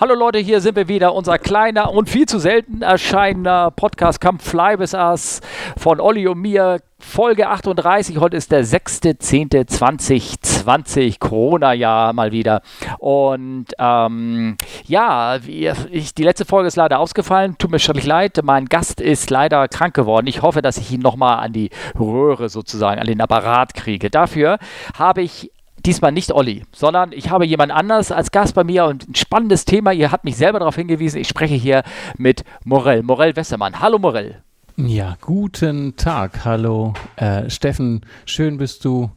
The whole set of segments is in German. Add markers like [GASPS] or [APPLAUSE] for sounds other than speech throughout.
Hallo Leute, hier sind wir wieder. Unser kleiner und viel zu selten erscheinender Podcast Come Fly With Us von Olli und mir. Folge 38. Heute ist der 6.10.2020, Corona-Jahr mal wieder. Und ähm, ja, ich, die letzte Folge ist leider ausgefallen. Tut mir schrecklich leid. Mein Gast ist leider krank geworden. Ich hoffe, dass ich ihn nochmal an die Röhre sozusagen, an den Apparat kriege. Dafür habe ich diesmal nicht Olli, sondern ich habe jemand anders als Gast bei mir und ein spannendes Thema. Ihr habt mich selber darauf hingewiesen. Ich spreche hier mit Morell, Morell Westermann. Hallo Morell. Ja, guten Tag. Hallo äh, Steffen. Schön bist du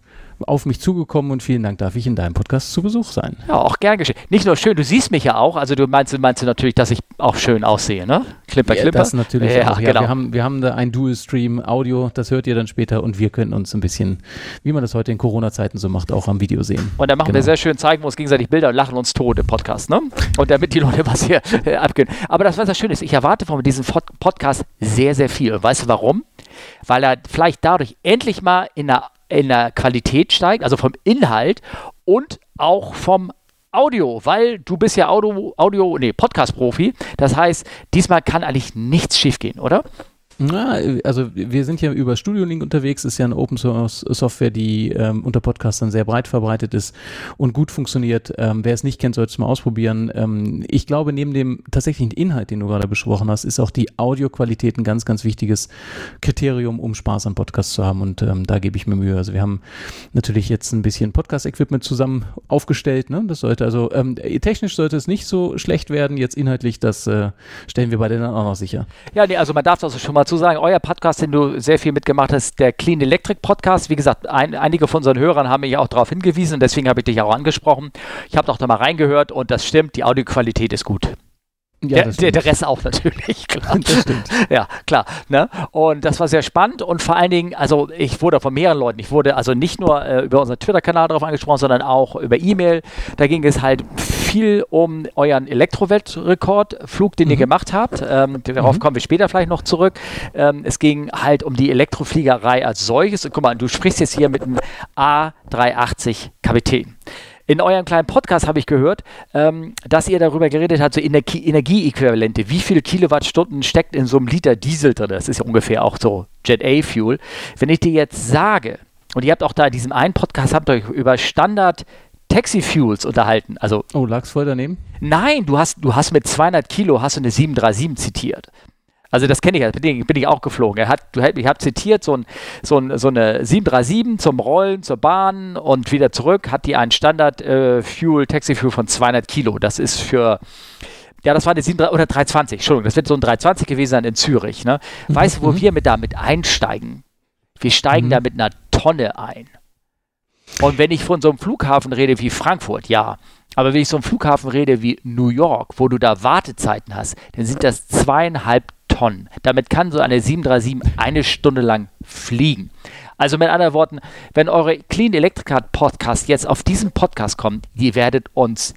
auf mich zugekommen und vielen Dank, darf ich in deinem Podcast zu Besuch sein. Ja, auch gern geschehen. Nicht nur schön, du siehst mich ja auch, also du meinst, meinst du natürlich, dass ich auch schön aussehe, ne? Clipper, Clipper. Ja, das natürlich ja, auch. Ja, genau. wir, haben, wir haben da ein Dual-Stream-Audio, das hört ihr dann später und wir können uns ein bisschen, wie man das heute in Corona-Zeiten so macht, auch am Video sehen. Und dann machen genau. wir sehr schön, zeigen wir uns gegenseitig Bilder und lachen uns tot im Podcast, ne? Und damit die Leute was hier äh, abgehen. Aber das, was das Schöne ist, ich erwarte von diesem Podcast sehr, sehr viel. Weißt du warum? Weil er vielleicht dadurch endlich mal in einer in der Qualität steigt, also vom Inhalt und auch vom Audio, weil du bist ja Audio, Audio nee, Podcast-Profi. Das heißt, diesmal kann eigentlich nichts schiefgehen, oder? Na, also wir sind ja über Studio Link unterwegs, ist ja eine Open Source Software, die ähm, unter Podcastern sehr breit verbreitet ist und gut funktioniert. Ähm, wer es nicht kennt, sollte es mal ausprobieren. Ähm, ich glaube, neben dem tatsächlichen Inhalt, den du gerade besprochen hast, ist auch die Audioqualität ein ganz, ganz wichtiges Kriterium, um Spaß an Podcasts zu haben und ähm, da gebe ich mir Mühe. Also wir haben natürlich jetzt ein bisschen Podcast-Equipment zusammen aufgestellt. Ne? Das sollte also, ähm, technisch sollte es nicht so schlecht werden, jetzt inhaltlich, das äh, stellen wir beide dann auch noch sicher. Ja, nee, also man darf das also schon mal dazu sagen, euer Podcast, den du sehr viel mitgemacht hast, der Clean Electric Podcast. Wie gesagt, ein, einige von unseren Hörern haben mich auch darauf hingewiesen und deswegen habe ich dich auch angesprochen. Ich habe doch da mal reingehört und das stimmt, die Audioqualität ist gut. Ja, der, der, der, Rest auch natürlich, [LAUGHS] klar. Das stimmt. Ja, klar. Ne? Und das war sehr spannend und vor allen Dingen, also ich wurde von mehreren Leuten, ich wurde also nicht nur äh, über unseren Twitter-Kanal darauf angesprochen, sondern auch über E-Mail. Da ging es halt viel um euren Elektroweltrekordflug, den mhm. ihr gemacht habt. Ähm, darauf mhm. kommen wir später vielleicht noch zurück. Ähm, es ging halt um die Elektrofliegerei als solches. Und guck mal, du sprichst jetzt hier mit einem A380 Kapitän. In eurem kleinen Podcast habe ich gehört, ähm, dass ihr darüber geredet habt, so Energie Energieäquivalente. Wie viele Kilowattstunden steckt in so einem Liter Diesel drin? Das ist ja ungefähr auch so Jet A-Fuel. Wenn ich dir jetzt sage, und ihr habt auch da in diesem einen Podcast habt euch über Standard Taxi Fuels unterhalten. Also, oh, lag's voll daneben? Nein, du hast, du hast mit 200 Kilo hast du eine 737 zitiert. Also das kenne ich, das bin ich, bin ich auch geflogen. Er hat, ich habe zitiert, so, ein, so, ein, so, eine 737 zum Rollen, zur Bahn und wieder zurück, hat die einen Standard-Fuel, äh, Taxi-Fuel von 200 Kilo. Das ist für, ja, das war eine 7, oder 320, Entschuldigung, das wird so ein 320 gewesen sein in Zürich. Ne? Weißt du, wo [LAUGHS] wir mit damit einsteigen? Wir steigen mhm. da mit einer Tonne ein. Und wenn ich von so einem Flughafen rede wie Frankfurt, ja, aber wenn ich so einem Flughafen rede wie New York, wo du da Wartezeiten hast, dann sind das zweieinhalb Tonnen. Damit kann so eine 737 eine Stunde lang fliegen. Also mit anderen Worten, wenn eure Clean Electric Podcast jetzt auf diesen Podcast kommt, ihr werdet uns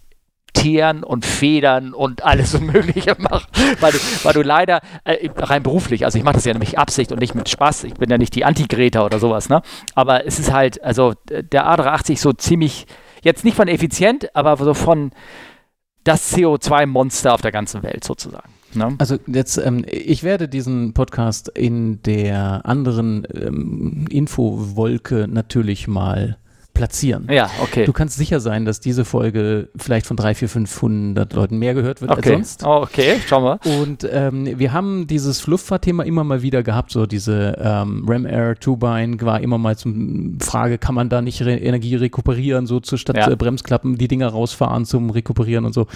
teeren und federn und alles [LAUGHS] Mögliche machen, weil du, weil du leider äh, rein beruflich, also ich mache das ja nämlich Absicht und nicht mit Spaß, ich bin ja nicht die Anti-Greta oder sowas, ne? Aber es ist halt, also der A380 so ziemlich, jetzt nicht von effizient, aber so von das CO2-Monster auf der ganzen Welt sozusagen. Ne? Also jetzt, ähm, ich werde diesen Podcast in der anderen ähm, Infowolke natürlich mal platzieren. Ja, okay. Du kannst sicher sein, dass diese Folge vielleicht von 3, 4, 500 Leuten mehr gehört wird okay. als sonst. Oh, okay, schauen wir. Und ähm, wir haben dieses Luftfahrtthema immer mal wieder gehabt, so diese ähm, Ram Air Turbine war immer mal zum Frage, kann man da nicht Re Energie rekuperieren, so zur statt ja. äh, Bremsklappen die Dinger rausfahren zum Rekuperieren und so.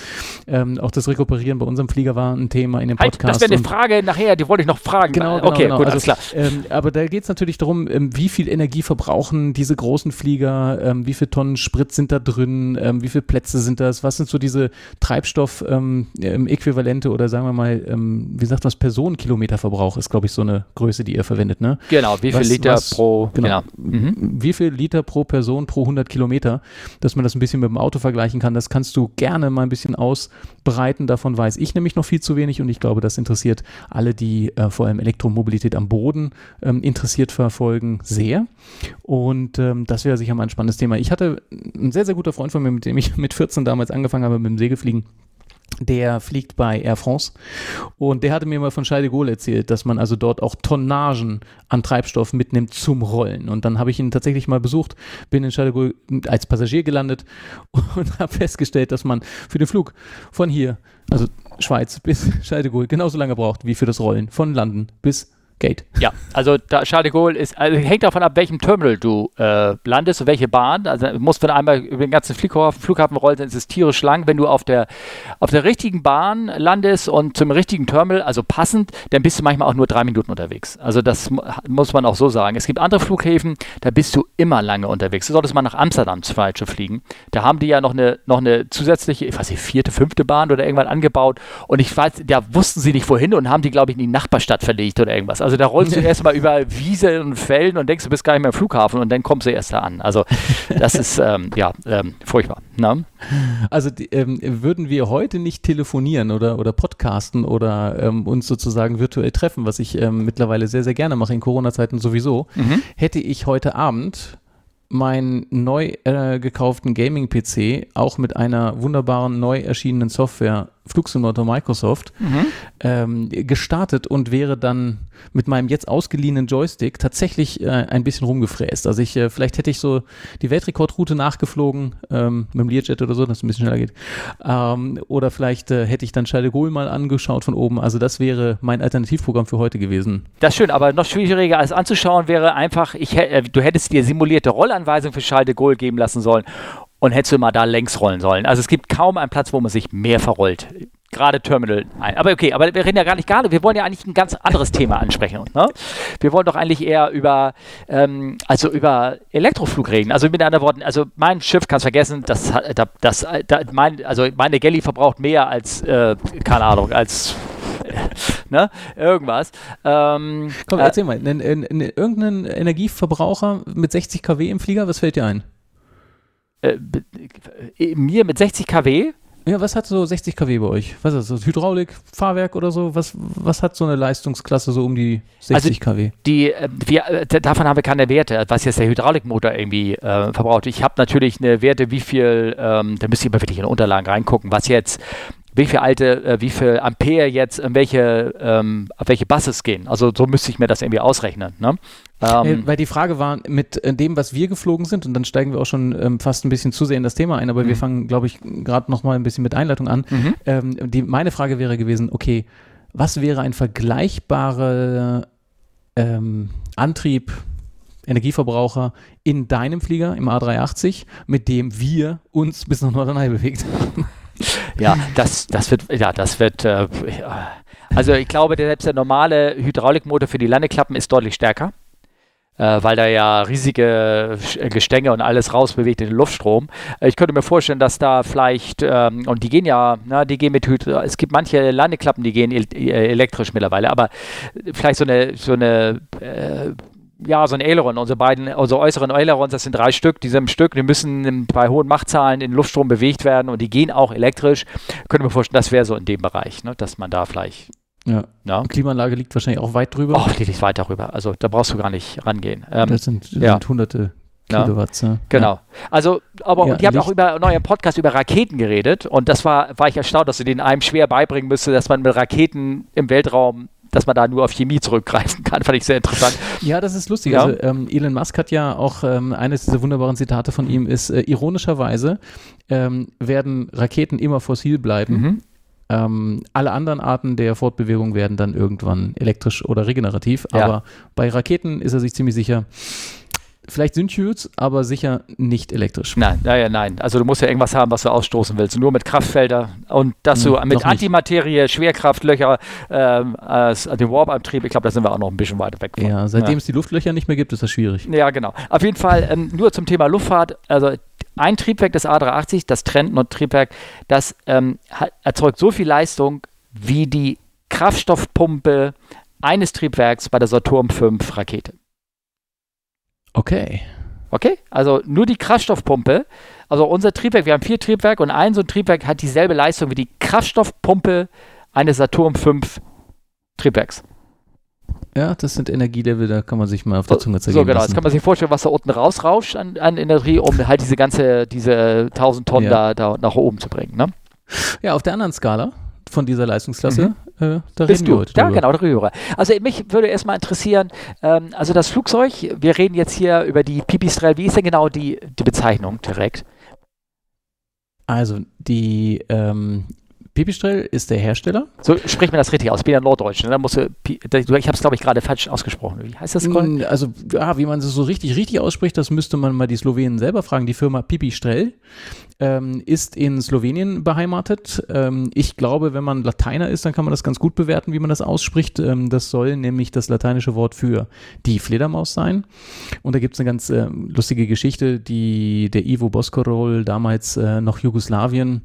Ähm, auch das Rekuperieren bei unserem Flieger war ein Thema in dem Podcast. Halt, das wäre eine Frage nachher, die wollte ich noch fragen. Genau, genau okay, genau. gut, also, alles klar. Ähm, aber da geht es natürlich darum, ähm, wie viel Energie verbrauchen diese großen Flieger ähm, wie viele Tonnen Sprit sind da drin, ähm, wie viele Plätze sind das, was sind so diese Treibstoff-Äquivalente ähm, oder sagen wir mal, ähm, wie sagt man, Personenkilometerverbrauch ist, glaube ich, so eine Größe, die ihr verwendet, ne? Genau, wie viel was, Liter was, pro, genau. genau. Mhm. Wie viel Liter pro Person pro 100 Kilometer, dass man das ein bisschen mit dem Auto vergleichen kann, das kannst du gerne mal ein bisschen ausbreiten, davon weiß ich nämlich noch viel zu wenig und ich glaube, das interessiert alle, die äh, vor allem Elektromobilität am Boden ähm, interessiert verfolgen, sehr und ähm, das wäre sicher mal ein spannendes Thema. Ich hatte ein sehr, sehr guter Freund von mir, mit dem ich mit 14 damals angefangen habe mit dem Segelfliegen. der fliegt bei Air France und der hatte mir mal von Charles de Gaulle erzählt, dass man also dort auch Tonnagen an Treibstoff mitnimmt zum Rollen. Und dann habe ich ihn tatsächlich mal besucht, bin in Charles de Gaulle als Passagier gelandet [LAUGHS] und habe festgestellt, dass man für den Flug von hier, also Schweiz bis Charles de Gaulle, genauso lange braucht wie für das Rollen von London bis Gate. Ja, also da Charles de Gaulle ist, also hängt davon ab, welchem Terminal du äh, landest und welche Bahn. Also musst, wenn du einmal über den ganzen Flughafen, Flughafen rollst, dann ist es tierisch lang. Wenn du auf der, auf der richtigen Bahn landest und zum richtigen Terminal, also passend, dann bist du manchmal auch nur drei Minuten unterwegs. Also das muss man auch so sagen. Es gibt andere Flughäfen, da bist du immer lange unterwegs. Du solltest mal nach Amsterdam zum Beispiel fliegen. Da haben die ja noch eine, noch eine zusätzliche, ich weiß nicht, vierte, fünfte Bahn oder irgendwann angebaut. Und ich weiß, da wussten sie nicht wohin und haben die, glaube ich, in die Nachbarstadt verlegt oder irgendwas. Also da rollst du [LAUGHS] erstmal über Wiese und Felden und denkst, du bist gar nicht mehr im Flughafen und dann kommst du erst da an. Also das ist [LAUGHS] ähm, ja ähm, furchtbar. Ne? Also die, ähm, würden wir heute nicht telefonieren oder, oder podcasten oder ähm, uns sozusagen virtuell treffen, was ich ähm, mittlerweile sehr, sehr gerne mache in Corona-Zeiten sowieso, mhm. hätte ich heute Abend meinen neu äh, gekauften Gaming-PC auch mit einer wunderbaren neu erschienenen Software Flugsimulator Microsoft mhm. ähm, gestartet und wäre dann mit meinem jetzt ausgeliehenen Joystick tatsächlich äh, ein bisschen rumgefräst. Also ich, äh, vielleicht hätte ich so die Weltrekordroute nachgeflogen, ähm, mit dem Learjet oder so, dass es ein bisschen schneller geht. Ähm, oder vielleicht äh, hätte ich dann Charles de Gaulle mal angeschaut von oben. Also das wäre mein Alternativprogramm für heute gewesen. Das ist schön, aber noch schwieriger als anzuschauen wäre einfach, ich, äh, du hättest dir simulierte Rollanweisungen für Charles de Gaulle geben lassen sollen und hättest du mal da längs rollen sollen. Also es gibt kaum einen Platz, wo man sich mehr verrollt. Gerade Terminal ein. Aber okay, aber wir reden ja gar nicht gerade, wir wollen ja eigentlich ein ganz anderes Thema ansprechen. Ne? Wir wollen doch eigentlich eher über, ähm, also über Elektroflug reden. Also mit anderen Worten, also mein Schiff kannst vergessen, das, das, das, das mein, also meine Galley verbraucht mehr als, äh, keine Ahnung, als [LAUGHS] ne? Irgendwas. Ähm, Komm, erzähl äh, mal, irgendeinen Energieverbraucher mit 60 kW im Flieger, was fällt dir ein? Äh, äh, mir mit 60 kW. Ja, was hat so 60 kW bei euch? Was ist das? Hydraulik, Fahrwerk oder so? Was, was hat so eine Leistungsklasse so um die 60 also kW? Die, äh, wir, davon haben wir keine Werte, was jetzt der Hydraulikmotor irgendwie äh, verbraucht. Ich habe natürlich eine Werte, wie viel, ähm, da müsste ich mal wirklich in Unterlagen reingucken, was jetzt wie viel alte, äh, wie viel Ampere jetzt in welche, ähm, auf welche Buses gehen. Also so müsste ich mir das irgendwie ausrechnen. Ne? Ähm, weil die Frage war, mit äh, dem, was wir geflogen sind, und dann steigen wir auch schon ähm, fast ein bisschen zu sehr in das Thema ein, aber mhm. wir fangen, glaube ich, gerade noch mal ein bisschen mit Einleitung an. Mhm. Ähm, die, meine Frage wäre gewesen, okay, was wäre ein vergleichbarer ähm, Antrieb, Energieverbraucher in deinem Flieger, im A380, mit dem wir uns bis nach Norderney bewegt haben? Ja, das, das wird, ja, das wird, äh, also ich glaube, der, selbst der normale Hydraulikmotor für die Landeklappen ist deutlich stärker. Äh, weil da ja riesige Gestänge und alles rausbewegt in den Luftstrom. Ich könnte mir vorstellen, dass da vielleicht, ähm, und die gehen ja, na, die gehen mit Hydro es gibt manche Landeklappen, die gehen äh, elektrisch mittlerweile, aber vielleicht so eine, so eine äh, ja, so ein Aileron, unsere beiden, unsere äußeren Ailerons, das sind drei Stück, die sind im Stück, die müssen bei hohen Machtzahlen in Luftstrom bewegt werden und die gehen auch elektrisch. Können wir vorstellen, das wäre so in dem Bereich, ne, dass man da vielleicht. Ja. ja. Klimaanlage liegt wahrscheinlich auch weit drüber. Oh, die liegt weit darüber. Also da brauchst du gar nicht rangehen. Ähm, das sind, das ja. sind hunderte Kilowatt. Ja. Genau. Also, aber ja, die haben auch über neuen Podcast über Raketen geredet und das war, war ich erstaunt, dass sie den einem schwer beibringen müsste, dass man mit Raketen im Weltraum dass man da nur auf Chemie zurückgreifen kann, fand ich sehr interessant. Ja, das ist lustig. Ja. Also ähm, Elon Musk hat ja auch ähm, eines dieser wunderbaren Zitate von ihm ist, äh, ironischerweise ähm, werden Raketen immer fossil bleiben. Mhm. Ähm, alle anderen Arten der Fortbewegung werden dann irgendwann elektrisch oder regenerativ. Ja. Aber bei Raketen ist er sich ziemlich sicher, vielleicht Synths, aber sicher nicht elektrisch. Nein, naja, nein. Also du musst ja irgendwas haben, was du ausstoßen willst. Nur mit Kraftfelder und dass hm, du mit Antimaterie, Schwerkraftlöcher, ähm, also den Warp-Antrieb, ich glaube, da sind wir auch noch ein bisschen weiter weg von. Ja, seitdem ja. es die Luftlöcher nicht mehr gibt, ist das schwierig. Ja, genau. Auf jeden Fall ähm, nur zum Thema Luftfahrt. Also ein Triebwerk des A380, das Trendnot-Triebwerk, das ähm, erzeugt so viel Leistung wie die Kraftstoffpumpe eines Triebwerks bei der Saturn V Rakete. Okay. Okay, also nur die Kraftstoffpumpe. Also unser Triebwerk, wir haben vier Triebwerke und ein so ein Triebwerk hat dieselbe Leistung wie die Kraftstoffpumpe eines Saturn V Triebwerks. Ja, das sind Energielevel, da kann man sich mal auf der Zunge zergehen So genau, das kann man sich vorstellen, was da unten rausrauscht an, an Energie, um halt diese ganze, diese 1000 Tonnen ja. da, da nach oben zu bringen. Ne? Ja, auf der anderen Skala von dieser Leistungsklasse, mhm. Äh, da Bist reden du. wir Ja, genau, darüber. Also mich würde erstmal interessieren, ähm, also das Flugzeug, wir reden jetzt hier über die Pipistrel, wie ist denn genau die, die Bezeichnung direkt? Also die ähm, Pipistrel ist der Hersteller. So sprich mir das richtig aus. Ich bin ja Norddeutsch. Ne? Da musst du, ich habe es, glaube ich, gerade falsch ausgesprochen. Wie heißt das? Colin? Also, ja, wie man es so richtig, richtig ausspricht, das müsste man mal die Slowenen selber fragen. Die Firma Pipistrel ähm, ist in Slowenien beheimatet. Ähm, ich glaube, wenn man Lateiner ist, dann kann man das ganz gut bewerten, wie man das ausspricht. Ähm, das soll nämlich das lateinische Wort für die Fledermaus sein. Und da gibt es eine ganz äh, lustige Geschichte, die der Ivo Boskorol damals äh, noch Jugoslawien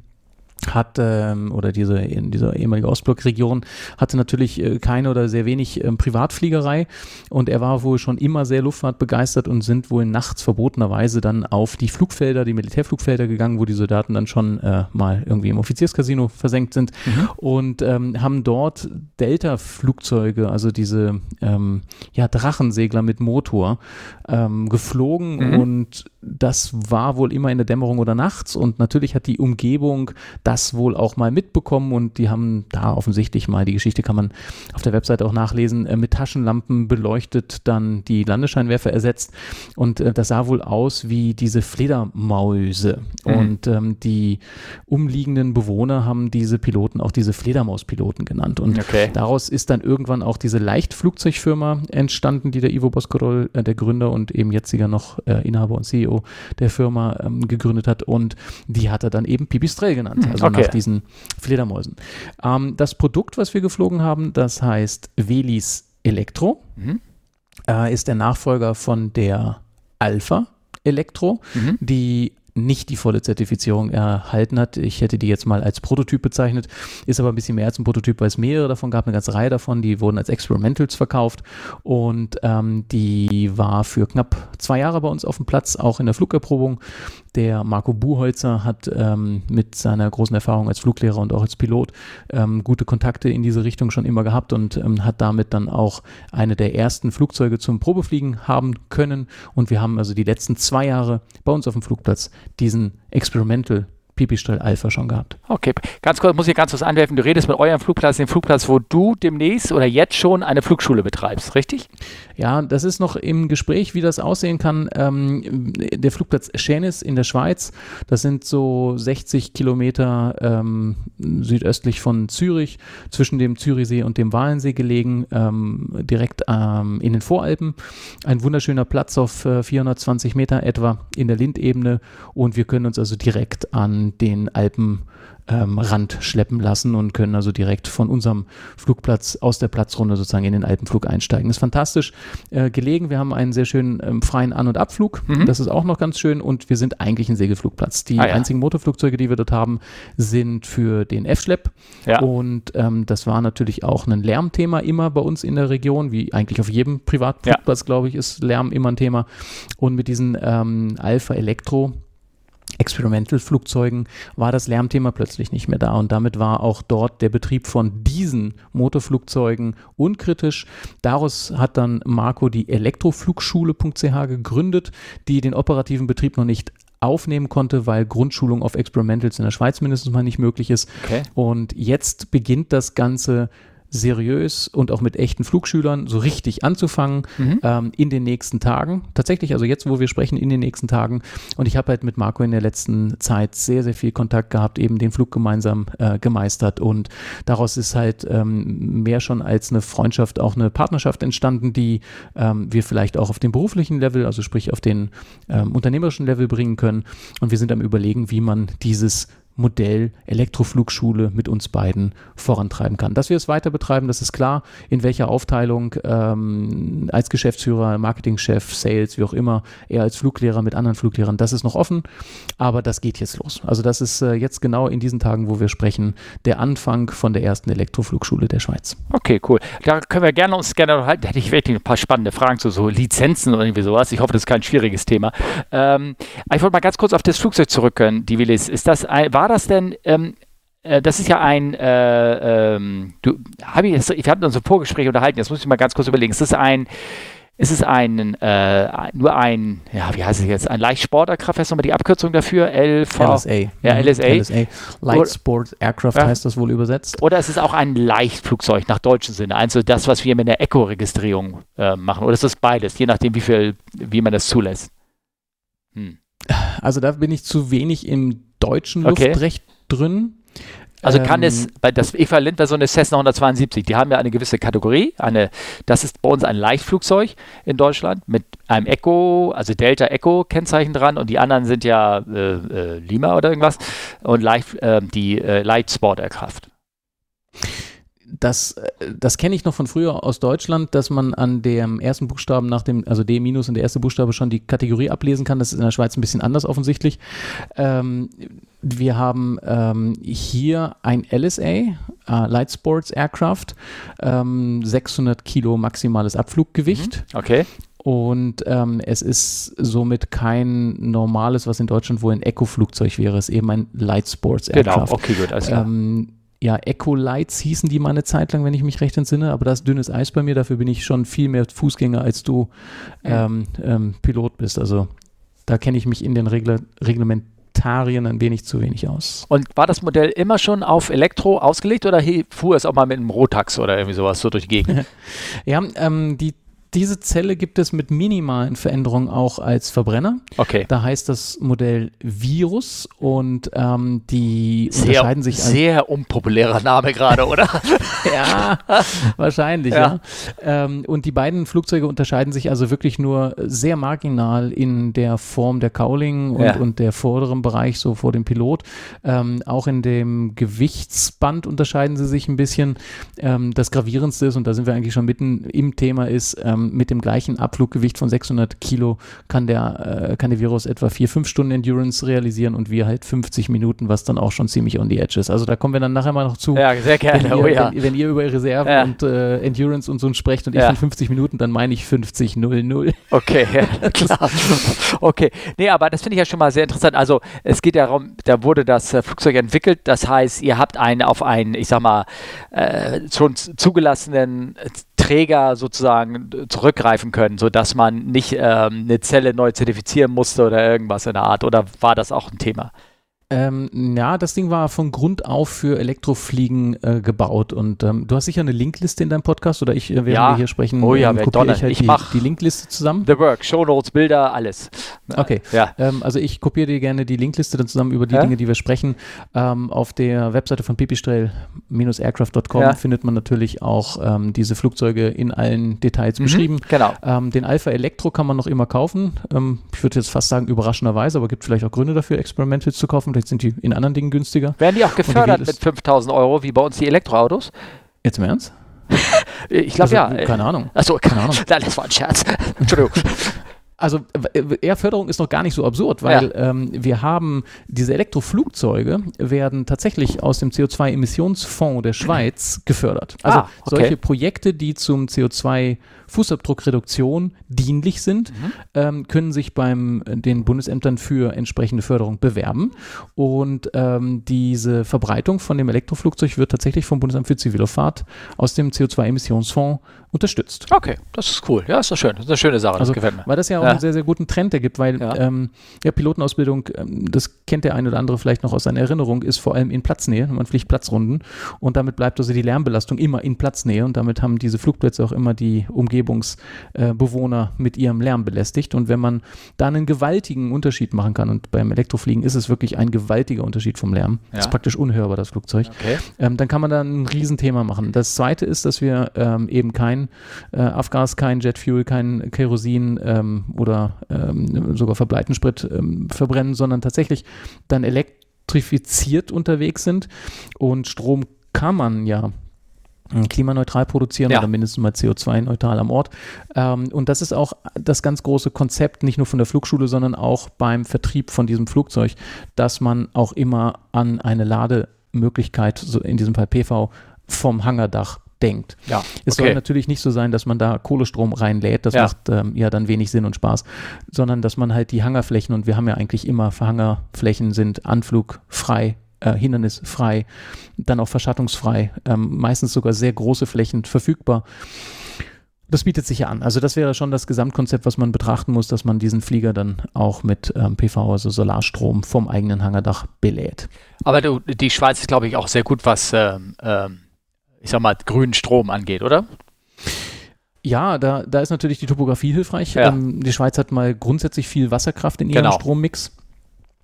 hat ähm, oder diese in dieser ehemaligen Ostblockregion hatte natürlich äh, keine oder sehr wenig ähm, Privatfliegerei und er war wohl schon immer sehr luftfahrtbegeistert und sind wohl nachts verbotenerweise dann auf die Flugfelder, die Militärflugfelder gegangen, wo die Soldaten dann schon äh, mal irgendwie im Offizierscasino versenkt sind mhm. und ähm, haben dort Delta-Flugzeuge, also diese ähm, ja, Drachensegler mit Motor ähm, geflogen mhm. und das war wohl immer in der Dämmerung oder nachts und natürlich hat die Umgebung das wohl auch mal mitbekommen und die haben da offensichtlich mal, die Geschichte kann man auf der Webseite auch nachlesen, äh, mit Taschenlampen beleuchtet dann die Landescheinwerfer ersetzt und äh, das sah wohl aus wie diese Fledermäuse. Mhm. und ähm, die umliegenden Bewohner haben diese Piloten auch diese Fledermauspiloten genannt. Und okay. daraus ist dann irgendwann auch diese Leichtflugzeugfirma entstanden, die der Ivo Boscorol, äh, der Gründer und eben jetziger noch äh, Inhaber und CEO der Firma ähm, gegründet hat. Und die hat er dann eben Pipistrel genannt, also okay. nach diesen Fledermäusen. Ähm, das Produkt, was wir geflogen haben, das heißt Velis Elektro, mhm. äh, ist der Nachfolger von der Alpha Elektro, mhm. die nicht die volle Zertifizierung erhalten hat. Ich hätte die jetzt mal als Prototyp bezeichnet, ist aber ein bisschen mehr als ein Prototyp, weil es mehrere davon gab, eine ganze Reihe davon, die wurden als Experimentals verkauft und ähm, die war für knapp zwei Jahre bei uns auf dem Platz, auch in der Flugerprobung. Der Marco Buholzer hat ähm, mit seiner großen Erfahrung als Fluglehrer und auch als Pilot ähm, gute Kontakte in diese Richtung schon immer gehabt und ähm, hat damit dann auch eine der ersten Flugzeuge zum Probefliegen haben können. Und wir haben also die letzten zwei Jahre bei uns auf dem Flugplatz diesen Experimental Pipistrel Alpha schon gehabt. Okay, ganz kurz, muss ich ganz kurz anwerfen, du redest mit eurem Flugplatz, dem Flugplatz, wo du demnächst oder jetzt schon eine Flugschule betreibst, richtig? Ja, das ist noch im Gespräch, wie das aussehen kann. Ähm, der Flugplatz Schänis in der Schweiz, das sind so 60 Kilometer ähm, südöstlich von Zürich, zwischen dem Zürichsee und dem Walensee gelegen, ähm, direkt ähm, in den Voralpen. Ein wunderschöner Platz auf äh, 420 Meter etwa in der Lindebene und wir können uns also direkt an den Alpenrand ähm, schleppen lassen und können also direkt von unserem Flugplatz aus der Platzrunde sozusagen in den Alpenflug einsteigen. Das ist fantastisch äh, gelegen. Wir haben einen sehr schönen ähm, freien An- und Abflug. Mhm. Das ist auch noch ganz schön und wir sind eigentlich ein Segelflugplatz. Die ah, ja. einzigen Motorflugzeuge, die wir dort haben, sind für den F-Schlepp ja. und ähm, das war natürlich auch ein Lärmthema immer bei uns in der Region, wie eigentlich auf jedem Privatflugplatz, ja. glaube ich, ist Lärm immer ein Thema. Und mit diesen ähm, Alpha Elektro Experimental-Flugzeugen war das Lärmthema plötzlich nicht mehr da und damit war auch dort der Betrieb von diesen Motorflugzeugen unkritisch. Daraus hat dann Marco die Elektroflugschule.ch gegründet, die den operativen Betrieb noch nicht aufnehmen konnte, weil Grundschulung auf Experimentals in der Schweiz mindestens mal nicht möglich ist. Okay. Und jetzt beginnt das Ganze seriös und auch mit echten Flugschülern so richtig anzufangen mhm. ähm, in den nächsten Tagen. Tatsächlich, also jetzt, wo wir sprechen, in den nächsten Tagen. Und ich habe halt mit Marco in der letzten Zeit sehr, sehr viel Kontakt gehabt, eben den Flug gemeinsam äh, gemeistert. Und daraus ist halt ähm, mehr schon als eine Freundschaft auch eine Partnerschaft entstanden, die ähm, wir vielleicht auch auf dem beruflichen Level, also sprich auf den ähm, unternehmerischen Level bringen können. Und wir sind am Überlegen, wie man dieses Modell Elektroflugschule mit uns beiden vorantreiben kann. Dass wir es weiter betreiben, das ist klar. In welcher Aufteilung ähm, als Geschäftsführer, Marketingchef, Sales, wie auch immer, eher als Fluglehrer mit anderen Fluglehrern, das ist noch offen. Aber das geht jetzt los. Also das ist äh, jetzt genau in diesen Tagen, wo wir sprechen, der Anfang von der ersten Elektroflugschule der Schweiz. Okay, cool. Da können wir gerne uns gerne halten. Da hätte ich wirklich ein paar spannende Fragen zu so Lizenzen oder irgendwie sowas. Ich hoffe, das ist kein schwieriges Thema. Ähm, ich wollte mal ganz kurz auf das Flugzeug zurückgehen, die Willis. Ist das ein, war war das denn, ähm, äh, das ist ja ein, äh, ähm, du, hab ich, wir hatten uns ein Vorgespräch unterhalten, jetzt muss ich mal ganz kurz überlegen, ist das ein, ist es ein, äh, nur ein, ja, wie heißt es jetzt, ein Leichtsporterkraft, was ist nochmal die Abkürzung dafür? LV? LSA. Ja, LSA. LSA. Light Sport Aircraft ja. heißt das wohl übersetzt. Oder ist es auch ein Leichtflugzeug nach deutschem Sinne? Also das, was wir mit der Eco-Registrierung äh, machen. Oder ist das beides, je nachdem, wie viel, wie man das zulässt? Hm. Also da bin ich zu wenig im deutschen Luftrecht okay. drin. Also kann ähm, es, bei das Äquivalent wäre so eine Cessna 172, die haben ja eine gewisse Kategorie, eine, das ist bei uns ein Leichtflugzeug in Deutschland mit einem Echo, also Delta Echo Kennzeichen dran und die anderen sind ja äh, äh, Lima oder irgendwas und leicht, äh, die äh, Light Sport Aircraft das, äh, das kenne ich noch von früher aus Deutschland, dass man an dem ersten Buchstaben nach dem, also D minus und der erste Buchstabe schon die Kategorie ablesen kann. Das ist in der Schweiz ein bisschen anders offensichtlich. Ähm, wir haben ähm, hier ein LSA, äh, Light Sports Aircraft, ähm, 600 Kilo maximales Abfluggewicht. Mhm. Okay. Und ähm, es ist somit kein normales, was in Deutschland wohl ein Eco-Flugzeug wäre. Es ist eben ein Light Sports genau. Aircraft. Genau, okay, gut, alles klar. Ähm, ja, Echo Lights hießen die mal eine Zeit lang, wenn ich mich recht entsinne, aber das ist dünnes Eis bei mir, dafür bin ich schon viel mehr Fußgänger, als du ähm, ähm, Pilot bist. Also da kenne ich mich in den Regla Reglementarien ein wenig zu wenig aus. Und war das Modell immer schon auf Elektro ausgelegt oder fuhr es auch mal mit einem Rotax oder irgendwie sowas so durch die Gegend? [LAUGHS] ja, ähm, die diese Zelle gibt es mit minimalen Veränderungen auch als Verbrenner. Okay. Da heißt das Modell Virus und ähm, die sehr, unterscheiden sich. Sehr unpopulärer Name gerade, oder? [LAUGHS] ja, wahrscheinlich, ja. ja. Ähm, und die beiden Flugzeuge unterscheiden sich also wirklich nur sehr marginal in der Form der Cowling und, ja. und der vorderen Bereich, so vor dem Pilot. Ähm, auch in dem Gewichtsband unterscheiden sie sich ein bisschen. Ähm, das Gravierendste ist, und da sind wir eigentlich schon mitten im Thema, ist, ähm, mit dem gleichen Abfluggewicht von 600 Kilo kann der, äh, kann der Virus etwa 4-5 Stunden Endurance realisieren und wir halt 50 Minuten, was dann auch schon ziemlich on the edge ist. Also da kommen wir dann nachher mal noch zu. Ja, sehr gerne. Wenn ihr, oh, ja. wenn, wenn ihr über Reserven ja. und äh, Endurance und so sprecht und ich von 50 Minuten, dann meine ich 50-0-0. Okay, ja, [LAUGHS] klar. okay. Nee, aber das finde ich ja schon mal sehr interessant. Also es geht ja darum, da wurde das äh, Flugzeug entwickelt. Das heißt, ihr habt einen auf einen, ich sag mal, äh, schon zugelassenen Träger sozusagen zurückgreifen können, sodass man nicht ähm, eine Zelle neu zertifizieren musste oder irgendwas in der Art? Oder war das auch ein Thema? Ähm, ja, das Ding war von Grund auf für Elektrofliegen äh, gebaut und ähm, du hast sicher eine Linkliste in deinem Podcast oder ich, äh, während ja. wir hier sprechen, oh ja, ähm, kopiere ich halt ich die, die Linkliste zusammen. The Work, Show Notes, Bilder, alles. Okay, ja. Ähm, also ich kopiere dir gerne die Linkliste dann zusammen über die ja? Dinge, die wir sprechen. Ähm, auf der Webseite von pipistrel-aircraft.com ja. findet man natürlich auch ähm, diese Flugzeuge in allen Details mhm, beschrieben. Genau. den Alpha Elektro kann man noch immer kaufen. ich würde jetzt fast sagen überraschenderweise, aber gibt vielleicht auch Gründe dafür, Experimentals zu kaufen. Vielleicht sind die in anderen Dingen günstiger. Werden die auch gefördert die mit 5000 Euro, wie bei uns die Elektroautos? Jetzt im Ernst? [LAUGHS] ich glaube also, ja. Keine Ahnung. Achso, keine Ahnung. [LAUGHS] Nein, das war ein Scherz. [LAUGHS] Entschuldigung. Also eher Förderung ist noch gar nicht so absurd, weil ja. ähm, wir haben diese Elektroflugzeuge werden tatsächlich aus dem CO2-Emissionsfonds der Schweiz gefördert. Also ah, okay. solche Projekte, die zum CO2 Fußabdruckreduktion dienlich sind, mhm. ähm, können sich beim den Bundesämtern für entsprechende Förderung bewerben. Und ähm, diese Verbreitung von dem Elektroflugzeug wird tatsächlich vom Bundesamt für Zivilluftfahrt aus dem CO2-Emissionsfonds unterstützt. Okay, das ist cool. Ja, ist doch schön. Das ist eine schöne Sache. Das also, gefällt mir. Weil das ja auch ja. einen sehr, sehr guten Trend ergibt, weil ja, ähm, ja Pilotenausbildung, ähm, das kennt der eine oder andere vielleicht noch aus seiner Erinnerung, ist vor allem in Platznähe. Man fliegt Platzrunden und damit bleibt also die Lärmbelastung immer in Platznähe und damit haben diese Flugplätze auch immer die Umgebungsbewohner mit ihrem Lärm belästigt. Und wenn man da einen gewaltigen Unterschied machen kann, und beim Elektrofliegen ist es wirklich ein gewaltiger Unterschied vom Lärm, ja. das ist praktisch unhörbar, das Flugzeug, okay. ähm, dann kann man da ein Riesenthema machen. Das zweite ist, dass wir ähm, eben kein äh, Afgas, kein Jetfuel, kein Kerosin ähm, oder ähm, sogar Verbleitensprit ähm, verbrennen, sondern tatsächlich dann elektrifiziert unterwegs sind. Und Strom kann man ja klimaneutral produzieren ja. oder mindestens mal CO2-neutral am Ort. Ähm, und das ist auch das ganz große Konzept, nicht nur von der Flugschule, sondern auch beim Vertrieb von diesem Flugzeug, dass man auch immer an eine Lademöglichkeit, so in diesem Fall PV, vom Hangardach denkt. Ja, es okay. soll natürlich nicht so sein, dass man da Kohlestrom reinlädt, das ja. macht ähm, ja dann wenig Sinn und Spaß, sondern dass man halt die Hangarflächen, und wir haben ja eigentlich immer Hangarflächen sind anflugfrei, äh, hindernisfrei, dann auch verschattungsfrei, ähm, meistens sogar sehr große Flächen verfügbar das bietet sich ja an. Also das wäre schon das Gesamtkonzept, was man betrachten muss, dass man diesen Flieger dann auch mit ähm, PV, also Solarstrom vom eigenen Hangerdach belädt. Aber du, die Schweiz ist, glaube ich, auch sehr gut, was, ähm, ähm, ich sag mal, grünen Strom angeht, oder? Ja, da, da ist natürlich die Topografie hilfreich. Ja. Ähm, die Schweiz hat mal grundsätzlich viel Wasserkraft in ihrem genau. Strommix.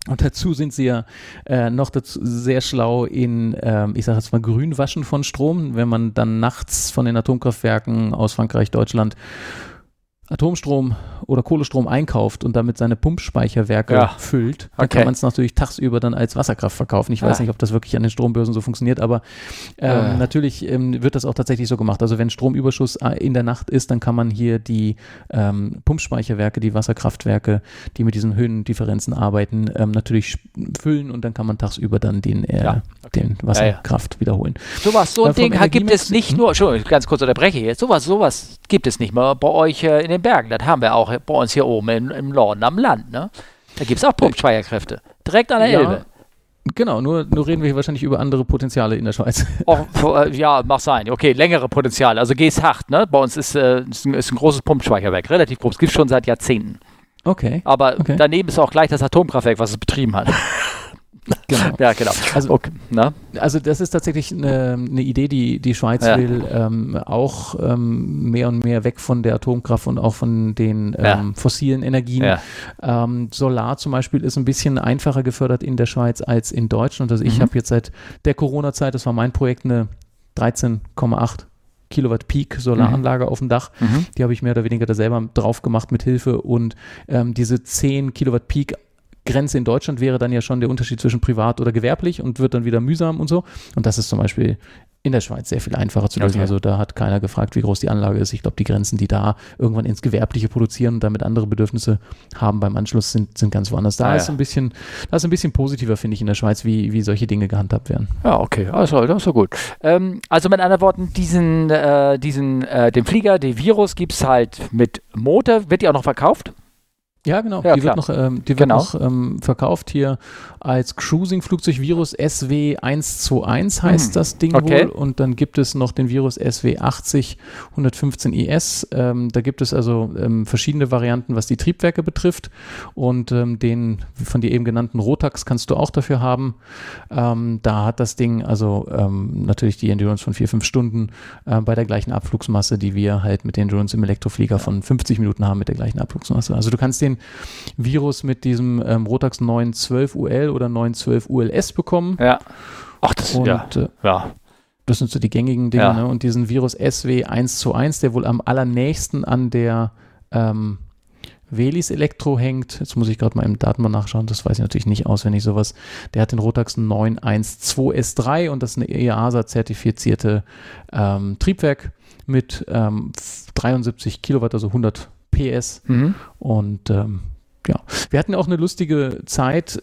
Und dazu sind sie ja äh, noch dazu sehr schlau in, ähm, ich sage jetzt mal, Grünwaschen von Strom. Wenn man dann nachts von den Atomkraftwerken aus Frankreich, Deutschland Atomstrom oder Kohlestrom einkauft und damit seine Pumpspeicherwerke ja. füllt, dann okay. kann man es natürlich tagsüber dann als Wasserkraft verkaufen. Ich weiß ja. nicht, ob das wirklich an den Strombörsen so funktioniert, aber ähm, äh. natürlich ähm, wird das auch tatsächlich so gemacht. Also wenn Stromüberschuss äh, in der Nacht ist, dann kann man hier die ähm, Pumpspeicherwerke, die Wasserkraftwerke, die mit diesen Höhendifferenzen arbeiten, ähm, natürlich füllen und dann kann man tagsüber dann den, äh, ja. Okay. den Wasserkraft wiederholen. Sowas, so ein Ding gibt es nicht hm? nur, Entschuldigung, ganz kurz unterbreche jetzt, sowas, sowas gibt es nicht mehr bei euch äh, in den Bergen. Das haben wir auch bei uns hier oben in, im Norden am Land. Ne? Da gibt es auch Pumpspeicherkräfte. Direkt an der ja. Elbe. Genau, nur, nur reden wir hier wahrscheinlich über andere Potenziale in der Schweiz. [LAUGHS] Oh, ja, mag sein. Okay, längere Potenziale. Also Geeshacht, ne? Bei uns ist, äh, ist, ein, ist ein großes Pumpspeicherwerk, relativ groß. Es gibt es schon seit Jahrzehnten. Okay. Aber okay. daneben ist auch gleich das Atomkraftwerk, was es betrieben hat. [LAUGHS] Genau. [LAUGHS] ja, genau. Also, okay. also das ist tatsächlich eine, eine Idee, die die Schweiz ja. will ähm, auch ähm, mehr und mehr weg von der Atomkraft und auch von den ähm, ja. fossilen Energien. Ja. Ähm, Solar zum Beispiel ist ein bisschen einfacher gefördert in der Schweiz als in Deutschland. Also ich mhm. habe jetzt seit der Corona-Zeit, das war mein Projekt, eine 13,8 Kilowatt Peak Solaranlage mhm. auf dem Dach. Mhm. Die habe ich mehr oder weniger da selber drauf gemacht mit Hilfe und ähm, diese 10 Kilowatt Peak Grenze in Deutschland wäre dann ja schon der Unterschied zwischen privat oder gewerblich und wird dann wieder mühsam und so. Und das ist zum Beispiel in der Schweiz sehr viel einfacher zu lösen. Okay. Also da hat keiner gefragt, wie groß die Anlage ist. Ich glaube, die Grenzen, die da irgendwann ins Gewerbliche produzieren und damit andere Bedürfnisse haben beim Anschluss, sind, sind ganz woanders. Da ah, ist ja. ein bisschen, da ist ein bisschen positiver, finde ich, in der Schweiz, wie, wie solche Dinge gehandhabt werden. Ja, okay, also das ist ja gut. Ähm, also mit anderen Worten, diesen, äh, diesen, äh, den Flieger, den Virus gibt es halt mit Motor, wird die auch noch verkauft? Ja, genau. Ja, die klar. wird noch, ähm, die wird genau. noch ähm, verkauft hier als Cruising-Flugzeug Virus SW121 heißt hm. das Ding okay. wohl. Und dann gibt es noch den Virus SW80 115 IS. Ähm, da gibt es also ähm, verschiedene Varianten, was die Triebwerke betrifft. Und ähm, den von dir eben genannten Rotax kannst du auch dafür haben. Ähm, da hat das Ding also natürlich die Endurance von vier, fünf Stunden äh, bei der gleichen Abflugsmasse, die wir halt mit den Endurance im Elektroflieger von 50 Minuten haben mit der gleichen Abflugsmasse. Also du kannst den Virus mit diesem ähm, Rotax 912 UL oder 912 ULS bekommen. Ja. Ach, das und, ja. Äh, ja. Das sind so die gängigen Dinge. Ja. Ne? Und diesen Virus SW 1 zu 1, der wohl am allernächsten an der ähm, Velis Elektro hängt. Jetzt muss ich gerade mal im Datenbank nachschauen, das weiß ich natürlich nicht auswendig sowas. Der hat den Rotax 912S3 und das ist eine EASA-zertifizierte ähm, Triebwerk mit ähm, 73 Kilowatt, also 100 PS. Mhm. Und ähm, ja, wir hatten auch eine lustige Zeit.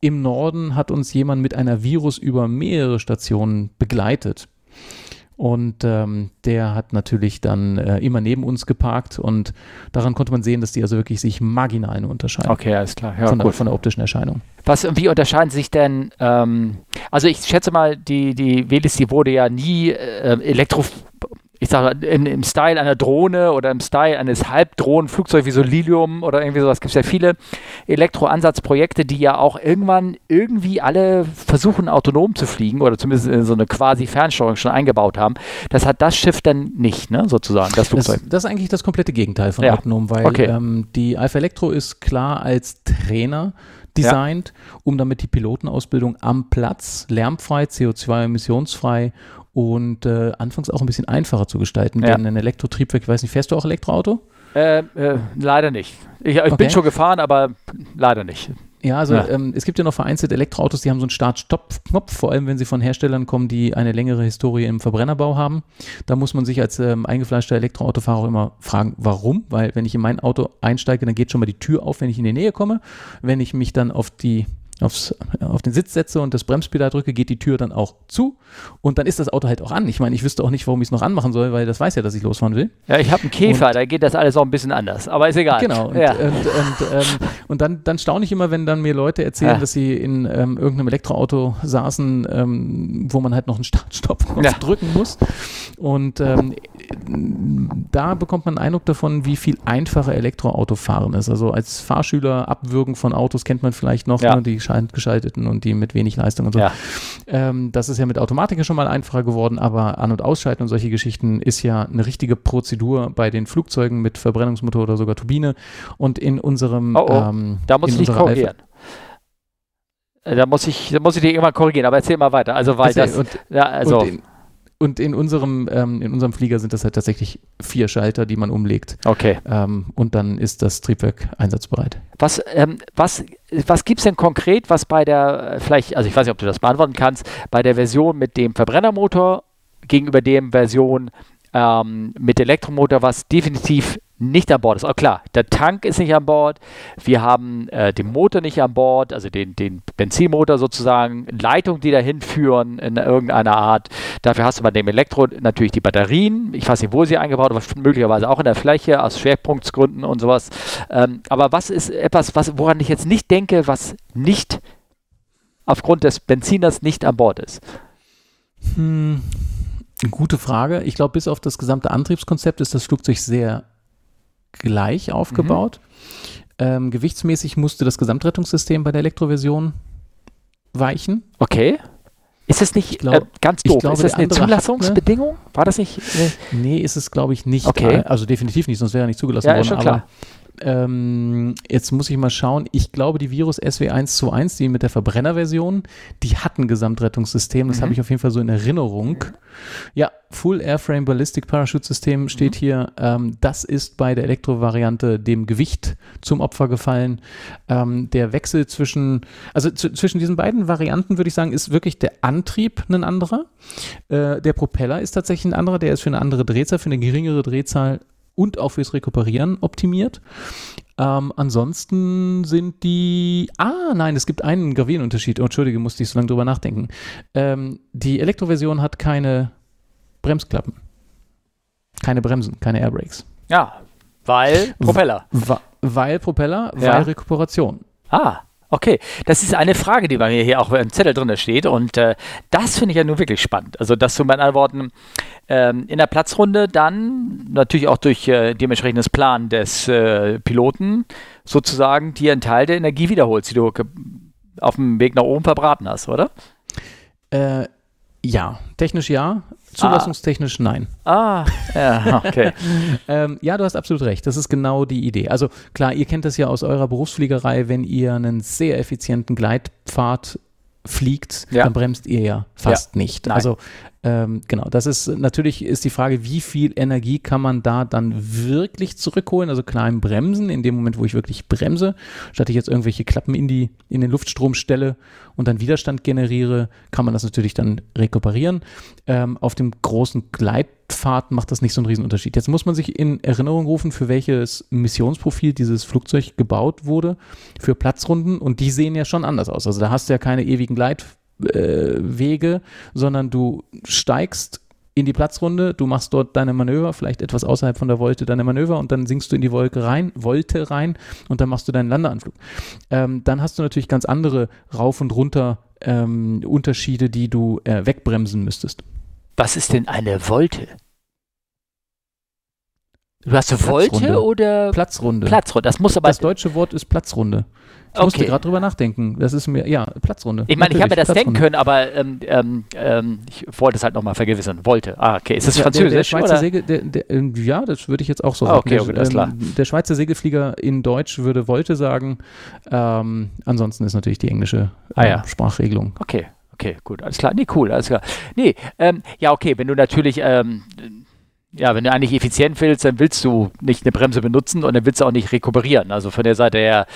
Im Norden hat uns jemand mit einer Virus über mehrere Stationen begleitet. Und ähm, der hat natürlich dann äh, immer neben uns geparkt und daran konnte man sehen, dass die also wirklich sich marginal unterscheiden. Okay, alles klar. Ja, von, der, von, der, optischen Erscheinung. Was, wie unterscheiden sich denn, ähm, also ich schätze mal, die, die Velis, die wurde ja nie äh, elektro ich sage, im Style einer Drohne oder im Style eines Halbdrohnenflugzeugs wie so Lilium oder irgendwie sowas, gibt es ja viele Elektroansatzprojekte, die ja auch irgendwann irgendwie alle versuchen, autonom zu fliegen oder zumindest in so eine quasi Fernsteuerung schon eingebaut haben. Das hat das Schiff dann nicht, ne, sozusagen, das Flugzeug. Das, das ist eigentlich das komplette Gegenteil von ja. autonom, weil okay. ähm, die Alpha Electro ist klar als Trainer designt, ja. um damit die Pilotenausbildung am Platz lärmfrei, CO2-emissionsfrei und äh, anfangs auch ein bisschen einfacher zu gestalten. Ja. Denn ein Elektrotriebwerk, ich weiß nicht, fährst du auch Elektroauto? Äh, äh, leider nicht. Ich, ich okay. bin schon gefahren, aber leider nicht. Ja, also ja. Ähm, es gibt ja noch vereinzelt Elektroautos, die haben so einen Start-Stopp-Knopf, vor allem wenn sie von Herstellern kommen, die eine längere Historie im Verbrennerbau haben. Da muss man sich als ähm, eingefleischter Elektroautofahrer auch immer fragen, warum? Weil wenn ich in mein Auto einsteige, dann geht schon mal die Tür auf, wenn ich in die Nähe komme. Wenn ich mich dann auf die aufs, auf den Sitz setze und das Bremspedal drücke, geht die Tür dann auch zu und dann ist das Auto halt auch an. Ich meine, ich wüsste auch nicht, warum ich es noch anmachen soll, weil das weiß ja, dass ich losfahren will. Ja, ich habe einen Käfer, und, da geht das alles auch ein bisschen anders, aber ist egal. Genau. Und, ja. und, und, ähm, dann, dann staune ich immer, wenn dann mir Leute erzählen, ja. dass sie in ähm, irgendeinem Elektroauto saßen, ähm, wo man halt noch einen Start-Stopp [LAUGHS] ja. drücken muss. Und ähm, da bekommt man einen Eindruck davon, wie viel einfacher Elektroautofahren ist. Also als Fahrschüler Abwürgen von Autos kennt man vielleicht noch, Ja. ne, die geschalteten und die mit wenig Leistung und so. Ja. Ähm, das ist ja mit Automatik schon mal einfacher geworden, aber An- und Ausschalten und solche Geschichten ist ja eine richtige Prozedur bei den Flugzeugen mit Verbrennungsmotor oder sogar Turbine. Und in unserem Oh, oh. ähm, Da muss ich dich korrigieren. Äh, Da muss ich, da muss ich dich irgendwann korrigieren, aber erzähl mal weiter. Also, weil Alpha- das, und, ja, also, und, und in unserem ähm, in unserem Flieger sind das halt tatsächlich vier Schalter, die man umlegt. okay. Ähm, und dann ist das Triebwerk einsatzbereit. Was, ähm, was, was gibt es denn konkret, was bei der, äh, vielleicht, also ich weiß nicht, ob du das beantworten kannst, bei der Version mit dem Verbrennermotor gegenüber dem Version ähm, mit Elektromotor, was definitiv nicht an Bord ist. Oh, klar, der Tank ist nicht an Bord, wir haben äh, den Motor nicht an Bord, also den, den Benzinmotor sozusagen, Leitungen, die dahin führen in irgendeiner Art. Dafür hast du bei dem Elektro natürlich die Batterien. Ich weiß nicht, wo sie eingebaut, aber möglicherweise auch in der Fläche aus Schwerpunktsgründen und sowas. Ähm, aber was ist etwas, was, woran ich jetzt nicht denke, was nicht aufgrund des Benziners nicht an Bord ist? Hm, gute Frage. Ich glaube, bis auf das gesamte Antriebskonzept ist das Flugzeug sehr gleich aufgebaut. Ähm, gewichtsmäßig musste das Gesamtrettungssystem bei der Elektroversion weichen. Okay. Ist das nicht Ich glaub- äh, ganz doof? glaube, ist das eine ne? Zulassungsbedingung? War das nicht? Äh, Nee, ist es, glaube ich, nicht. Okay. Also definitiv nicht, sonst wäre er nicht zugelassen Ja, worden. schon aber klar. Ähm, jetzt muss ich mal schauen. Ich glaube, die Virus SW121, die mit der Verbrennerversion, die hatten ein Gesamtrettungssystem. Das Mhm. habe ich auf jeden Fall so in Erinnerung. Ja, Full Airframe Ballistic Parachute System steht Mhm. hier. Ähm, das ist bei der Elektrovariante dem Gewicht zum Opfer gefallen. Ähm, der Wechsel zwischen, also zwischen diesen beiden Varianten würde ich sagen, ist wirklich der Antrieb ein anderer. Äh, der Propeller ist tatsächlich ein anderer, der ist für eine andere Drehzahl, für eine geringere Drehzahl und auch fürs Rekuperieren optimiert. Ähm, ansonsten sind die. Ah, nein, es gibt einen gravierenden Unterschied. Oh, Entschuldige, musste ich so lange drüber nachdenken. Ähm, die Elektroversion hat keine Bremsklappen. Keine Bremsen, keine Airbrakes. ja, weil Propeller. Wa weil Propeller, Ja. weil Rekuperation. Ah, okay. Das ist eine Frage, die bei mir hier auch im Zettel drin steht. Und äh, das finde ich ja nun wirklich spannend. Also, dass du mit anderen Worten ähm, in der Platzrunde dann natürlich auch durch äh, dementsprechendes Plan des äh, Piloten sozusagen dir einen Teil der Energie wiederholst, die du auf dem Weg nach oben verbraten hast, oder? Äh, ja, technisch ja, zulassungstechnisch nein. Ah, ja, okay. [LAUGHS] Ähm, ja, du hast absolut recht. Das ist genau die Idee. Also klar, ihr kennt das ja aus eurer Berufsfliegerei, wenn ihr einen sehr effizienten Gleitpfad fliegt, Ja. dann bremst ihr ja fast nicht. Nein. Also ähm, genau, das ist natürlich ist die Frage, wie viel Energie kann man da dann wirklich zurückholen? Also klar im Bremsen, in dem Moment, wo ich wirklich bremse, statt ich jetzt irgendwelche Klappen in die in den Luftstrom stelle und dann Widerstand generiere, kann man das natürlich dann rekuperieren. Ähm, auf dem großen Gleitpfad macht das nicht so einen Riesenunterschied. Jetzt muss man sich in Erinnerung rufen, für welches Missionsprofil dieses Flugzeug gebaut wurde, für Platzrunden und die sehen ja schon anders aus. Also da hast du ja keine ewigen äh, Wege, sondern du steigst in die Platzrunde, du machst dort deine Manöver, vielleicht etwas außerhalb von der Wolte deine Manöver und dann sinkst du in die Wolke rein, Wolte rein und dann machst du deinen Landeanflug. Ähm, dann hast du natürlich ganz andere Rauf und Runter ähm, Unterschiede, die du äh, wegbremsen müsstest. Was ist denn eine Volte? Du hast. Volte oder Platzrunde. Platzrunde? Das muss aber. das deutsche Wort ist Platzrunde. Ich musste Okay. gerade drüber nachdenken. Das ist mir, ja, Platzrunde. Ich meine, ich habe mir das denken können, aber ähm, ähm, ähm, ich wollte es halt nochmal vergewissern. Wollte. Ah, okay. Ist das Ja, der, der Französisch? Schweizer oder? Segel, der, der, ähm, ja, das würde ich jetzt auch so Ah, sagen. okay, der, okay, alles klar. der Schweizer Segelflieger in Deutsch würde Wolte sagen. Ähm, ansonsten ist natürlich die englische Ah, äh, ja. Sprachregelung. Okay, okay, gut, alles klar. Nee, cool, alles klar. Nee, ähm, ja, okay, wenn du natürlich, ähm, ja, wenn du eigentlich effizient willst, dann willst du nicht eine Bremse benutzen und dann willst du auch nicht rekuperieren. Also von der Seite her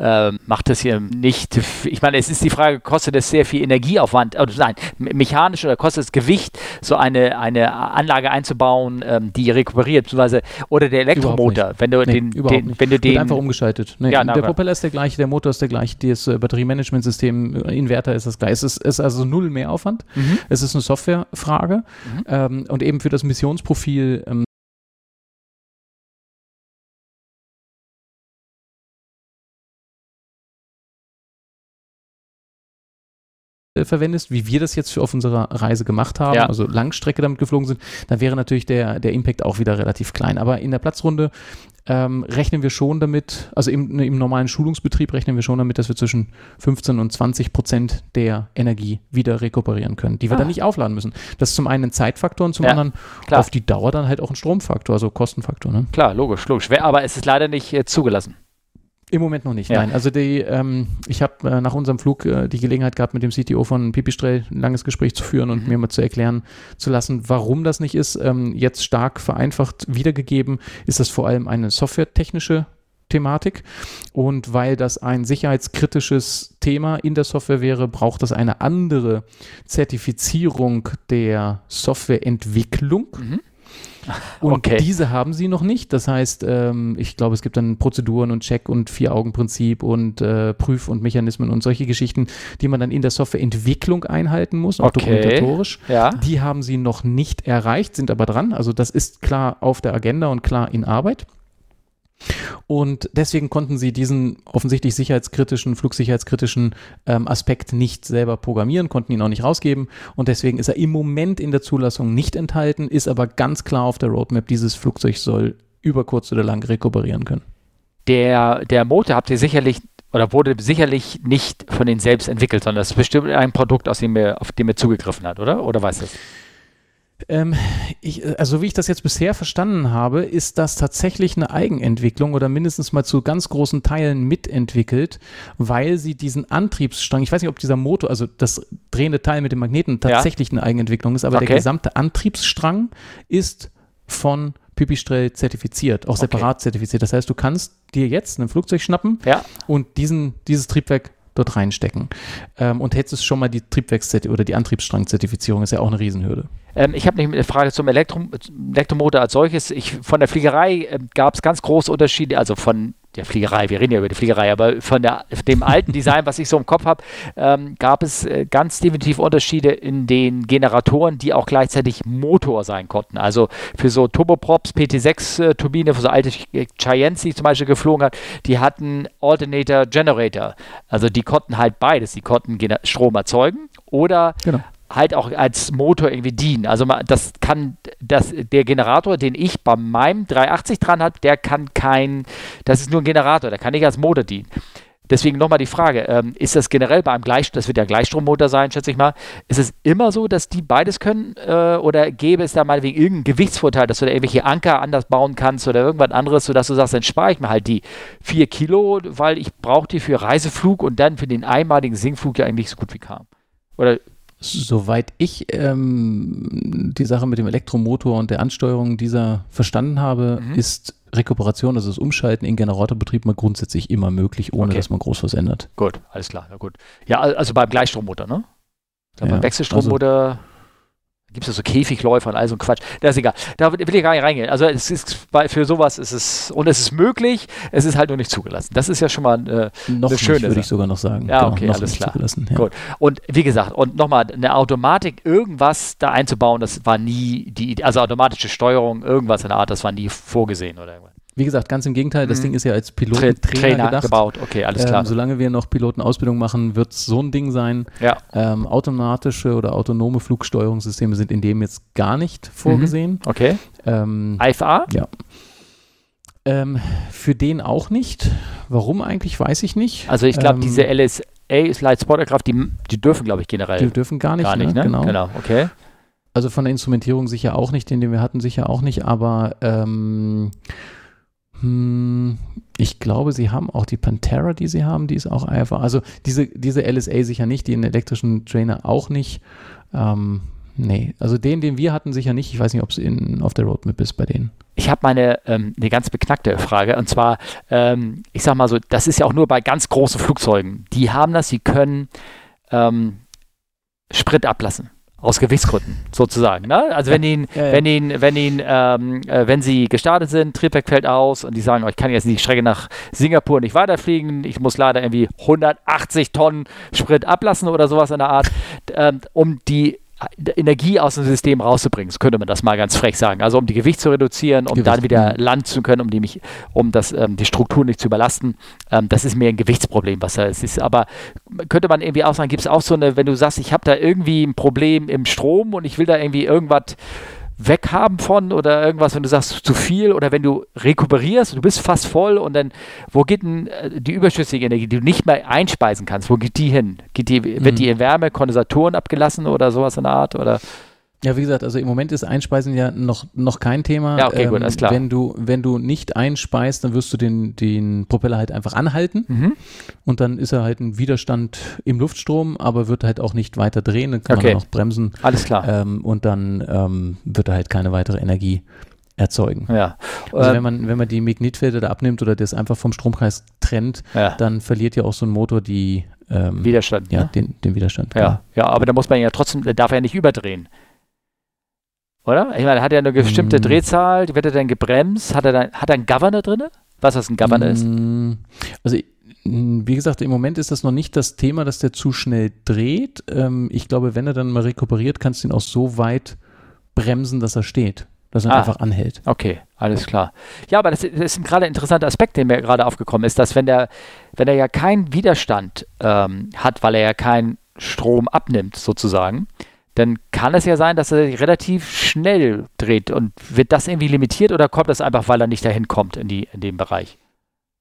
ähm, macht das hier nicht, ich meine, es ist die Frage, kostet es sehr viel Energieaufwand, oder nein, me- mechanisch oder kostet es Gewicht, so eine, eine Anlage einzubauen, ähm, die rekuperiert, beziehungsweise, oder der Elektromotor, wenn du Nee, den, überhaupt den wenn du Wird den, einfach umgeschaltet. Nee, Ja, na, der Propeller ist der gleiche, der Motor ist der gleiche, das äh, Batteriemanagementsystem, äh, Inverter ist das gleiche. Es ist, ist also null Mehraufwand. Mhm. Es ist eine Softwarefrage. Mhm. Ähm, und eben für das Missionsprofil ähm, äh, verwendest, wie wir das jetzt auf unserer Reise gemacht haben, Ja. also Langstrecke damit geflogen sind, dann wäre natürlich der, der Impact auch wieder relativ klein. Aber in der Platzrunde ähm, rechnen wir schon damit, also im, im normalen Schulungsbetrieb rechnen wir schon damit, dass wir zwischen 15 und 20 Prozent der Energie wieder rekuperieren können, die wir Ah. dann nicht aufladen müssen. Das ist zum einen ein Zeitfaktor und zum Ja, anderen klar. auf die Dauer dann halt auch ein Stromfaktor, also Kostenfaktor. Ne? Klar, logisch, logisch. Aber es ist leider nicht äh, zugelassen. Im Moment noch nicht, Ja. nein. Also die, ähm, ich habe äh, nach unserem Flug äh, die Gelegenheit gehabt, mit dem CTO von Pipistrel ein langes Gespräch zu führen und Mhm. mir mal zu erklären zu lassen, warum das nicht ist. Ähm, jetzt stark vereinfacht wiedergegeben ist das vor allem eine softwaretechnische Thematik. Und weil das ein sicherheitskritisches Thema in der Software wäre, braucht es eine andere Zertifizierung der Softwareentwicklung. Mhm. [LAUGHS] Und Okay. diese haben sie noch nicht. Das heißt, ähm, ich glaube, es gibt dann Prozeduren und Check- und Vier-Augen-Prinzip und äh, Prüf- und Mechanismen und solche Geschichten, die man dann in der Softwareentwicklung einhalten muss, auch Okay. dokumentatorisch. Ja. Die haben sie noch nicht erreicht, sind aber dran. Also das ist klar auf der Agenda und klar in Arbeit. Und deswegen konnten sie diesen offensichtlich sicherheitskritischen, flugsicherheitskritischen ähm, Aspekt nicht selber programmieren, konnten ihn auch nicht rausgeben. Und deswegen ist er im Moment in der Zulassung nicht enthalten, ist aber ganz klar auf der Roadmap, dieses Flugzeug soll über kurz oder lang rekuperieren können. Der, der Motor habt ihr sicherlich oder wurde sicherlich nicht von denen selbst entwickelt, sondern das ist bestimmt ein Produkt, aus dem er, auf dem er zugegriffen hat, oder? Oder weißt du das? Ähm, ich, äh, also wie ich das jetzt bisher verstanden habe, ist das tatsächlich eine Eigenentwicklung oder mindestens mal zu ganz großen Teilen mitentwickelt, weil sie diesen Antriebsstrang, ich weiß nicht, ob dieser Motor, also das drehende Teil mit dem Magneten tatsächlich eine Eigenentwicklung ist, aber Okay. der gesamte Antriebsstrang ist von Pipistrel zertifiziert, auch Okay. separat zertifiziert. Das heißt, du kannst dir jetzt ein Flugzeug schnappen Ja. und diesen, dieses Triebwerk dort reinstecken. Ähm, und hättest schon mal die Triebwerks- oder die Antriebsstrang-Zertifizierung, ist ja auch eine Riesenhürde. Ähm, ich habe nämlich eine Frage zum Elektro Elektromotor als solches. Ich, von der Fliegerei ähm, gab es ganz große Unterschiede, also von der Fliegerei, wir reden ja über die Fliegerei, aber von der, dem alten Design, was ich so im Kopf habe, ähm, gab es äh, ganz definitiv Unterschiede in den Generatoren, die auch gleichzeitig Motor sein konnten. Also für so Turboprops, PT6-Turbine, für so alte Giants, die ich zum Beispiel geflogen hat, die hatten Alternator Generator. Also die konnten halt beides. Die konnten Gener Strom erzeugen oder Genau. Halt auch als Motor irgendwie dienen. Also das kann, das, der Generator, den ich bei meinem 380 dran hat, der kann kein, das ist nur ein Generator, der kann nicht als Motor dienen. Deswegen nochmal die Frage, ähm, ist das generell bei einem Gleich, das wird ja Gleichstrommotor sein, schätze ich mal, ist es immer so, dass die beides können äh, oder gäbe es da mal wegen irgendeinen Gewichtsvorteil, dass du da irgendwelche Anker anders bauen kannst oder irgendwas anderes, sodass du sagst, dann spare ich mir halt die 4 Kilo, weil ich brauche die für Reiseflug und dann für den einmaligen Sinkflug ja eigentlich so gut wie kam. Oder Soweit ich ähm, die Sache mit dem Elektromotor und der Ansteuerung dieser verstanden habe, Mhm. ist Rekuperation, also das Umschalten in Generatorbetrieb mal grundsätzlich immer möglich, ohne Okay. dass man groß was ändert. Gut, alles klar, ja gut. Ja, al- also beim Gleichstrommotor, ne? Ja, beim Wechselstrommotor gibt es ja so Käfigläufer und all so ein Quatsch. Das ist egal. Da will ich gar nicht reingehen. Also es ist bei, für sowas ist es, und es ist möglich, es ist halt nur nicht zugelassen. Das ist ja schon mal äh, Noch Eine nicht, schöne würde Sache. ich sogar noch sagen. Ja, okay, noch alles nicht klar. Zugelassen, ja. Gut. Und wie gesagt, und nochmal, eine Automatik, irgendwas da einzubauen, das war nie die Idee, also automatische Steuerung, irgendwas in der Art, das war nie vorgesehen oder irgendwas. Wie gesagt, ganz im Gegenteil, das Mhm. Ding ist ja als Tra Pilotentrainer Trainer gedacht. gebaut, okay, alles klar. Ähm, solange wir noch Pilotenausbildung machen, wird es so ein Ding sein. ja, Ähm, automatische oder autonome Flugsteuerungssysteme sind in dem jetzt gar nicht vorgesehen. okay. Ähm, IFA? ähm, für den auch nicht. Warum eigentlich, weiß ich nicht. Also ich glaube, Ähm, diese LSA Light Spot Aircraft, die, die dürfen, glaube ich, generell Die dürfen gar nicht, gar nicht, ne? Genau. okay. Also von der Instrumentierung sicher auch nicht, den, den wir hatten, sicher auch nicht, aber ähm, ich glaube, sie haben auch die Pantera, die sie haben, die ist auch IFA. Also diese, diese LSA sicher nicht, den elektrischen Trainer auch nicht. Ähm, nee, also den, den wir hatten, sicher nicht. Ich weiß nicht, ob es auf der Roadmap ist bei denen. Ich habe meine ähm, eine ganz beknackte Frage und zwar, ähm, ich sag mal so, das ist ja auch nur bei ganz großen Flugzeugen. Die haben das, sie können ähm, Sprit ablassen. Aus Gewichtsgründen, sozusagen. Ne? Also wenn ihnen, Ja, ja. wenn ihnen, wenn ihnen, ähm, äh, wenn sie gestartet sind, Triebwerk fällt aus und die sagen, oh, ich kann jetzt die Strecke nach Singapur nicht weiterfliegen, ich muss leider irgendwie 180 Tonnen Sprit ablassen oder sowas in der Art, ähm, um die Energie aus dem System rauszubringen, so könnte man das mal ganz frech sagen. Also um die Gewicht zu reduzieren, um Gewicht, dann wieder mhm. landen zu können, um die, mich, um das, ähm, die Struktur nicht zu überlasten. Ähm, das ist mehr ein Gewichtsproblem, was da ist. Aber könnte man irgendwie auch sagen, gibt es auch so eine, wenn du sagst, ich habe da irgendwie ein Problem im Strom und ich will da irgendwie irgendwas weghaben von oder irgendwas, wenn du sagst zu viel oder wenn du rekuperierst, du bist fast voll und dann, wo geht denn äh, die überschüssige Energie, die du nicht mehr einspeisen kannst, wo geht die hin? Geht die, wird mhm. die in Wärme, Kondensatoren abgelassen oder sowas in der Art oder? Ja, wie gesagt, also im Moment ist Einspeisen ja noch, noch kein Thema. Ja, okay, ähm, gut, alles klar. Wenn du, wenn du nicht einspeist, dann wirst du den, den Propeller halt einfach anhalten mhm. und dann ist er halt ein Widerstand im Luftstrom, aber wird halt auch nicht weiter drehen, dann kann okay. man auch bremsen. Alles klar. Ähm, und dann ähm, wird er halt keine weitere Energie erzeugen. Ja. Also ähm, wenn man, wenn man die Magnetfelder da abnimmt oder das einfach vom Stromkreis trennt, ja. dann verliert ja auch so ein Motor die ähm, Widerstand. Ja, ne? den, den Widerstand. Ja. Genau. ja, aber da muss man ja trotzdem, darf er ja nicht überdrehen. Oder? Ich meine, hat er eine bestimmte mm. Drehzahl, wird er dann gebremst? Hat er dann, hat er einen Governor drin? Was das ein Governor mm. ist? Also wie gesagt, im Moment ist das noch nicht das Thema, dass der zu schnell dreht. Ähm, ich glaube, wenn er dann mal rekuperiert, kannst du ihn auch so weit bremsen, dass er steht, dass er ah, einfach anhält. Okay, alles klar. Ja, aber das, ist ein gerade interessanter Aspekt, der mir gerade aufgekommen ist, dass wenn der, wenn er ja keinen Widerstand ähm, hat, weil er ja keinen Strom abnimmt, sozusagen, dann kann es ja sein, dass er relativ schnell dreht. Und wird das irgendwie limitiert oder kommt das einfach, weil er nicht dahin kommt in, die, in dem Bereich?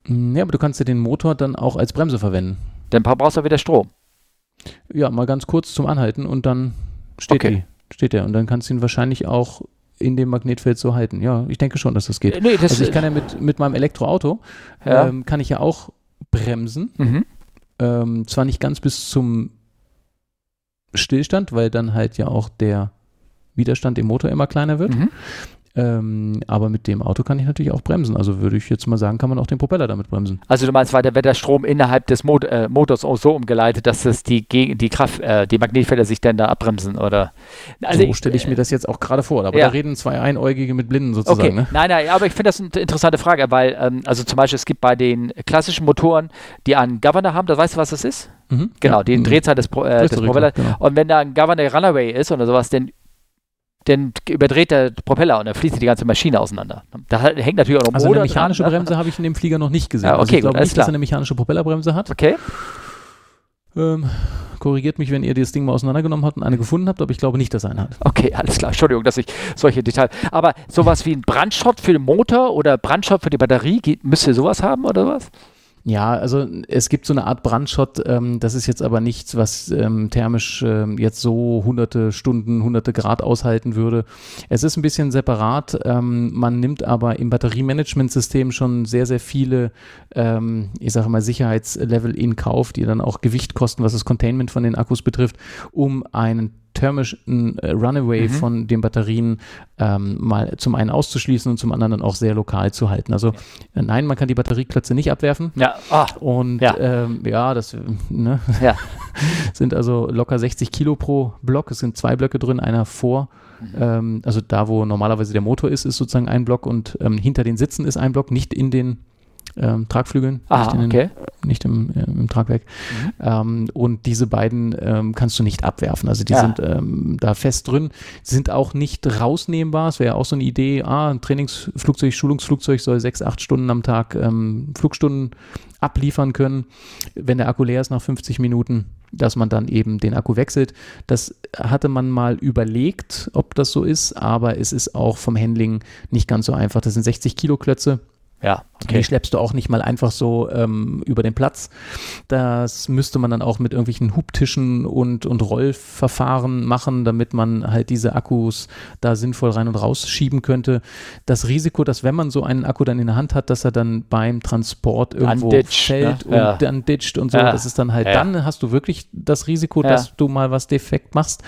Mm, ja, aber du kannst ja den Motor dann auch als Bremse verwenden. Dann brauchst du wieder Strom. Ja, mal ganz kurz zum Anhalten und dann steht, okay. die, steht er. Und dann kannst du ihn wahrscheinlich auch in dem Magnetfeld so halten. Ja, ich denke schon, dass das geht. Nee, das also ich kann ja mit, mit meinem Elektroauto, ja. ähm, kann ich ja auch bremsen. Mhm. Ähm, zwar nicht ganz bis zum Stillstand, weil dann halt ja auch der Widerstand im Motor immer kleiner wird. Mhm. Ähm, aber mit dem Auto kann ich natürlich auch bremsen. Also würde ich jetzt mal sagen, kann man auch den Propeller damit bremsen. Also du meinst weiter, wird der Strom innerhalb des Mot äh, Motors auch so umgeleitet, dass es die, die Kraft, äh, die Magnetfelder sich dann da abbremsen oder? Also so stelle ich mir das jetzt auch gerade vor. Aber ja. da reden zwei Einäugige mit Blinden sozusagen. Okay. Ne? Nein, nein, aber ich finde das eine interessante Frage, weil ähm, also zum Beispiel es gibt bei den klassischen Motoren, die einen Governor haben, da weißt du, was das ist? Mhm. Genau, ja. die mhm. Drehzahl des, Pro, äh, des Propellers. Genau. Und wenn da ein Governor Runaway ist oder sowas, dann dann überdreht der Propeller und dann fließt die ganze Maschine auseinander. Da hängt natürlich auch noch Also Motor eine mechanische dran? Bremse habe ich in dem Flieger noch nicht gesehen. Ja, okay, also ich glaube nicht, klar. dass er eine mechanische Propellerbremse hat. Okay. Ähm, korrigiert mich, wenn ihr das Ding mal auseinandergenommen habt und eine gefunden habt, aber ich glaube nicht, dass er eine hat. Okay, alles klar. Entschuldigung, dass ich solche Details. Aber sowas wie ein Brandschott für den Motor oder Brandschott für die Batterie, müsst ihr sowas haben oder was? Ja, also es gibt so eine Art Brandschott, ähm, das ist jetzt aber nichts, was ähm, thermisch ähm, jetzt so hunderte Stunden, hunderte Grad aushalten würde. Es ist ein bisschen separat, ähm, man nimmt aber im Batteriemanagementsystem schon sehr, sehr viele, ähm, ich sage mal, Sicherheitslevel in Kauf, die dann auch Gewicht kosten, was das Containment von den Akkus betrifft, um einen thermischen äh, Runaway mhm. von den Batterien ähm, mal zum einen auszuschließen und zum anderen dann auch sehr lokal zu halten. Also äh, nein, man kann die Batterieklötze nicht abwerfen. Ja. Ah. Und ja, ähm, ja das ne? ja. [LAUGHS] sind also locker 60 Kilo pro Block. Es sind zwei Blöcke drin, einer vor. Mhm. Ähm, also da, wo normalerweise der Motor ist, ist sozusagen ein Block und ähm, hinter den Sitzen ist ein Block, nicht in den ähm, Tragflügeln, ah, nicht, den, okay. nicht im, äh, im Tragwerk. Mhm. Ähm, und diese beiden ähm, kannst du nicht abwerfen. Also die ja. sind ähm, da fest drin, sind auch nicht rausnehmbar. Es wäre auch so eine Idee, ah, ein Trainingsflugzeug, Schulungsflugzeug soll sechs, acht Stunden am Tag ähm, Flugstunden abliefern können, wenn der Akku leer ist nach 50 Minuten, dass man dann eben den Akku wechselt. Das hatte man mal überlegt, ob das so ist, aber es ist auch vom Handling nicht ganz so einfach. Das sind 60 Kilo Klötze ja, okay. Die schleppst du auch nicht mal einfach so ähm, über den Platz. Das müsste man dann auch mit irgendwelchen Hubtischen und, und Rollverfahren machen, damit man halt diese Akkus da sinnvoll rein und raus schieben könnte. Das Risiko, dass wenn man so einen Akku dann in der Hand hat, dass er dann beim Transport irgendwo Unditched, fällt ne? und ja. dann ditcht und so, ja. das ist dann halt, ja. dann hast du wirklich das Risiko, dass du mal was defekt machst.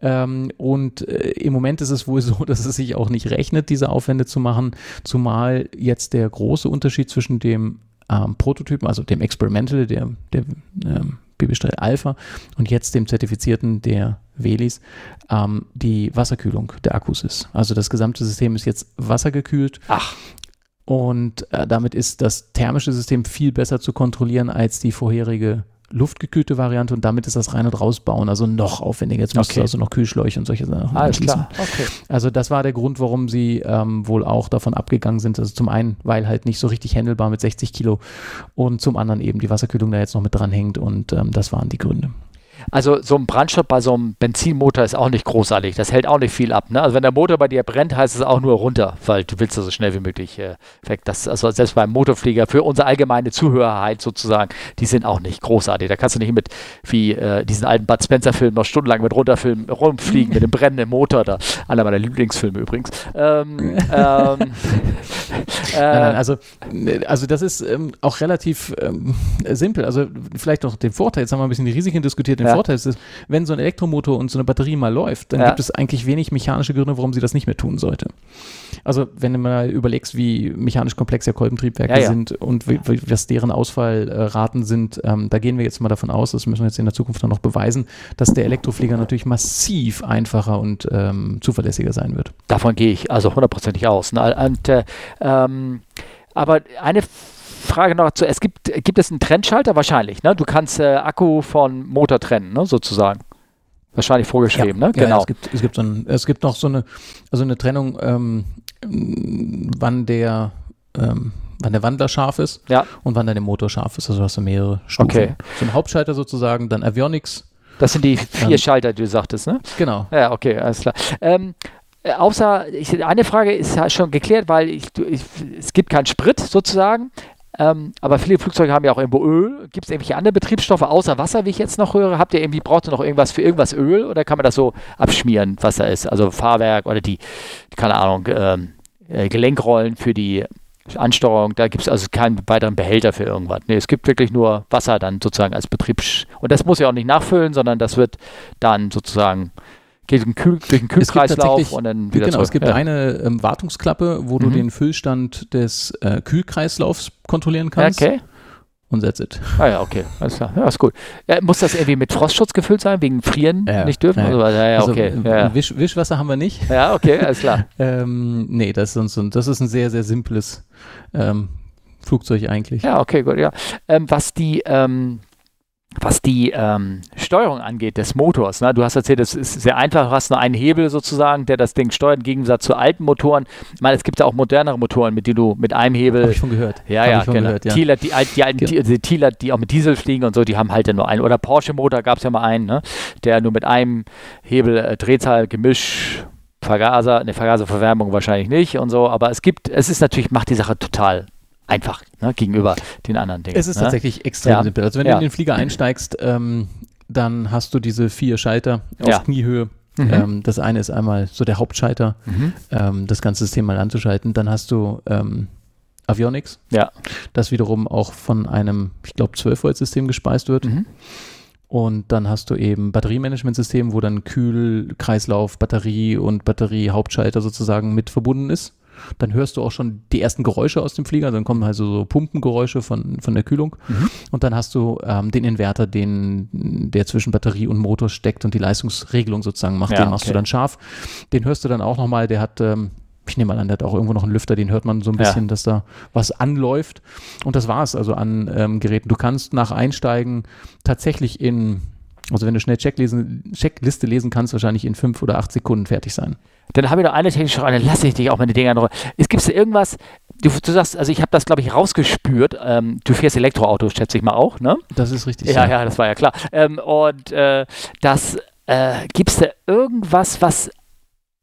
Ähm, und äh, im Moment ist es wohl [LAUGHS] so, dass es sich auch nicht rechnet, diese Aufwände zu machen, zumal jetzt der der große Unterschied zwischen dem ähm, Prototypen, also dem Experimental, der, der ähm, Babystrell Alpha und jetzt dem zertifizierten der Velis, ähm, die Wasserkühlung der Akkus ist. Also das gesamte System ist jetzt wassergekühlt. Ach. Und äh, damit ist das thermische System viel besser zu kontrollieren als die vorherige luftgekühlte Variante und damit ist das rein und rausbauen, also noch aufwendiger. Jetzt musst Okay. du also noch Kühlschläuche und solche Sachen Alles anschließen. klar. Okay. Also das war der Grund, warum sie ähm, wohl auch davon abgegangen sind. Also zum einen, weil halt nicht so richtig handelbar mit 60 Kilo und zum anderen eben die Wasserkühlung da jetzt noch mit dranhängt und ähm, das waren die Gründe. Also so ein Brandstoff bei so einem Benzinmotor ist auch nicht großartig. Das hält auch nicht viel ab. Ne? Also wenn der Motor bei dir brennt, heißt es auch nur runter, weil du willst ja so schnell wie möglich äh, weg. Das, also selbst beim Motorflieger, für unsere allgemeine Zuhörerheit sozusagen, die sind auch nicht großartig. Da kannst du nicht mit, wie äh, diesen alten Bud Spencer-Film noch stundenlang mit runterfilmen, rumfliegen mit dem brennenden Motor da. Einer meiner Lieblingsfilme übrigens. Ähm, [LAUGHS] ähm, Nein, nein, äh, also, äh, also das ist ähm, auch relativ ähm, simpel. Also vielleicht auch den Vorteil, jetzt haben wir ein bisschen die Risiken diskutiert, den Ja. Vorteil ist, wenn so ein Elektromotor und so eine Batterie mal läuft, dann Ja. gibt es eigentlich wenig mechanische Gründe, warum sie das nicht mehr tun sollte. Also wenn du mal überlegst, wie mechanisch komplex ja Kolbentriebwerke Ja, ja. sind und wie, wie, was deren Ausfallraten sind, ähm, da gehen wir jetzt mal davon aus, das müssen wir jetzt in der Zukunft dann noch beweisen, dass der Elektroflieger natürlich massiv einfacher und ähm, zuverlässiger sein wird. Davon gehe ich also hundertprozentig aus. Ne? Und, äh, ähm, aber eine Frage noch zu, es gibt, gibt es einen Trennschalter? Wahrscheinlich, ne? Du kannst äh, Akku von Motor trennen, ne? sozusagen. Wahrscheinlich vorgeschrieben, ne? Ja, Genau. es, gibt, es, gibt so ein, es gibt noch so eine, also eine Trennung, ähm, wann der, ähm, wann der Wandler scharf ist Ja. und wann dann der Motor scharf ist. Also hast du mehrere Stufen. Okay. So ein Hauptschalter sozusagen, dann Avionics. Das sind die vier Dann- Schalter, die du sagtest, ne? Genau. Ja, okay, alles klar. Ähm, äh, außer, ich, eine Frage ist ja schon geklärt, weil ich, ich, es gibt keinen Sprit sozusagen. Ähm, aber viele Flugzeuge haben ja auch irgendwo Öl. Gibt es irgendwelche anderen Betriebsstoffe außer Wasser, wie ich jetzt noch höre? Habt ihr irgendwie, braucht ihr noch irgendwas für irgendwas Öl oder kann man das so abschmieren, was da ist? Also Fahrwerk oder die, keine Ahnung, ähm, äh, Gelenkrollen für die Ansteuerung, da gibt es also keinen weiteren Behälter für irgendwas. Nee, es gibt wirklich nur Wasser dann sozusagen als Betriebs... Und das muss ja auch nicht nachfüllen, sondern das wird dann sozusagen geht den Kühl, durch den Kühlkreislauf und dann wieder Genau, zurück. es gibt ja. eine ähm, Wartungsklappe, wo du Mhm. den Füllstand des äh, Kühlkreislaufs kontrollieren kannst. Okay. Und that's it. Ah ja, okay. Alles klar. Ja, ist gut. Ja, muss das irgendwie mit Frostschutz gefüllt sein, wegen Frieren Ja, nicht dürfen? ja. Also, ja, ja, Also, okay. äh, ja. Wisch, Wischwasser haben wir nicht. ja, okay, alles klar. [LAUGHS] Ähm, nee, das ist, uns- das ist ein sehr, sehr simples ähm, Flugzeug eigentlich. Ja, okay, gut, ja. Ähm, was die, ähm, was die ähm, Steuerung angeht des Motors, ne? du hast erzählt, es ist sehr einfach, du hast nur einen Hebel sozusagen, der das Ding steuert, im Gegensatz zu alten Motoren. Ich meine, es gibt ja auch modernere Motoren, mit denen du mit einem Hebel Habe ich von gehört. Ja, Hab ja, genau. gehört, ja. Thieler, die, die alten Thi- die Thieler, die auch mit Diesel fliegen und so, die haben halt ja nur einen. Oder Porsche-Motor gab es ja mal einen, ne? der nur mit einem Hebel, äh, Drehzahl, Gemisch, Vergaser, eine Vergaserverwärmung wahrscheinlich nicht und so, aber es gibt, es ist natürlich, macht die Sache total einfach ne, gegenüber den anderen Dingen. Es ist ne? tatsächlich extrem Ja. simpel. Also wenn Ja. du in den Flieger einsteigst, ähm, dann hast du diese vier Schalter auf Ja. Kniehöhe. Mhm. Ähm, das eine ist einmal so der Hauptschalter, Mhm. ähm, das ganze System mal anzuschalten. Dann hast du ähm, Avionics, Ja. das wiederum auch von einem, ich glaube, 12-Volt-System gespeist wird. Mhm. Und dann hast du eben Batteriemanagementsystem, wo dann Kühl, Kreislauf, Batterie und Batterie-Hauptschalter sozusagen mit verbunden ist. Dann hörst du auch schon die ersten Geräusche aus dem Flieger, dann kommen also so Pumpengeräusche von, von der Kühlung. Mhm. Und dann hast du ähm, den Inverter, den, der zwischen Batterie und Motor steckt und die Leistungsregelung sozusagen macht. Ja, den machst okay. du dann scharf. Den hörst du dann auch nochmal, der hat, ähm, ich nehme mal an, der hat auch irgendwo noch einen Lüfter, den hört man so ein Ja. bisschen, dass da was anläuft. Und das war es also an ähm, Geräten. Du kannst nach Einsteigen tatsächlich in, also wenn du schnell Checklesen, Checkliste lesen kannst, wahrscheinlich in fünf oder acht Sekunden fertig sein. Dann habe ich noch eine technische Frage, dann lasse ich dich auch meine Dinger noch. Es gibt irgendwas, du, du sagst, also ich habe das, glaube ich, rausgespürt. Ähm, du fährst Elektroauto, schätze ich mal auch, ne? Das ist richtig. Ja, ja, das war ja klar. Ähm, und äh, das äh, gibt es da irgendwas, was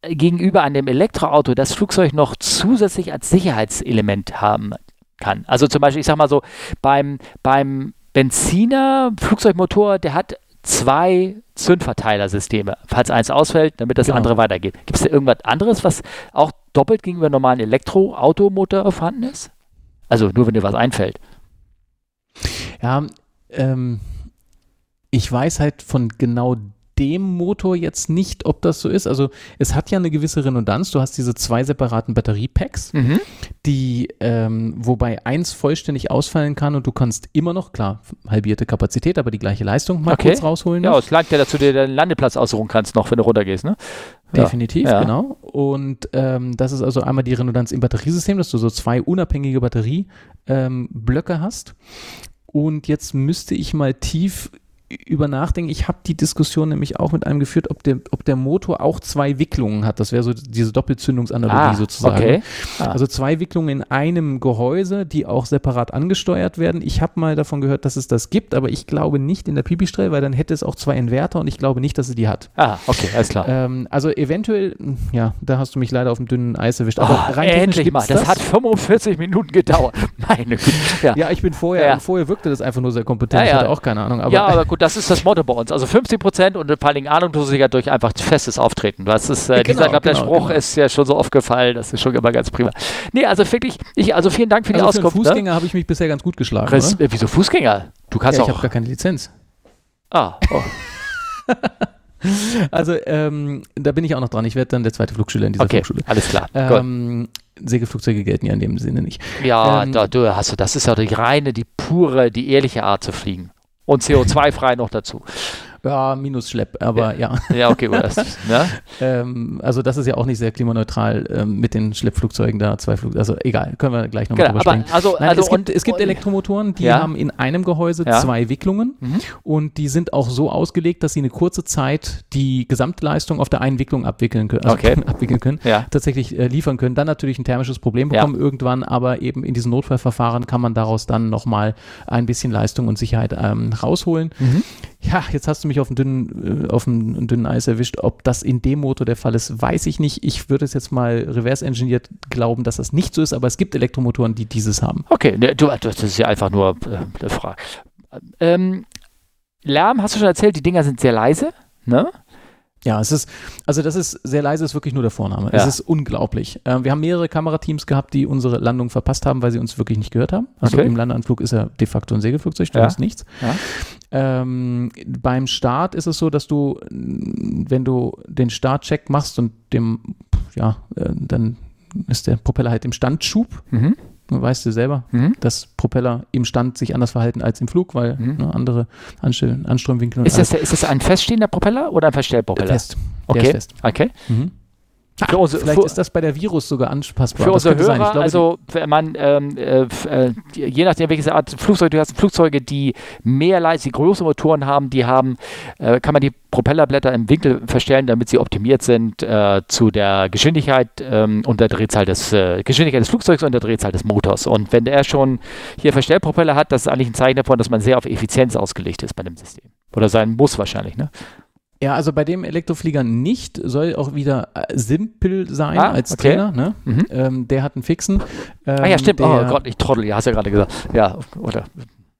gegenüber einem Elektroauto das Flugzeug noch zusätzlich als Sicherheitselement haben kann? Also zum Beispiel, ich sag mal so, beim, beim Benziner Flugzeugmotor, der hat zwei Zündverteilersysteme, falls eins ausfällt, damit das Genau. andere weitergeht. Gibt es da irgendwas anderes, was auch doppelt gegenüber normalen Elektroautomotor vorhanden ist? Also nur wenn dir was einfällt. Ja, ähm, ich weiß halt von genau dem Motor jetzt nicht, ob das so ist. Also es hat ja eine gewisse Redundanz. Du hast diese zwei separaten Batteriepacks, Mhm. die, ähm, wobei eins vollständig ausfallen kann und du kannst immer noch, klar, halbierte Kapazität, aber die gleiche Leistung mal Okay. kurz rausholen. Ja, noch. es langt ja dazu, dir deinen Landeplatz aussuchen kannst, noch wenn du runtergehst, ne? Definitiv, Ja. genau. Und ähm, das ist also einmal die Redundanz im Batteriesystem, dass du so zwei unabhängige Batterieblöcke ähm, hast. Und jetzt müsste ich mal tief über nachdenken. Ich habe die Diskussion nämlich auch mit einem geführt, ob der, ob der Motor auch zwei Wicklungen hat. Das wäre so diese Doppelzündungsanalogie Ah, sozusagen. okay. Ah. Also zwei Wicklungen in einem Gehäuse, die auch separat angesteuert werden. Ich habe mal davon gehört, dass es das gibt, aber ich glaube nicht in der Pipistrel, weil dann hätte es auch zwei Inverter und ich glaube nicht, dass es die hat. Ah, okay, alles klar. Ähm, also eventuell, ja, da hast du mich leider auf dem dünnen Eis erwischt. Aber Oh, rein endlich mal. gibt's Das, hat 45 Minuten gedauert. [LAUGHS] Meine Güte. Ja. ja, ich bin vorher, Ja. vorher wirkte das einfach nur sehr kompetent. Ja, Ich hatte auch keine Ahnung. Aber ja, aber gut, das ist das Motto bei uns. Also 50 Prozent und vor allen Dingen Ahnungslosigkeit durch einfach festes Auftreten. Das ist, äh, Genau, dieser, glaub, der genau, Spruch genau. ist ja schon so oft gefallen. Das ist schon immer ganz prima. Nee, also wirklich, ich, also vielen Dank für die also für Auskunft. Fußgänger habe ich mich bisher ganz gut geschlagen. Ne? Res oder? wieso Fußgänger? Du kannst Ja, ich habe auch. gar keine Lizenz. Ah, oh, [LAUGHS] Also ähm, da bin ich auch noch dran. Ich werde dann der zweite Flugschüler in dieser okay, Flugschule. alles klar. Ähm, Segelflugzeuge gelten ja in dem Sinne nicht. Ja, ähm, da, du hast du, das ist ja die reine, die pure, die ehrliche Art zu fliegen. Und CO2-frei noch dazu. Ja, minus Schlepp, aber ja. Ja, okay, gut. Das, ne? [LAUGHS] Ähm, also das ist ja auch nicht sehr klimaneutral ähm, mit den Schleppflugzeugen da, zwei Flug, also egal, können wir gleich nochmal Genau, drüber sprechen. also, Nein, also es gibt, es gibt Elektromotoren, die Ja. haben in einem Gehäuse Ja. zwei Wicklungen Mhm. und die sind auch so ausgelegt, dass sie eine kurze Zeit die Gesamtleistung auf der einen Wicklung abwickeln können, also Okay. [LAUGHS] abwickeln können, Ja. tatsächlich äh, liefern können. Dann natürlich ein thermisches Problem Ja. bekommen irgendwann, aber eben in diesen Notfallverfahren kann man daraus dann nochmal ein bisschen Leistung und Sicherheit ähm, rausholen. Mhm. Ja, jetzt hast du mich auf dem dünnen, äh, auf dem dünnen Eis erwischt. Ob das in dem Motor der Fall ist, weiß ich nicht. Ich würde es jetzt mal reverse engineert glauben, dass das nicht so ist, aber es gibt Elektromotoren, die dieses haben. Okay, ne, du, das ist ja einfach nur äh, eine Frage. Ähm, Lärm, hast du schon erzählt, die Dinger sind sehr leise, ne? Ja, es ist, also das ist sehr leise, ist wirklich nur der Vorname. Ja. Es ist unglaublich. Ähm, wir haben mehrere Kamerateams gehabt, die unsere Landung verpasst haben, weil sie uns wirklich nicht gehört haben. Also Okay. im Landeanflug ist er de facto ein Segelflugzeug, du Ja. hast nichts. Ja. Ähm, beim Start ist es so, dass du, wenn du den Startcheck machst und dem, ja, äh, dann ist der Propeller halt im Standschub, Mhm. Weißt du selber, Mhm. dass Propeller im Stand sich anders verhalten als im Flug, weil Mhm. ne, andere Anstell Anströmwinkel und Ist, alles. das, ist das ein feststehender Propeller oder ein Verstellpropeller? fest. Der Okay. ist fest. Okay. Mhm. Für unsere, Vielleicht für, ist das bei der Virus sogar anpassbar. für Das unsere Hörer, glaube, also wenn man, ähm, äh, äh, je nachdem, welche Art Flugzeug du hast, Flugzeuge, die mehr Leistung, die größere Motoren haben, die haben, äh, kann man die Propellerblätter im Winkel verstellen, damit sie optimiert sind äh, zu der Geschwindigkeit ähm, und der Drehzahl des äh, Geschwindigkeit des Flugzeugs und der Drehzahl des Motors. Und wenn der schon hier Verstellpropeller hat, das ist eigentlich ein Zeichen davon, dass man sehr auf Effizienz ausgelegt ist bei dem System. Oder sein muss wahrscheinlich, ne? Ja, also bei dem Elektroflieger nicht, soll auch wieder äh, simpel sein Ah, als okay. Trainer. Ne? Mhm. Ähm, der hat einen fixen. Ähm, ah ja, stimmt. Der, oh Gott, ich trottel, ja, hast ja gerade gesagt. Ja, oder?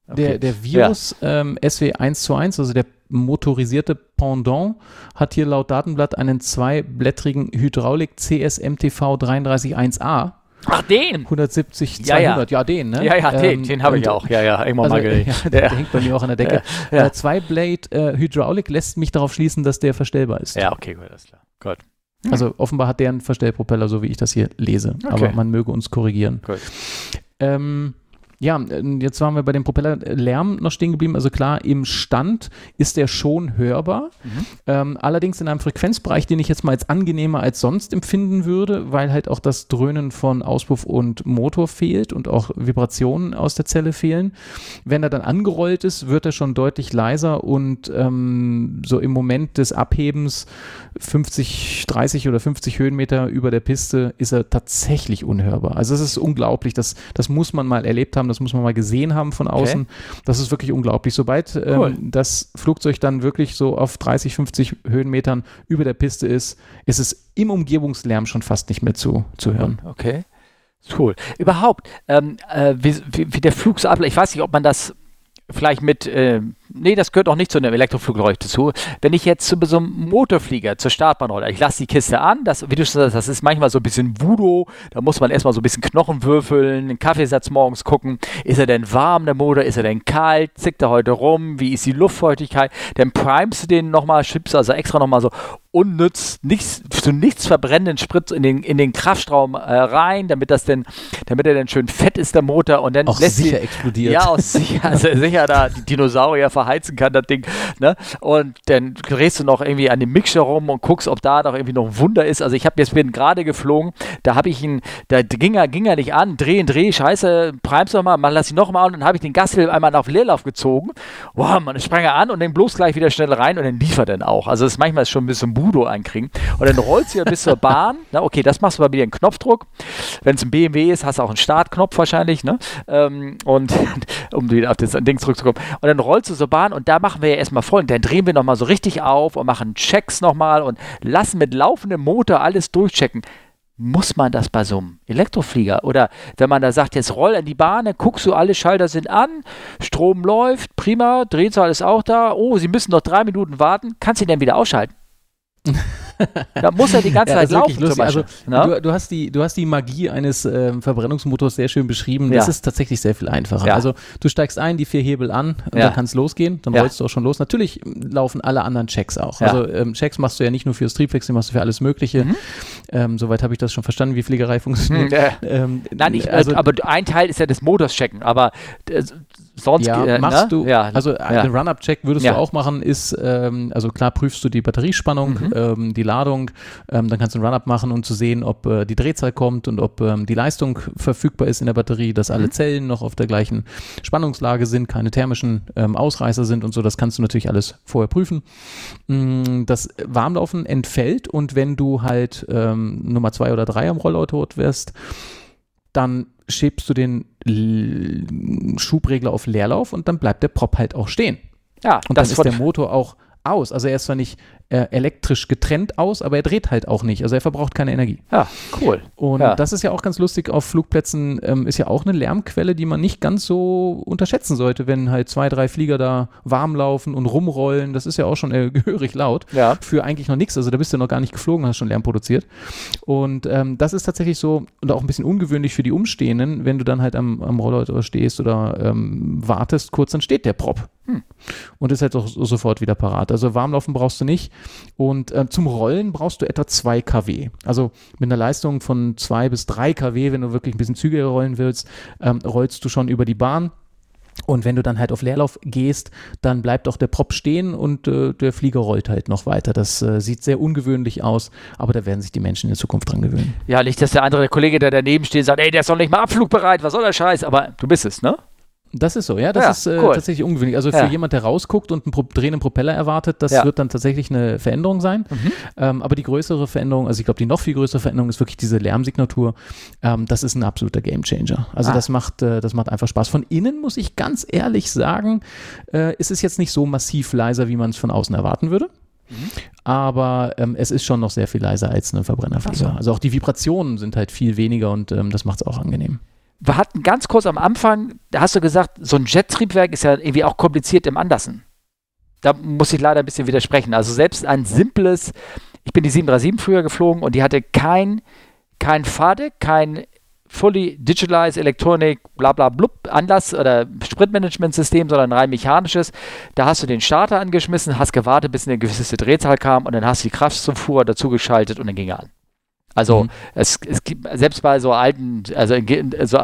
Der, Okay. der Virus ähm, SW1 zu 1, also der motorisierte Pendant, hat hier laut Datenblatt einen zweiblättrigen Hydraulik CSMTV 331A. Ach, den! 170, Ja, ja. 200, ja, den, ne? Ja, ja, den, Ähm, den habe ich auch. Ja, ja, irgendwann Also, mal gesehen. [LAUGHS] ja, der, der hängt bei mir auch an der Decke. Ja, [LAUGHS] ja. Äh, Zwei-Blade äh, Hydraulik lässt mich darauf schließen, dass der verstellbar ist. Ja, okay, gut, alles klar. Gut. Also offenbar hat der einen Verstellpropeller, so wie ich das hier lese. Okay. Aber man möge uns korrigieren. Gut. Ähm, ja, äh, jetzt waren wir bei dem Propellerlärm noch stehen geblieben. Also klar, im Stand ist der schon hörbar. Mhm. Ähm, allerdings in einem Frequenzbereich, den ich jetzt mal als angenehmer als sonst empfinden würde, weil halt auch das Dröhnen von Auspuff und Motor fehlt und auch Vibrationen aus der Zelle fehlen. Wenn er dann angerollt ist, wird er schon deutlich leiser und ähm, so im Moment des Abhebens 50, 30 oder 50 Höhenmeter über der Piste ist er tatsächlich unhörbar. Also es ist unglaublich, das, das muss man mal erlebt haben, das muss man mal gesehen haben von außen. Das ist wirklich unglaublich. Sobald ähm, Cool. das Flugzeug dann wirklich so auf 30, 50 Höhenmetern über der Piste ist, ist es im Umgebungslärm schon fast nicht mehr zu, zu hören. Okay. Cool. Überhaupt, ähm, äh, wie, wie, wie der Flug so abläuft, ich weiß nicht, ob man das vielleicht mit, äh, nee, das gehört auch nicht zu einem Elektroflugzeug dazu. Wenn ich jetzt zu so einem Motorflieger zur Startbahn rolle, ich lasse die Kiste an, das, wie du schon sagst, das ist manchmal so ein bisschen Voodoo, da muss man erstmal so ein bisschen Knochen würfeln, einen Kaffeesatz morgens gucken, ist er denn warm, der Motor, ist er denn kalt, zickt er heute rum, wie ist die Luftfeuchtigkeit, dann primest du den nochmal, schiebst also extra nochmal so unnütz, nichts, zu nichts verbrennenden Sprit in den, in den Kraftstrom äh, rein, damit das denn, damit er dann schön fett ist, der Motor, und dann Auch lässt sicher die, explodiert. ja, aus sicher, also sicher da die Dinosaurier verheizen kann, das Ding. Ne? Und dann drehst du noch irgendwie an dem Mixer rum und guckst, ob da doch irgendwie noch ein Wunder ist. Also ich habe jetzt bin gerade geflogen, da habe ich ihn, da ging er, ging er nicht an, drehen, dreh, scheiße, primst noch mal, lass ihn noch mal an und dann habe ich den Gasfilm einmal auf Leerlauf gezogen. Wow, man sprang er an und dann bloß gleich wieder schnell rein und dann liefert er dann auch. Also das ist manchmal schon ein bisschen Budo einkriegen. Und dann rollst du ja bis zur Bahn. [LAUGHS] Na, okay, das machst du mal wieder einen Knopfdruck. Wenn es ein BMW ist, hast du auch einen Startknopf wahrscheinlich. Ne? Ähm, und [LAUGHS] um wieder auf das Ding zurückzukommen. Und dann rollst du zur Bahn und da machen wir ja erstmal voll. Und dann drehen wir nochmal so richtig auf und machen Checks nochmal und lassen mit laufendem Motor alles durchchecken muss man das bei so einem Elektroflieger? Oder wenn man da sagt, jetzt roll an die Bahn, dann guckst du, alle Schalter sind an, Strom läuft, prima, Drehzahl ist auch da, oh, sie müssen noch drei Minuten warten, kannst du ihn dann wieder ausschalten? [LAUGHS] da muss er die ganze ja, Zeit laufen. Lustig. Also, du, du, hast die, du hast die Magie eines ähm, Verbrennungsmotors sehr schön beschrieben. Das ja. ist tatsächlich sehr viel einfacher. Ja. Also du steigst ein, die vier Hebel an und dann kann es losgehen. Dann rollst du auch schon los. Natürlich laufen alle anderen Checks auch. Also ähm, Checks machst du ja nicht nur fürs Triebwechsel, machst du für alles Mögliche. Mhm. Ähm, soweit habe ich das schon verstanden, wie Fliegerei funktioniert. Mhm. Nein, ich, also, aber ein Teil ist ja das Motors checken. Aber äh, sonst ja, äh, machst ne? du, ja. also ja. einen Run-Up-Check würdest ja. du auch machen, ist, ähm, also klar prüfst du die Batteriespannung, mhm. ähm, die Ladung, ähm, dann kannst du einen Run-Up machen, um zu sehen, ob äh, die Drehzahl kommt und ob ähm, die Leistung verfügbar ist in der Batterie, dass alle mhm. Zellen noch auf der gleichen Spannungslage sind, keine thermischen ähm, Ausreißer sind und so, das kannst du natürlich alles vorher prüfen. Mm, das Warmlaufen entfällt und wenn du halt ähm, Nummer zwei oder drei am Rollauto wärst, dann schiebst du den Schubregler auf Leerlauf und dann bleibt der Prop halt auch stehen. Ja, und dann ist der Motor auch aus. Also er ist zwar nicht äh, elektrisch getrennt aus, aber er dreht halt auch nicht. Also er verbraucht keine Energie. Ja, cool. Und ja. das ist ja auch ganz lustig. Auf Flugplätzen ähm, ist ja auch eine Lärmquelle, die man nicht ganz so unterschätzen sollte, wenn halt zwei, drei Flieger da warm laufen und rumrollen. Das ist ja auch schon äh, [LAUGHS] gehörig laut. Ja. Für eigentlich noch nichts. Also da bist du noch gar nicht geflogen, hast schon Lärm produziert. Und ähm, das ist tatsächlich so und auch ein bisschen ungewöhnlich für die Umstehenden, wenn du dann halt am, am Roller stehst oder ähm, wartest, kurz dann steht der Prop. Hm. Und ist halt auch sofort wieder parat. Also warmlaufen brauchst du nicht. Und äh, zum Rollen brauchst du etwa 2 kW. Also mit einer Leistung von 2 bis 3 kW, wenn du wirklich ein bisschen zügiger rollen willst, ähm, rollst du schon über die Bahn. Und wenn du dann halt auf Leerlauf gehst, dann bleibt auch der Prop stehen und äh, der Flieger rollt halt noch weiter. Das äh, sieht sehr ungewöhnlich aus, aber da werden sich die Menschen in Zukunft dran gewöhnen. Ja, nicht, dass der andere Kollege, der daneben steht, sagt, ey, der ist doch nicht mal abflugbereit, was soll der Scheiß? Aber du bist es, ne? Das ist so, ja, das ja, ist äh, cool. tatsächlich ungewöhnlich. Also für ja. jemand, der rausguckt und einen Pro drehenden Propeller erwartet, das ja. wird dann tatsächlich eine Veränderung sein. Mhm. Ähm, aber die größere Veränderung, also ich glaube, die noch viel größere Veränderung ist wirklich diese Lärmsignatur. Ähm, das ist ein absoluter Gamechanger. Also ah. das macht, äh, das macht einfach Spaß. Von innen muss ich ganz ehrlich sagen, äh, ist es jetzt nicht so massiv leiser, wie man es von außen erwarten würde. Mhm. Aber ähm, es ist schon noch sehr viel leiser als ein Verbrennerflieger. So. Also auch die Vibrationen sind halt viel weniger und ähm, das macht es auch angenehm wir hatten ganz kurz am Anfang, da hast du gesagt, so ein Jet-Triebwerk ist ja irgendwie auch kompliziert im Anlassen. Da muss ich leider ein bisschen widersprechen. Also selbst ein simples, ich bin die 737 früher geflogen und die hatte kein, kein FADE, kein Fully Digitalized Electronic, bla blub, Anlass oder Spritmanagementsystem, sondern rein mechanisches. Da hast du den Starter angeschmissen, hast gewartet, bis eine gewisse Drehzahl kam und dann hast du die Kraftzufuhr dazugeschaltet und dann ging er an. Also mhm. es, es gibt selbst bei so alten, also, also,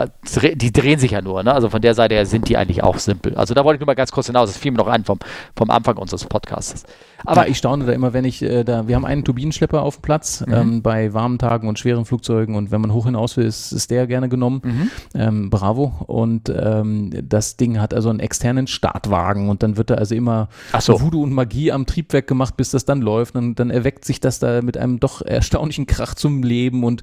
die drehen sich ja nur, ne? Also von der Seite her sind die eigentlich auch simpel. Also da wollte ich nur mal ganz kurz hinaus, das fiel mir noch ein vom, vom Anfang unseres Podcasts. Aber ja, ich staune da immer, wenn ich äh, da, wir haben einen Turbinenschlepper auf dem Platz mhm. ähm, bei warmen Tagen und schweren Flugzeugen und wenn man hoch hinaus will, ist, ist der gerne genommen. Mhm. Ähm, Bravo. Und ähm, das Ding hat also einen externen Startwagen und dann wird da also immer so. Voodoo und Magie am Triebwerk gemacht, bis das dann läuft. Und dann erweckt sich das da mit einem doch erstaunlichen Krach zum Leben und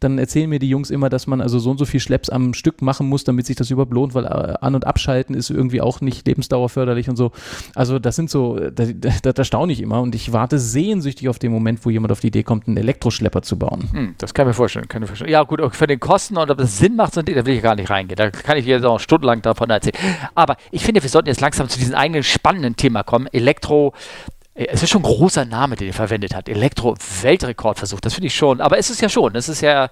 dann erzählen mir die Jungs immer, dass man also so und so viel Schlepps am Stück machen muss, damit sich das überhaupt lohnt, weil äh, an- und abschalten ist irgendwie auch nicht lebensdauerförderlich und so. Also das sind so, da, da, da staune ich immer und ich warte sehnsüchtig auf den Moment, wo jemand auf die Idee kommt, einen Elektroschlepper zu bauen. Hm, das kann ich mir vorstellen, kann ich mir vorstellen. Ja gut, für den Kosten und ob das Sinn macht, da will ich gar nicht reingehen. Da kann ich jetzt auch stundenlang davon erzählen. Aber ich finde, wir sollten jetzt langsam zu diesem eigenen spannenden Thema kommen. Elektro, es ist schon ein großer Name, den er verwendet hat. Elektro-Weltrekordversuch, das finde ich schon. Aber es ist ja schon, es ist ja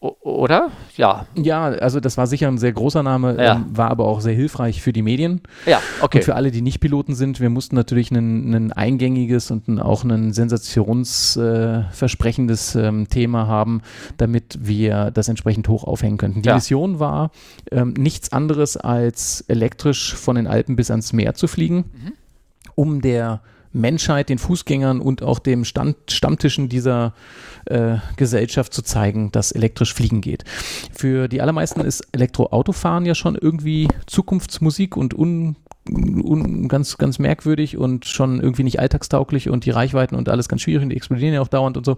oder? Ja. Ja, also das war sicher ein sehr großer Name, Ja. ähm, war aber auch sehr hilfreich für die Medien. Ja, okay. Und für alle, die nicht Piloten sind, wir mussten natürlich ein, ein eingängiges und ein, auch ein sensationsversprechendes ähm, Thema haben, damit wir das entsprechend hoch aufhängen könnten. Die Ja. Mission war ähm, nichts anderes als elektrisch von den Alpen bis ans Meer zu fliegen, Mhm. um der Menschheit, den Fußgängern und auch dem Stand, Stammtischen dieser äh, Gesellschaft zu zeigen, dass elektrisch fliegen geht. Für die allermeisten ist Elektroautofahren ja schon irgendwie Zukunftsmusik und un, un, ganz, ganz merkwürdig und schon irgendwie nicht alltagstauglich und die Reichweiten und alles ganz schwierig und die explodieren ja auch dauernd und so.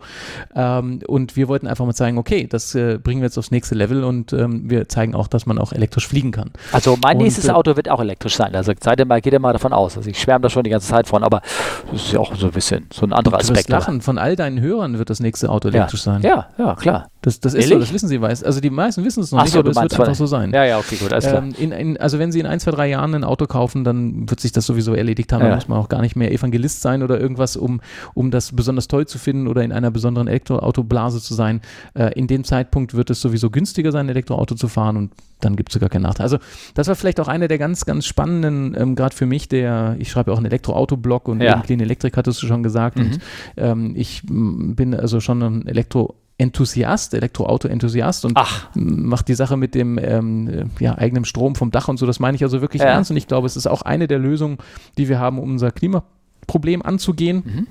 Ähm, und wir wollten einfach mal zeigen, okay, das äh, bringen wir jetzt aufs nächste Level und ähm, wir zeigen auch, dass man auch elektrisch fliegen kann. Also mein Und, nächstes äh, Auto wird auch elektrisch sein. Also seid ihr mal, geht ihr mal davon aus. Also ich schwärme da schon die ganze Zeit von, aber das ist ja auch so ein bisschen so ein anderer Du wirst Aspekt. lachen, von all deinen Hörern wird das nächste Auto elektrisch sein. Ja, ja, klar. Das, das ist so, das wissen sie, weiß. Also die meisten wissen es noch Ach nicht, so, aber es wird einfach so sein. Ja, ja, okay, gut, alles klar. Ähm, in, in, also wenn Sie in ein, zwei, drei Jahren ein Auto kaufen, dann wird sich das sowieso erledigt haben. Ja. Da muss man auch gar nicht mehr Evangelist sein oder irgendwas, um, um das besonders toll zu finden oder in einer besonderen Elektroautoblase zu sein. Äh, in dem Zeitpunkt wird es sowieso günstiger sein, ein Elektroauto zu fahren und dann gibt es sogar keinen Nachteil. Also das war vielleicht auch einer der ganz, ganz spannenden, ähm, gerade für mich, der, ich schreibe ja auch einen Elektroauto-Blog und Ja. Clean Electric hattest du schon gesagt Mhm. und ähm, ich bin also schon ein Elektro Enthusiast, Elektroauto-Enthusiast und Ach, macht die Sache mit dem ähm, äh, ja, eigenen Strom vom Dach und so, das meine ich also wirklich Ja. ernst und ich glaube, es ist auch eine der Lösungen, die wir haben, um unser Klimaproblem anzugehen. Mhm.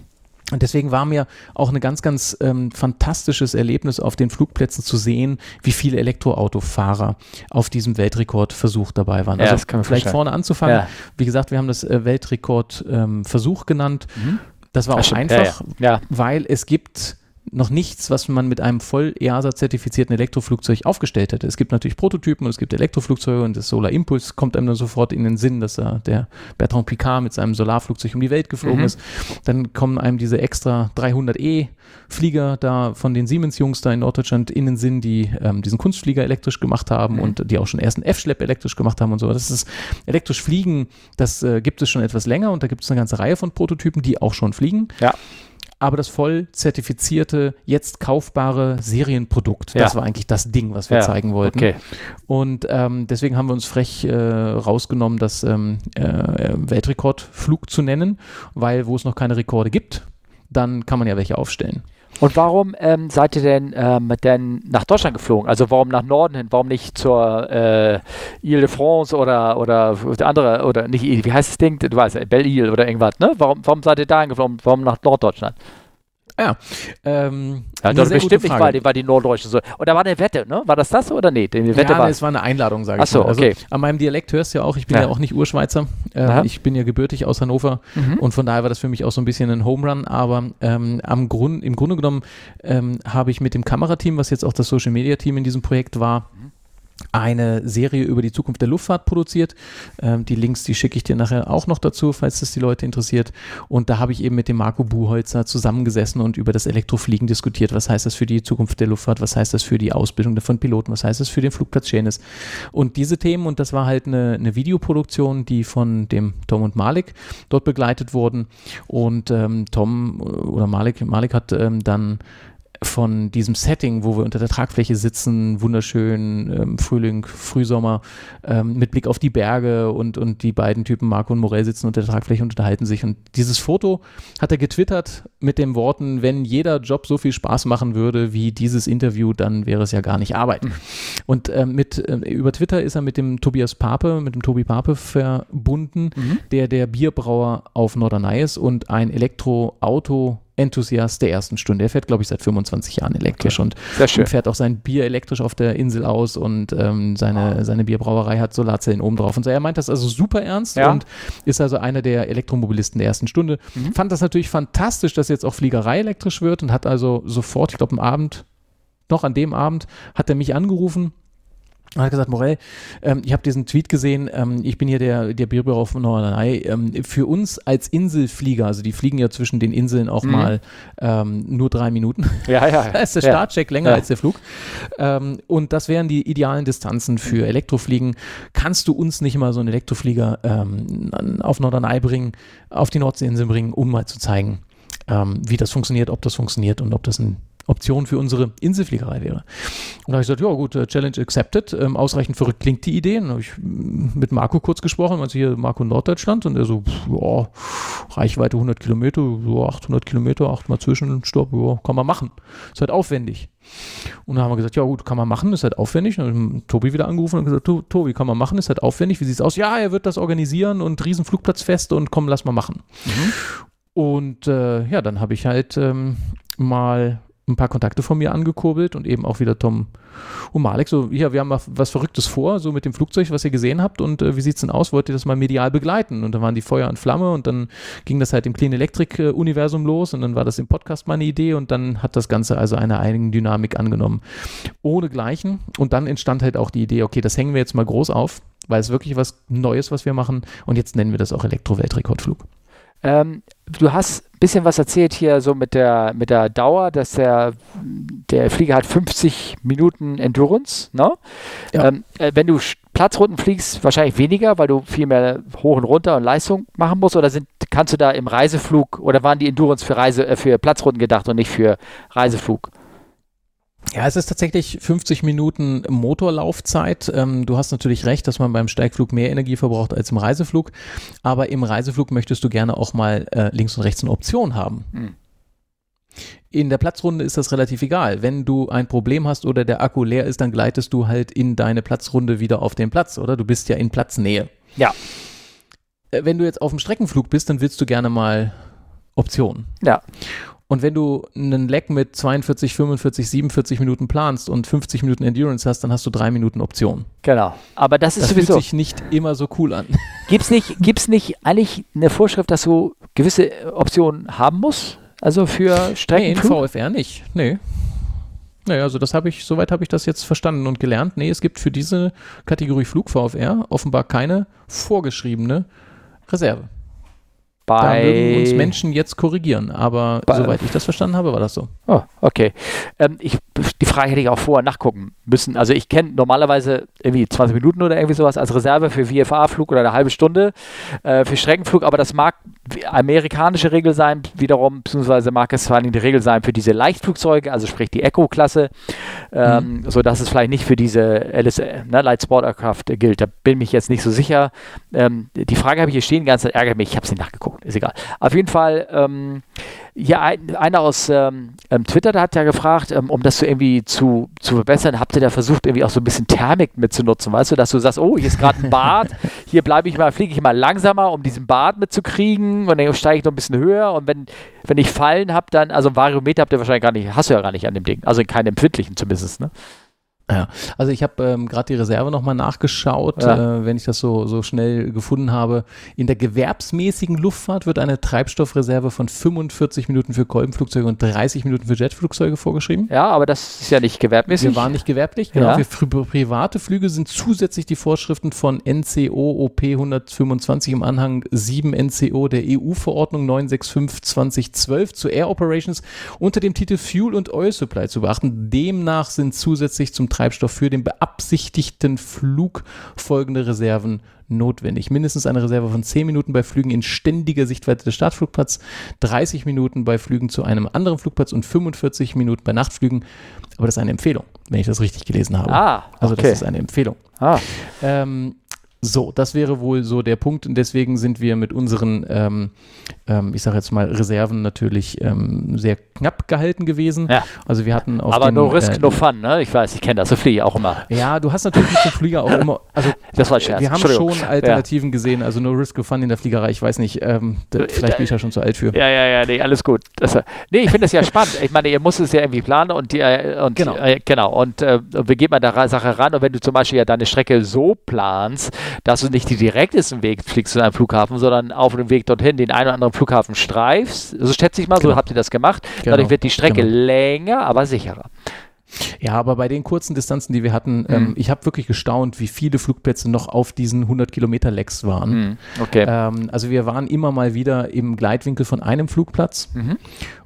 Und deswegen war mir auch ein ganz, ganz ähm, fantastisches Erlebnis auf den Flugplätzen zu sehen, wie viele Elektroautofahrer auf diesem Weltrekordversuch dabei waren. Ja, also das kann man vielleicht vorstellen. vorne anzufangen. Ja. Wie gesagt, wir haben das äh, Weltrekordversuch genannt. Mhm. Das war Ja, auch stimmt. einfach, ja. weil es gibt noch nichts, was man mit einem voll EASA-zertifizierten Elektroflugzeug aufgestellt hätte. Es gibt natürlich Prototypen und es gibt Elektroflugzeuge und das Solar Impulse kommt einem dann sofort in den Sinn, dass er der Bertrand Picard mit seinem Solarflugzeug um die Welt geflogen Mhm. ist. Dann kommen einem diese extra 300E Flieger da von den Siemens-Jungs da in Norddeutschland in den Sinn, die ähm, diesen Kunstflieger elektrisch gemacht haben Mhm. und die auch schon erst einen F-Schlepp elektrisch gemacht haben und so. Das ist elektrisch fliegen, das äh, gibt es schon etwas länger und da gibt es eine ganze Reihe von Prototypen, die auch schon fliegen Ja. Aber das voll zertifizierte, jetzt kaufbare Serienprodukt. Das Ja. war eigentlich das Ding, was wir Ja, zeigen wollten. Okay. Und ähm, deswegen haben wir uns frech äh, rausgenommen, das ähm, äh, Weltrekordflug zu nennen, weil wo es noch keine Rekorde gibt, dann kann man ja welche aufstellen. Und warum ähm, seid ihr denn, ähm, denn nach Deutschland geflogen? Also warum nach Norden hin? Warum nicht zur äh, Ile de France oder oder der andere oder nicht wie heißt das Ding? Du weißt, Belle Ile oder irgendwas, ne? Warum, warum seid ihr da geflogen? Warum nach Norddeutschland? Ja, ähm, Ja, gute bestimmt nicht, weil die, weil die Norddeutschen so. Und da war eine Wette, ne? War das das oder nee? Die Wette ja, war. es war eine Einladung, sage Ach ich so, mal. Also, okay. An meinem Dialekt hörst du ja auch, ich bin ja, Ja. auch nicht Urschweizer. Äh, ich bin ja gebürtig aus Hannover Mhm. und von daher war das für mich auch so ein bisschen ein Home Run. Aber ähm, am Grund, im Grunde genommen ähm, habe ich mit dem Kamerateam, was jetzt auch das Social Media Team in diesem Projekt war, eine Serie über die Zukunft der Luftfahrt produziert. Ähm, die Links, die schicke ich dir nachher auch noch dazu, falls das die Leute interessiert. Und da habe ich eben mit dem Marco Buchholzer zusammengesessen und über das Elektrofliegen diskutiert. Was heißt das für die Zukunft der Luftfahrt? Was heißt das für die Ausbildung von Piloten? Was heißt das für den Flugplatz Schänes? Und diese Themen, und das war halt eine, eine Videoproduktion, die von dem Tom und Malik dort begleitet wurden. Und ähm, Tom oder Malik, Malik hat ähm, dann von diesem Setting, wo wir unter der Tragfläche sitzen, wunderschön, ähm, Frühling, Frühsommer, ähm, mit Blick auf die Berge und, und die beiden Typen, Marco und Morell, sitzen unter der Tragfläche und unterhalten sich. Und dieses Foto hat er getwittert mit den Worten, wenn jeder Job so viel Spaß machen würde wie dieses Interview, dann wäre es ja gar nicht Arbeit. Und ähm, mit, ähm, über Twitter ist er mit dem Tobias Pape, mit dem Tobi Pape verbunden, Mhm. der der Bierbrauer auf Norderney ist und ein Elektroauto Enthusiast der ersten Stunde. Er fährt, glaube ich, seit 25 Jahren elektrisch und, Sehr schön. und fährt auch sein Bier elektrisch auf der Insel aus und ähm, seine, seine Bierbrauerei hat Solarzellen oben drauf. Und so, er meint das also super ernst Ja. und ist also einer der Elektromobilisten der ersten Stunde. Mhm. Fand das natürlich fantastisch, dass jetzt auch Fliegerei elektrisch wird und hat also sofort, ich glaube, am Abend, noch an dem Abend, hat er mich angerufen und hat gesagt, Morell, ähm, ich habe diesen Tweet gesehen, ähm, ich bin hier der, der Bierbüro von Norderney. Ähm, für uns als Inselflieger, also die fliegen ja zwischen den Inseln auch Mhm. mal ähm, nur drei Minuten. Ja, ja. [LAUGHS] Da ist der ja. Startcheck länger Ja. als der Flug. Ähm, und das wären die idealen Distanzen für Elektrofliegen. Kannst du uns nicht mal so einen Elektroflieger ähm, auf Norderney bringen, auf die Nordseeinseln bringen, um mal zu zeigen, wie das funktioniert, ob das funktioniert und ob das ein Option für unsere Inselfliegerei wäre. Und da habe ich gesagt, ja gut, äh, Challenge accepted. Ähm, ausreichend verrückt klingt die Idee. dann habe ich mit Marco kurz gesprochen, also hier Marco Norddeutschland und er so, ja, Reichweite 100 Kilometer, so 800 Kilometer, achtmal Zwischenstopp, ja, kann man machen. Ist halt aufwendig. Und dann haben wir gesagt, ja gut, kann man machen, ist halt aufwendig. Und dann haben Tobi wieder angerufen und gesagt, Tobi, kann man machen, ist halt aufwendig. Wie sieht es aus? Ja, er wird das organisieren und Riesenflugplatzfeste und komm, lass mal machen. Mhm. Und äh, ja, dann habe ich halt ähm, mal ein paar Kontakte von mir angekurbelt und eben auch wieder Tom und Malek so, ja, wir haben was Verrücktes vor, so mit dem Flugzeug, was ihr gesehen habt und äh, wie sieht es denn aus? Wollt ihr das mal medial begleiten? Und dann waren die Feuer und Flamme und dann ging das halt im Clean Electric Universum los und dann war das im Podcast meine Idee und dann hat das Ganze also eine eigene Dynamik angenommen. Ohne Gleichen und dann entstand halt auch die Idee, okay, das hängen wir jetzt mal groß auf, weil es wirklich was Neues, was wir machen und jetzt nennen wir das auch Elektro-Weltrekordflug. Ähm, du hast ein bisschen was erzählt hier so mit der, mit der Dauer, dass der, der Flieger hat 50 Minuten Endurance. Ne? Ja. Ähm, äh, wenn du Platzrunden fliegst, wahrscheinlich weniger, weil du viel mehr hoch und runter und Leistung machen musst. Oder sind, kannst du da im Reiseflug oder waren die Endurance für, Reise, äh, für Platzrunden gedacht und nicht für Reiseflug? Ja, es ist tatsächlich 50 Minuten Motorlaufzeit. Ähm, du hast natürlich recht, dass man beim Steigflug mehr Energie verbraucht als im Reiseflug. Aber im Reiseflug möchtest du gerne auch mal äh, links und rechts eine Option haben. Hm. In der Platzrunde ist das relativ egal. Wenn du ein Problem hast oder der Akku leer ist, dann gleitest du halt in deine Platzrunde wieder auf den Platz, oder? Du bist ja in Platznähe. Ja. Äh, wenn du jetzt auf dem Streckenflug bist, dann willst du gerne mal Optionen. Ja. Und wenn du einen Leck mit 42, 45, 47 Minuten planst und 50 Minuten Endurance hast, dann hast du drei Minuten Option. Genau. Aber das ist das sowieso. fühlt sich nicht immer so cool an. [LAUGHS] Gibt es nicht, gibt's nicht eigentlich eine Vorschrift, dass du gewisse Optionen haben musst? Also für Streckenflug? Nee, in VFR nicht. Nee. Naja, also das habe ich, soweit habe ich das jetzt verstanden und gelernt. Nee, es gibt für diese Kategorie Flug VFR offenbar keine vorgeschriebene Reserve. Bei da mögen uns Menschen jetzt korrigieren, aber bei, soweit ich das verstanden habe, war das so. Oh, okay. Ähm, ich, die Frage hätte ich auch vorher nachgucken müssen. Also ich kenne normalerweise irgendwie 20 Minuten oder irgendwie sowas als Reserve für VFA-Flug oder eine halbe Stunde äh, für Streckenflug, aber das mag amerikanische Regel sein, wiederum, beziehungsweise mag es vor allem die Regel sein für diese Leichtflugzeuge, also sprich die Echo-Klasse, ähm, mhm. sodass es vielleicht nicht für diese LSA, ne, Light Sport Aircraft gilt. Da bin ich jetzt nicht so sicher. Ähm, die Frage habe ich hier stehen, die ganze Zeit ärgert mich, ich habe sie nachgeguckt, ist egal. Auf jeden Fall, ähm, ja, ein, einer aus ähm, ähm, Twitter, der hat ja gefragt, ähm, um das so irgendwie zu, zu verbessern, habt ihr da versucht, irgendwie auch so ein bisschen Thermik mitzunutzen, weißt du, dass du sagst, oh, hier ist gerade ein Bad, [LAUGHS] hier bleibe ich mal, fliege ich mal langsamer, um diesen Bad mitzukriegen und dann steige ich noch ein bisschen höher und wenn, wenn ich Fallen habe, dann, also ein Variometer habt ihr wahrscheinlich gar nicht, hast du ja gar nicht an dem Ding, also in keinem empfindlichen zumindest, ne? Ja, also ich habe ähm, gerade die Reserve nochmal nachgeschaut, ja. äh, wenn ich das so, so schnell gefunden habe. In der gewerbsmäßigen Luftfahrt wird eine Treibstoffreserve von 45 Minuten für Kolbenflugzeuge und 30 Minuten für Jetflugzeuge vorgeschrieben. Ja, aber das ist ja nicht gewerbmäßig. Wir waren nicht gewerblich, genau. Ja. Für private Flüge sind zusätzlich die Vorschriften von NCO OP 125 im Anhang 7 NCO der EU-Verordnung 965-2012 zu Air Operations unter dem Titel Fuel und Oil Supply zu beachten. Demnach sind zusätzlich zum Treibstoff Treibstoff für den beabsichtigten Flug folgende Reserven notwendig. Mindestens eine Reserve von 10 Minuten bei Flügen in ständiger Sichtweite des Startflugplatz, 30 Minuten bei Flügen zu einem anderen Flugplatz und 45 Minuten bei Nachtflügen. Aber das ist eine Empfehlung, wenn ich das richtig gelesen habe. Ah, okay. Also das ist eine Empfehlung. Ah. Ähm, so, das wäre wohl so der Punkt und deswegen sind wir mit unseren, ähm, ähm, ich sage jetzt mal, Reserven natürlich ähm, sehr knapp gehalten gewesen. Ja. Also wir hatten auf Aber den, no risk, äh, no fun, ne? Ich weiß, ich kenne das, so fliege auch immer. Ja, du hast natürlich mit dem Flieger auch immer, also [LAUGHS] das war Scherz. wir haben schon Alternativen ja. gesehen, also no risk, no fun in der Fliegerei, ich weiß nicht, ähm, da, vielleicht bin ich ja schon zu alt für. Ja, ja, ja, nee, alles gut. Das, nee, ich finde das ja spannend. Ich meine, ihr müsst es ja irgendwie planen und, die, äh, und genau, äh, genau und äh, wir gehen mal der Sache ran und wenn du zum Beispiel ja deine Strecke so planst, dass du nicht die direktesten Weg fliegst zu einem Flughafen, sondern auf dem Weg dorthin den einen oder anderen Flughafen streifst. So schätze ich mal, genau. so habt ihr das gemacht. Genau. Dadurch wird die Strecke genau. länger, aber sicherer. Ja, aber bei den kurzen Distanzen, die wir hatten, ähm, Mhm. ich habe wirklich gestaunt, wie viele Flugplätze noch auf diesen 100 Kilometer Lecks waren. Hm, okay. Ähm, also wir waren immer mal wieder im Gleitwinkel von einem Flugplatz Mhm.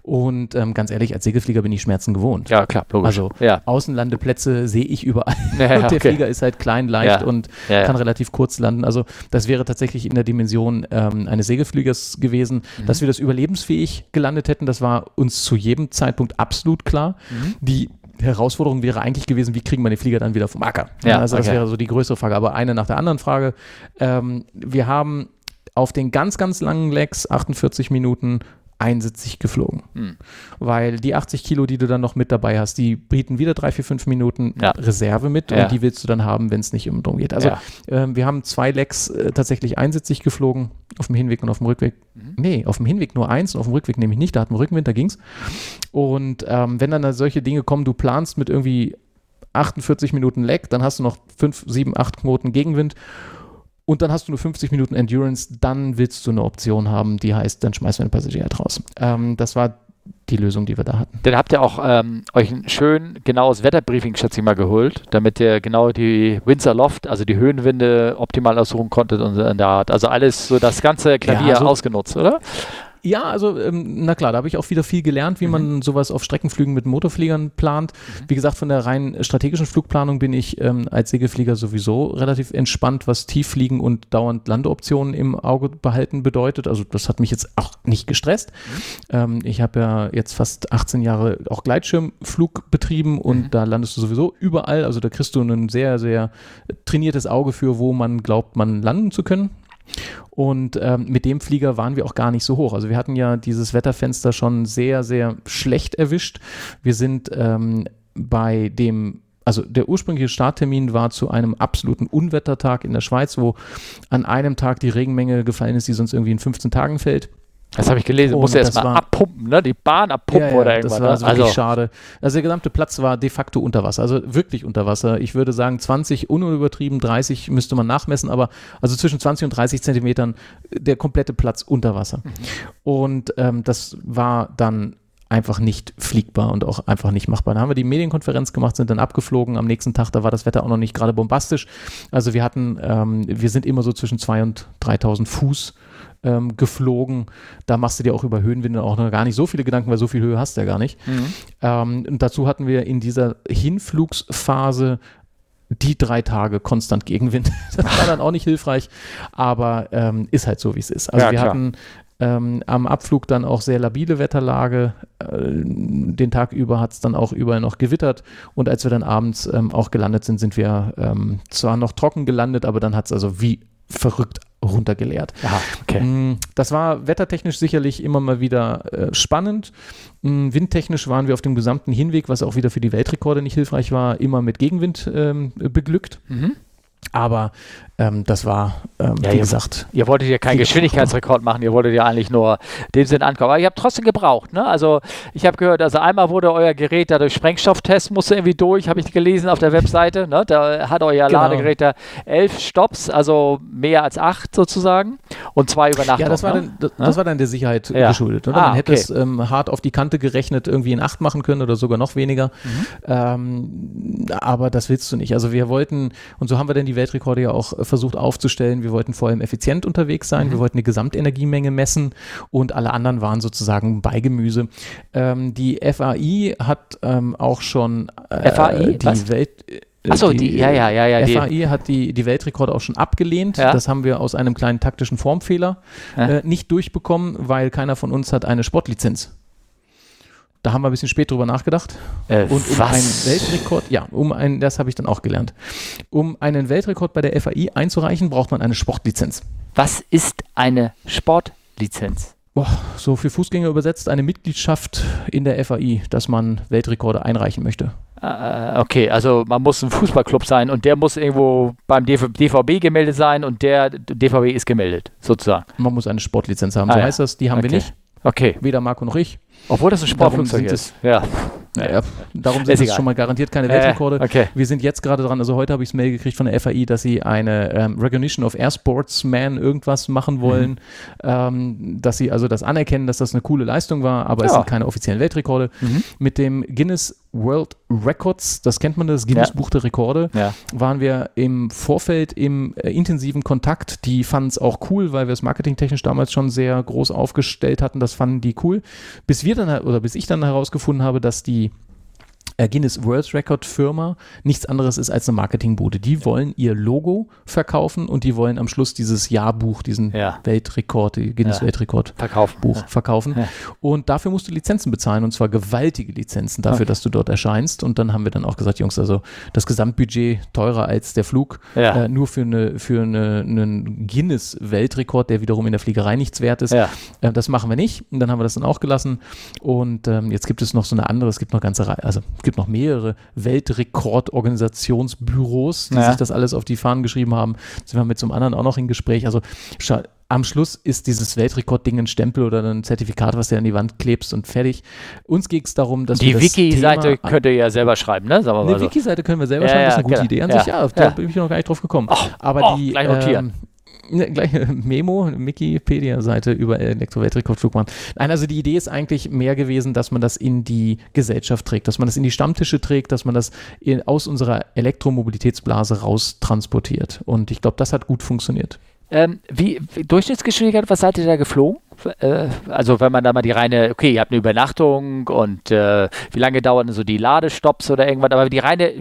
und ähm, ganz ehrlich, als Segelflieger bin ich Schmerzen gewohnt. Ja, klar, logisch. Also ja. Außenlandeplätze sehe ich überall. [LAUGHS] Ja, und [LAUGHS] der okay. Flieger ist halt klein, leicht Ja. und kann relativ kurz landen. Also das wäre tatsächlich in der Dimension ähm, eines Segelfliegers gewesen. Mhm. Dass wir das überlebensfähig gelandet hätten, das war uns zu jedem Zeitpunkt absolut klar. Mhm. Die Herausforderung wäre eigentlich gewesen, wie kriegen wir den Flieger dann wieder vom Acker? Ja, also das okay. wäre so die größere Frage. Aber eine nach der anderen Frage. Ähm, wir haben auf den ganz, ganz langen Legs, 48 Minuten, einsitzig geflogen. Hm. Weil die 80 Kilo, die du dann noch mit dabei hast, die bieten wieder drei, vier, fünf Minuten Ja. Reserve mit Ja. und die willst du dann haben, wenn es nicht um drum geht. Also Ja. ähm, wir haben zwei Legs äh, tatsächlich einsitzig geflogen, auf dem Hinweg und auf dem Rückweg. Mhm. Nee, auf dem Hinweg nur eins und auf dem Rückweg nämlich nicht, da hatten wir Rückenwind, da ging's. Und ähm, wenn dann da solche Dinge kommen, du planst mit irgendwie 48 Minuten Leg, dann hast du noch 5, 7, 8 Knoten Gegenwind und dann hast du nur 50 Minuten Endurance, dann willst du eine Option haben, die heißt, dann schmeißen wir den Passagier halt raus. Ähm, das war die Lösung, die wir da hatten. Dann habt ihr auch ähm, euch ein schön genaues Wetterbriefing, schätze ich mal, geholt, damit ihr genau die Windsor Loft, also die Höhenwinde optimal aussuchen konntet und in der Art. Also alles so das ganze Klavier Ja, so- ausgenutzt, oder? Ja, also ähm, na klar, da habe ich auch wieder viel gelernt, wie Mhm. man sowas auf Streckenflügen mit Motorfliegern plant. Wie gesagt, von der rein strategischen Flugplanung bin ich ähm, als Segelflieger sowieso relativ entspannt, was Tieffliegen und dauernd Landeoptionen im Auge behalten bedeutet. Also das hat mich jetzt auch nicht gestresst. Ähm, ich habe ja jetzt fast 18 Jahre auch Gleitschirmflug betrieben und Mhm. da landest du sowieso überall. Also da kriegst du ein sehr, sehr trainiertes Auge für, wo man glaubt, man landen zu können. Und ähm, mit dem Flieger waren wir auch gar nicht so hoch. Also wir hatten ja dieses Wetterfenster schon sehr, sehr schlecht erwischt. Wir sind ähm, bei dem, also der ursprüngliche Starttermin war zu einem absoluten Unwettertag in der Schweiz, wo an einem Tag die Regenmenge gefallen ist, die sonst irgendwie in 15 Tagen fällt. Das habe ich gelesen. Oh, Muss erst das mal abpumpen, ne? Die Bahn abpumpen Ja, ja, oder das irgendwas. war also wirklich also, schade. Also der gesamte Platz war de facto unter Wasser, also wirklich unter Wasser. Ich würde sagen 20, unübertrieben, 30 müsste man nachmessen, aber also zwischen 20 und 30 Zentimetern äh, der komplette Platz unter Wasser. Mhm. Und ähm, das war dann einfach nicht fliegbar und auch einfach nicht machbar. Dann haben wir die Medienkonferenz gemacht, sind dann abgeflogen. Am nächsten Tag, da war das Wetter auch noch nicht gerade bombastisch. Also wir hatten, ähm, wir sind immer so zwischen 2.000 und 3.000 Fuß ähm, geflogen. Da machst du dir auch über Höhenwinde auch noch gar nicht so viele Gedanken, weil so viel Höhe hast du ja gar nicht. Mhm. Ähm, und dazu hatten wir in dieser Hinflugsphase die drei Tage konstant Gegenwind. [LAUGHS] Das war dann auch nicht hilfreich, aber ähm, ist halt so, wie es ist. Also Ja, wir klar. hatten ähm, am Abflug dann auch sehr labile Wetterlage. Äh, den Tag über hat es dann auch überall noch gewittert. Und als wir dann abends ähm, auch gelandet sind, sind wir ähm, zwar noch trocken gelandet, aber dann hat es also wie verrückt runtergeleert. Aha, okay. Mm, Das war wettertechnisch sicherlich immer mal wieder äh, spannend. Mm, Windtechnisch waren wir auf dem gesamten Hinweg, was auch wieder für die Weltrekorde nicht hilfreich war, immer mit Gegenwind ähm, beglückt. Mhm. Aber ähm, das war, ähm, Ja, wie ihr- gesagt, Ihr wolltet ja keinen Geschwindigkeitsrekord machen, ihr wolltet ja eigentlich nur dem Sinn ankommen. Aber ihr habt trotzdem gebraucht, ne? Also ich habe gehört, also einmal wurde euer Gerät da durch Sprengstofftest, musste irgendwie durch, habe ich gelesen auf der Webseite, ne? Da hat euer Genau. Ladegerät da elf Stops, also mehr als acht sozusagen und zwei Übernachtungen. ja, das war, ne? dann, das, das war dann der Sicherheit Ja. geschuldet. Oder? Ah, Man hätte okay. es ähm, hart auf die Kante gerechnet, irgendwie in acht machen können oder sogar noch weniger. Mhm. Ähm, aber das willst du nicht. Also wir wollten, und so haben wir dann die Weltrekorde ja auch äh, versucht aufzustellen, wir wollten vor allem effizient unterwegs sein, Mhm. wir wollten eine Gesamtenergiemenge messen und alle anderen waren sozusagen Beigemüse. Ähm, die FAI hat ähm, auch schon äh, FAI? die Was? Welt... äh, Achso, die, ja, ja, ja, ja. Die, FAI hat die, die Weltrekorde auch schon abgelehnt. Ja. Das haben wir aus einem kleinen taktischen Formfehler Ja. äh, nicht durchbekommen, weil keiner von uns hat eine Sportlizenz. Da haben wir ein bisschen spät drüber nachgedacht. äh, Und um was? einen Weltrekord, ja, um einen, das habe ich dann auch gelernt. Um einen Weltrekord bei der FAI einzureichen, braucht man eine Sportlizenz. was ist eine Sportlizenz? Boah, so für Fußgänger übersetzt eine Mitgliedschaft in der FAI, dass man Weltrekorde einreichen möchte. Äh, okay, also man muss ein Fußballclub sein und der muss irgendwo beim DV DVB gemeldet sein und der DVB ist gemeldet, sozusagen. Man muss eine Sportlizenz haben. Ah, so ja. heißt das, die haben wir Okay. nicht. Okay, Weder Marco noch ich. obwohl das ein Darum Sportflugzeug ist. Ja. Ja, darum Ist sind es schon mal garantiert keine Äh, Weltrekorde. okay. Wir sind jetzt gerade dran, also heute habe ich es Mail gekriegt von der FAI, dass sie eine ähm, Recognition of Air Sportsman irgendwas machen wollen, Mhm. ähm, dass sie also das anerkennen, dass das eine coole Leistung war, aber es Ja. sind keine offiziellen Weltrekorde. Mhm. Mit dem Guinness World Records, das kennt man, das Guinness Buch der Rekorde, Ja. waren wir im Vorfeld im äh, intensiven Kontakt. Die fanden es auch cool, weil wir es marketingtechnisch damals schon sehr groß aufgestellt hatten. Das fanden die cool. Bis wir dann, oder bis ich dann herausgefunden habe, dass die Guinness World Record Firma nichts anderes ist als eine Marketingbude. Die wollen ihr Logo verkaufen und die wollen am Schluss dieses Jahrbuch, diesen Ja. Weltrekord, Guinness Ja. Weltrekord Verkaufen. Buch verkaufen. Ja. Und dafür musst du Lizenzen bezahlen und zwar gewaltige Lizenzen dafür, Okay. dass du dort erscheinst. Und dann haben wir dann auch gesagt, Jungs, also das Gesamtbudget teurer als der Flug, äh, nur für, eine, für eine, einen Guinness-Weltrekord, der wiederum in der Fliegerei nichts wert ist. Äh, das machen wir nicht. Und dann haben wir das dann auch gelassen. Und ähm, jetzt gibt es noch so eine andere, es gibt noch ganze Reihe, also gibt noch mehrere Weltrekordorganisationsbüros, die Ja. sich das alles auf die Fahnen geschrieben haben. Sind wir mit zum anderen auch noch im Gespräch. Also am Schluss ist dieses Weltrekordding ein Stempel oder ein Zertifikat, was du an die Wand klebst und fertig. Uns geht es darum, dass wir Die das Wiki-Seite könnt ihr ja selber schreiben, ne? Sagen wir mal eine so. Wiki-Seite können wir selber Ja, schreiben, das ist ja, eine gute genau. Idee an Ja, sich. Ja, da ja. bin ich noch gar nicht drauf gekommen. Ach, Aber oh, die gleich notieren. Ähm, ne, gleich äh, Memo, Wikipedia-Seite über Elektro-Weltrekordflugbahn. Nein, also die Idee ist eigentlich mehr gewesen, dass man das in die Gesellschaft trägt, dass man das in die Stammtische trägt, dass man das in, aus unserer Elektromobilitätsblase raus transportiert. Und ich glaube, das hat gut funktioniert. Ähm, wie, wie Durchschnittsgeschwindigkeit, was seid ihr da geflogen? Äh, also wenn man da mal die reine, okay, ihr habt eine Übernachtung und äh, wie lange dauern so die Ladestopps oder irgendwas, aber die reine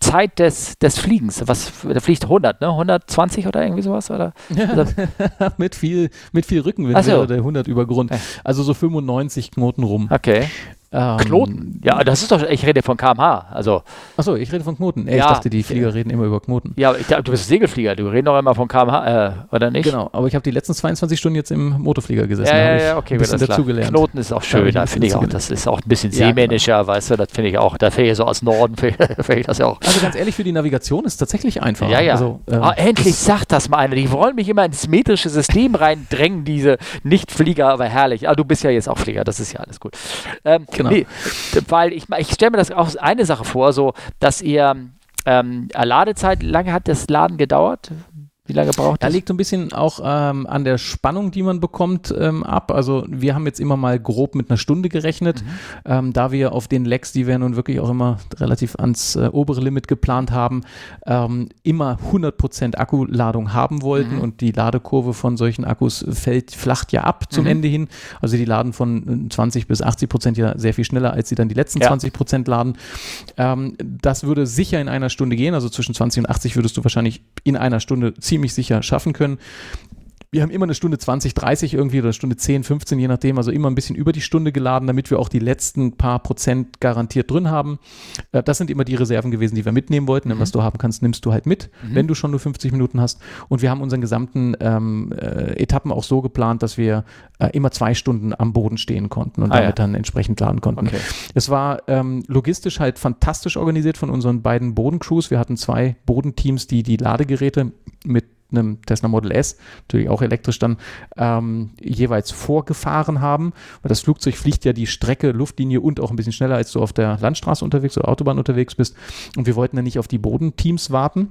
Zeit des, des Fliegens, was, da fliegt 100, ne? 120 oder irgendwie sowas, oder? Also, [LAUGHS] mit viel, mit viel Rückenwind so. der 100 über Grund. Ja. Also so 95 Knoten rum. okay. Ähm, Knoten. Ja, das ist doch, ich rede von kmh, also, Achso, ich rede von Knoten. Ey, Ja. Ich dachte, die Flieger reden immer über Knoten. ja, ich, du bist Segelflieger, du redest doch immer von kmh, äh, oder nicht? Genau, aber ich habe die letzten 22 Stunden jetzt im Motorflieger gesessen. Ja, ja, ja, okay, ein bisschen dazugelernt. Knoten ist auch schön, da finde ich auch, das ist auch ein bisschen Ja, genau. seemännischer, weißt du, das finde ich auch, da ich so aus Norden, [LAUGHS] ich das ja auch. Also ganz ehrlich, für die Navigation ist tatsächlich einfach. Ja, ja. Also, ähm, ah, endlich sagt das mal einer. Die wollen mich immer ins metrische System reindrängen, diese Nicht-Flieger, aber herrlich. Ah, du bist ja jetzt auch Flieger, das ist ja alles gut. Ähm, Genau. nee, weil ich, ich stelle mir das auch eine Sache vor, so, dass ihr ähm, Ladezeit, lange hat das Laden gedauert? Wie lange braucht Da das? liegt so ein bisschen auch ähm, an der Spannung, die man bekommt, ähm, ab. Also wir haben jetzt immer mal grob mit einer Stunde gerechnet, Mhm. ähm, da wir auf den Lecks, die wir nun wirklich auch immer relativ ans äh, obere Limit geplant haben, ähm, immer 100% Akkuladung haben wollten Mhm. und die Ladekurve von solchen Akkus fällt, flacht ja ab zum Mhm. Ende hin. Also die laden von äh, 20 bis 80% ja sehr viel schneller, als sie dann die letzten Ja. 20% laden. Ähm, das würde sicher in einer Stunde gehen, also zwischen 20 und 80 würdest du wahrscheinlich in einer Stunde ziemlich sicher schaffen können. Wir haben immer eine Stunde 20, 30 irgendwie oder Stunde 10, 15, je nachdem, also immer ein bisschen über die Stunde geladen, damit wir auch die letzten paar Prozent garantiert drin haben. Äh, Das sind immer die Reserven gewesen, die wir mitnehmen wollten. Denn was du haben kannst, nimmst du halt mit, wenn du schon nur 50 Minuten hast. Und wir haben unseren gesamten ähm, äh, Etappen auch so geplant, dass wir äh, immer zwei Stunden am Boden stehen konnten und Ah, ja. damit dann entsprechend laden konnten. Okay. Es war ähm, logistisch halt fantastisch organisiert von unseren beiden Bodencrews. Wir hatten zwei Bodenteams, die die Ladegeräte mit einem Tesla Model S, natürlich auch elektrisch dann, ähm, jeweils vorgefahren haben. Weil das Flugzeug fliegt ja die Strecke, Luftlinie und auch ein bisschen schneller, als du auf der Landstraße unterwegs oder Autobahn unterwegs bist. Und wir wollten dann nicht auf die Bodenteams warten.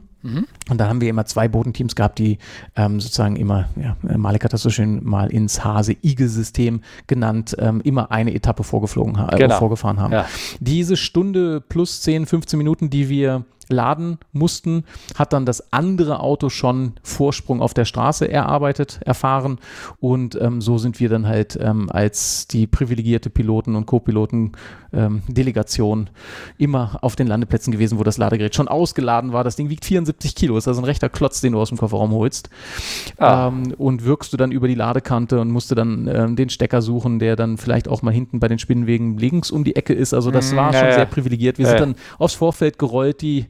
Und da haben wir immer zwei Bodenteams gehabt, die ähm, sozusagen immer, ja, Malik hat das so schön mal ins Hase-Igel-System genannt, ähm, immer eine Etappe vorgeflogen äh, Genau. vorgefahren haben. Ja. Diese Stunde plus 10, 15 Minuten, die wir laden mussten, hat dann das andere Auto schon Vorsprung auf der Straße erarbeitet, erfahren und ähm, so sind wir dann halt ähm, als die privilegierte Piloten und Co-Piloten ähm, Delegation immer auf den Landeplätzen gewesen, wo das Ladegerät schon ausgeladen war. Das Ding wiegt 74 Kilo, ist also ein rechter Klotz, den du aus dem Kofferraum holst. Ah. Ähm, und wirkst du dann über die Ladekante und musste dann ähm, den Stecker suchen, der dann vielleicht auch mal hinten bei den Spinnenwegen links um die Ecke ist. Also das Mm, war ja, schon ja. sehr privilegiert. Wir Ja, sind dann aufs Vorfeld gerollt, die,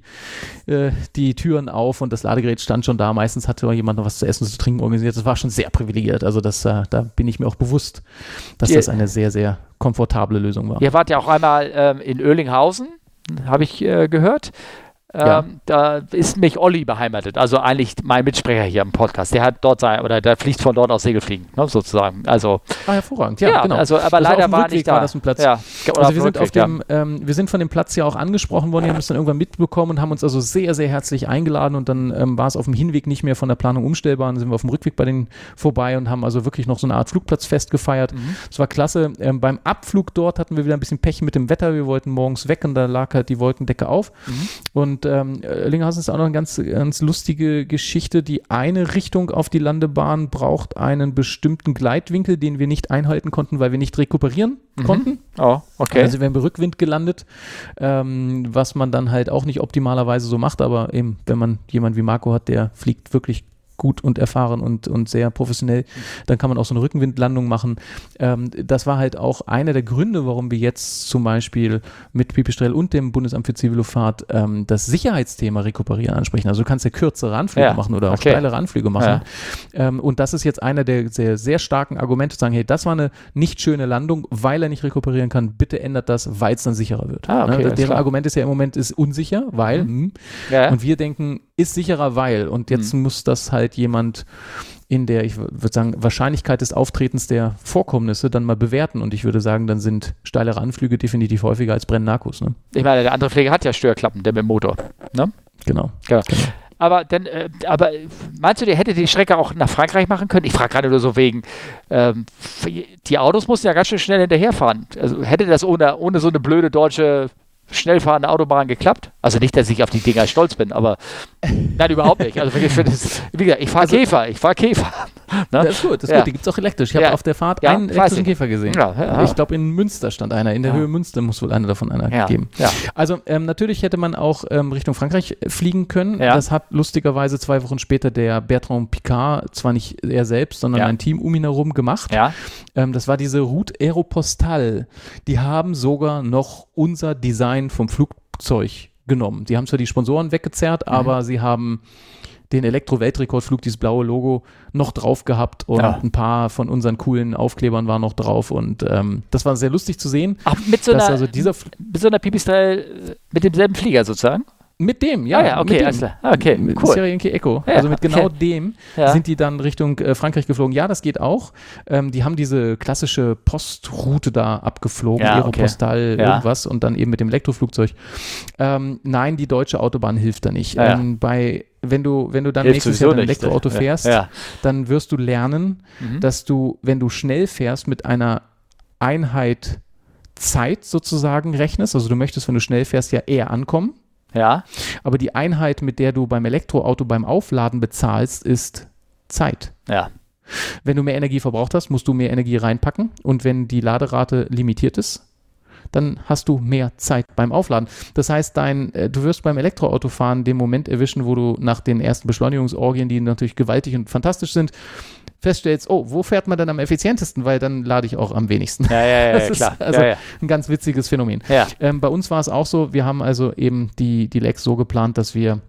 äh, die Türen auf und das Ladegerät stand schon da. Meistens hatte jemand noch was zu essen und zu trinken organisiert. Das war schon sehr privilegiert. Also das, äh, da bin ich mir auch bewusst, dass Ja. das eine sehr, sehr komfortable Lösung war. Ihr wart ja auch einmal ähm, in Oerlinghausen, habe ich äh, gehört. Ja. Ähm, da ist mich Olli beheimatet, also eigentlich mein Mitsprecher hier im Podcast. Der hat dort sein, oder der fliegt von dort aus Segelfliegen, ne, sozusagen. Also, ah, hervorragend, ja, ja genau. Also, aber also leider war nicht da. War das ein Platz. Ja, also wir sind, auf dem, ähm, wir sind von dem Platz ja auch angesprochen worden, wir haben es dann irgendwann mitbekommen und haben uns also sehr, sehr herzlich eingeladen und dann ähm, war es auf dem Hinweg nicht mehr von der Planung umstellbar, dann sind wir auf dem Rückweg bei denen vorbei und haben also wirklich noch so eine Art Flugplatzfest gefeiert. Mhm. Das war klasse. Ähm, beim Abflug dort hatten wir wieder ein bisschen Pech mit dem Wetter, wir wollten morgens weg und da lag halt die Wolkendecke auf mhm. und ähm, Linghausen ist auch noch eine ganz, ganz lustige Geschichte. Die eine Richtung auf die Landebahn braucht einen bestimmten Gleitwinkel, den wir nicht einhalten konnten, weil wir nicht rekuperieren mhm. konnten. Oh, okay. Also wir haben Rückwind gelandet, ähm, was man dann halt auch nicht optimalerweise so macht, aber eben, wenn man jemanden wie Marco hat, der fliegt wirklich gut und erfahren und, und sehr professionell. Dann kann man auch so eine Rückenwindlandung machen. Ähm, das war halt auch einer der Gründe, warum wir jetzt zum Beispiel mit Pipistrel und dem Bundesamt für Zivilluftfahrt ähm, das Sicherheitsthema Rekuperieren ansprechen. Also du kannst ja kürzere Anflüge ja, machen oder auch okay. steilere Anflüge machen. Ja. Ähm, und das ist jetzt einer der sehr, sehr starken Argumente, zu sagen, hey, das war eine nicht schöne Landung, weil er nicht rekuperieren kann. Bitte ändert das, weil es dann sicherer wird. Ah, okay, ne? Deren Argument ist ja im Moment ist unsicher, weil mhm. Hm. ja. und wir denken, ist sicherer, weil und jetzt mhm. muss das halt jemand in der, ich würde sagen, Wahrscheinlichkeit des Auftretens der Vorkommnisse dann mal bewerten. Und ich würde sagen, dann sind steilere Anflüge definitiv häufiger als Brennakkus. Ne? Ich meine, der andere Pfleger hat ja Störklappen, der mit dem Motor. Ne? Genau. Ja. genau. Aber dann, äh, aber meinst du, der hätte die Strecke auch nach Frankreich machen können? Ich frage gerade nur so wegen, ähm, die Autos mussten ja ganz schön schnell hinterherfahren. Also hätte das ohne, ohne so eine blöde deutsche schnell fahrende Autobahn geklappt. Also nicht, dass ich auf die Dinger stolz bin, aber nein, überhaupt nicht. Also wirklich, das, wie gesagt, ich fahre also, Käfer, ich fahre Käfer. [LAUGHS] Ne? Das ist gut, das ist ja. gut. Die gibt es auch elektrisch. Ich habe ja. auf der Fahrt ja, einen elektrischen Käfer gesehen. Ich glaube, in Münster stand einer. In der Höhe Münster muss wohl einer davon einer geben. Also ähm, natürlich hätte man auch ähm, Richtung Frankreich fliegen können. Das hat lustigerweise zwei Wochen später der Bertrand Picard, zwar nicht er selbst, sondern ein Team um ihn herum gemacht. Ähm, das war diese Route Aeropostale. Die haben sogar noch unser Design vom Flugzeug genommen. Die haben zwar die Sponsoren weggezerrt, mhm. aber sie haben den Elektro-Weltrekordflug, dieses blaue Logo, noch drauf gehabt und ja. ein paar von unseren coolen Aufklebern waren noch drauf und ähm, das war sehr lustig zu sehen. Ach, mit so einer, also dieser mit so einer Pipistrel, äh, mit demselben Flieger sozusagen? Mit dem, ja. Ah, ja, okay, alles klar. Ah, okay, mit cool. Sierra Echo. Ja, also mit genau okay. dem ja. sind die dann Richtung äh, Frankreich geflogen. Ja, das geht auch. Ähm, die haben diese klassische Postroute da abgeflogen, ja, Aeropostal, okay. irgendwas und dann eben mit dem Elektroflugzeug. Ähm, nein, die deutsche Autobahn hilft da nicht. Ähm, bei wenn du, wenn du dann Hilft nächstes Jahr ein Elektroauto fährst, ja. dann wirst du lernen, mhm. dass du, wenn du schnell fährst, mit einer Einheit Zeit sozusagen rechnest. Also du möchtest, wenn du schnell fährst, ja eher ankommen. Ja. Aber die Einheit, mit der du beim Elektroauto beim Aufladen bezahlst, ist Zeit. Ja. Wenn du mehr Energie verbraucht hast, musst du mehr Energie reinpacken. Und wenn die Laderate limitiert ist, dann hast du mehr Zeit beim Aufladen. Das heißt, dein, äh, du wirst beim Elektroautofahren den Moment erwischen, wo du nach den ersten Beschleunigungsorgien, die natürlich gewaltig und fantastisch sind, feststellst, oh, wo fährt man dann am effizientesten, weil dann lade ich auch am wenigsten. Ja, ja, ja, [LAUGHS] das ja, klar. also ja, ja. ein ganz witziges Phänomen. Ja. Ähm, bei uns war es auch so, wir haben also eben die, die Lex so geplant, dass wir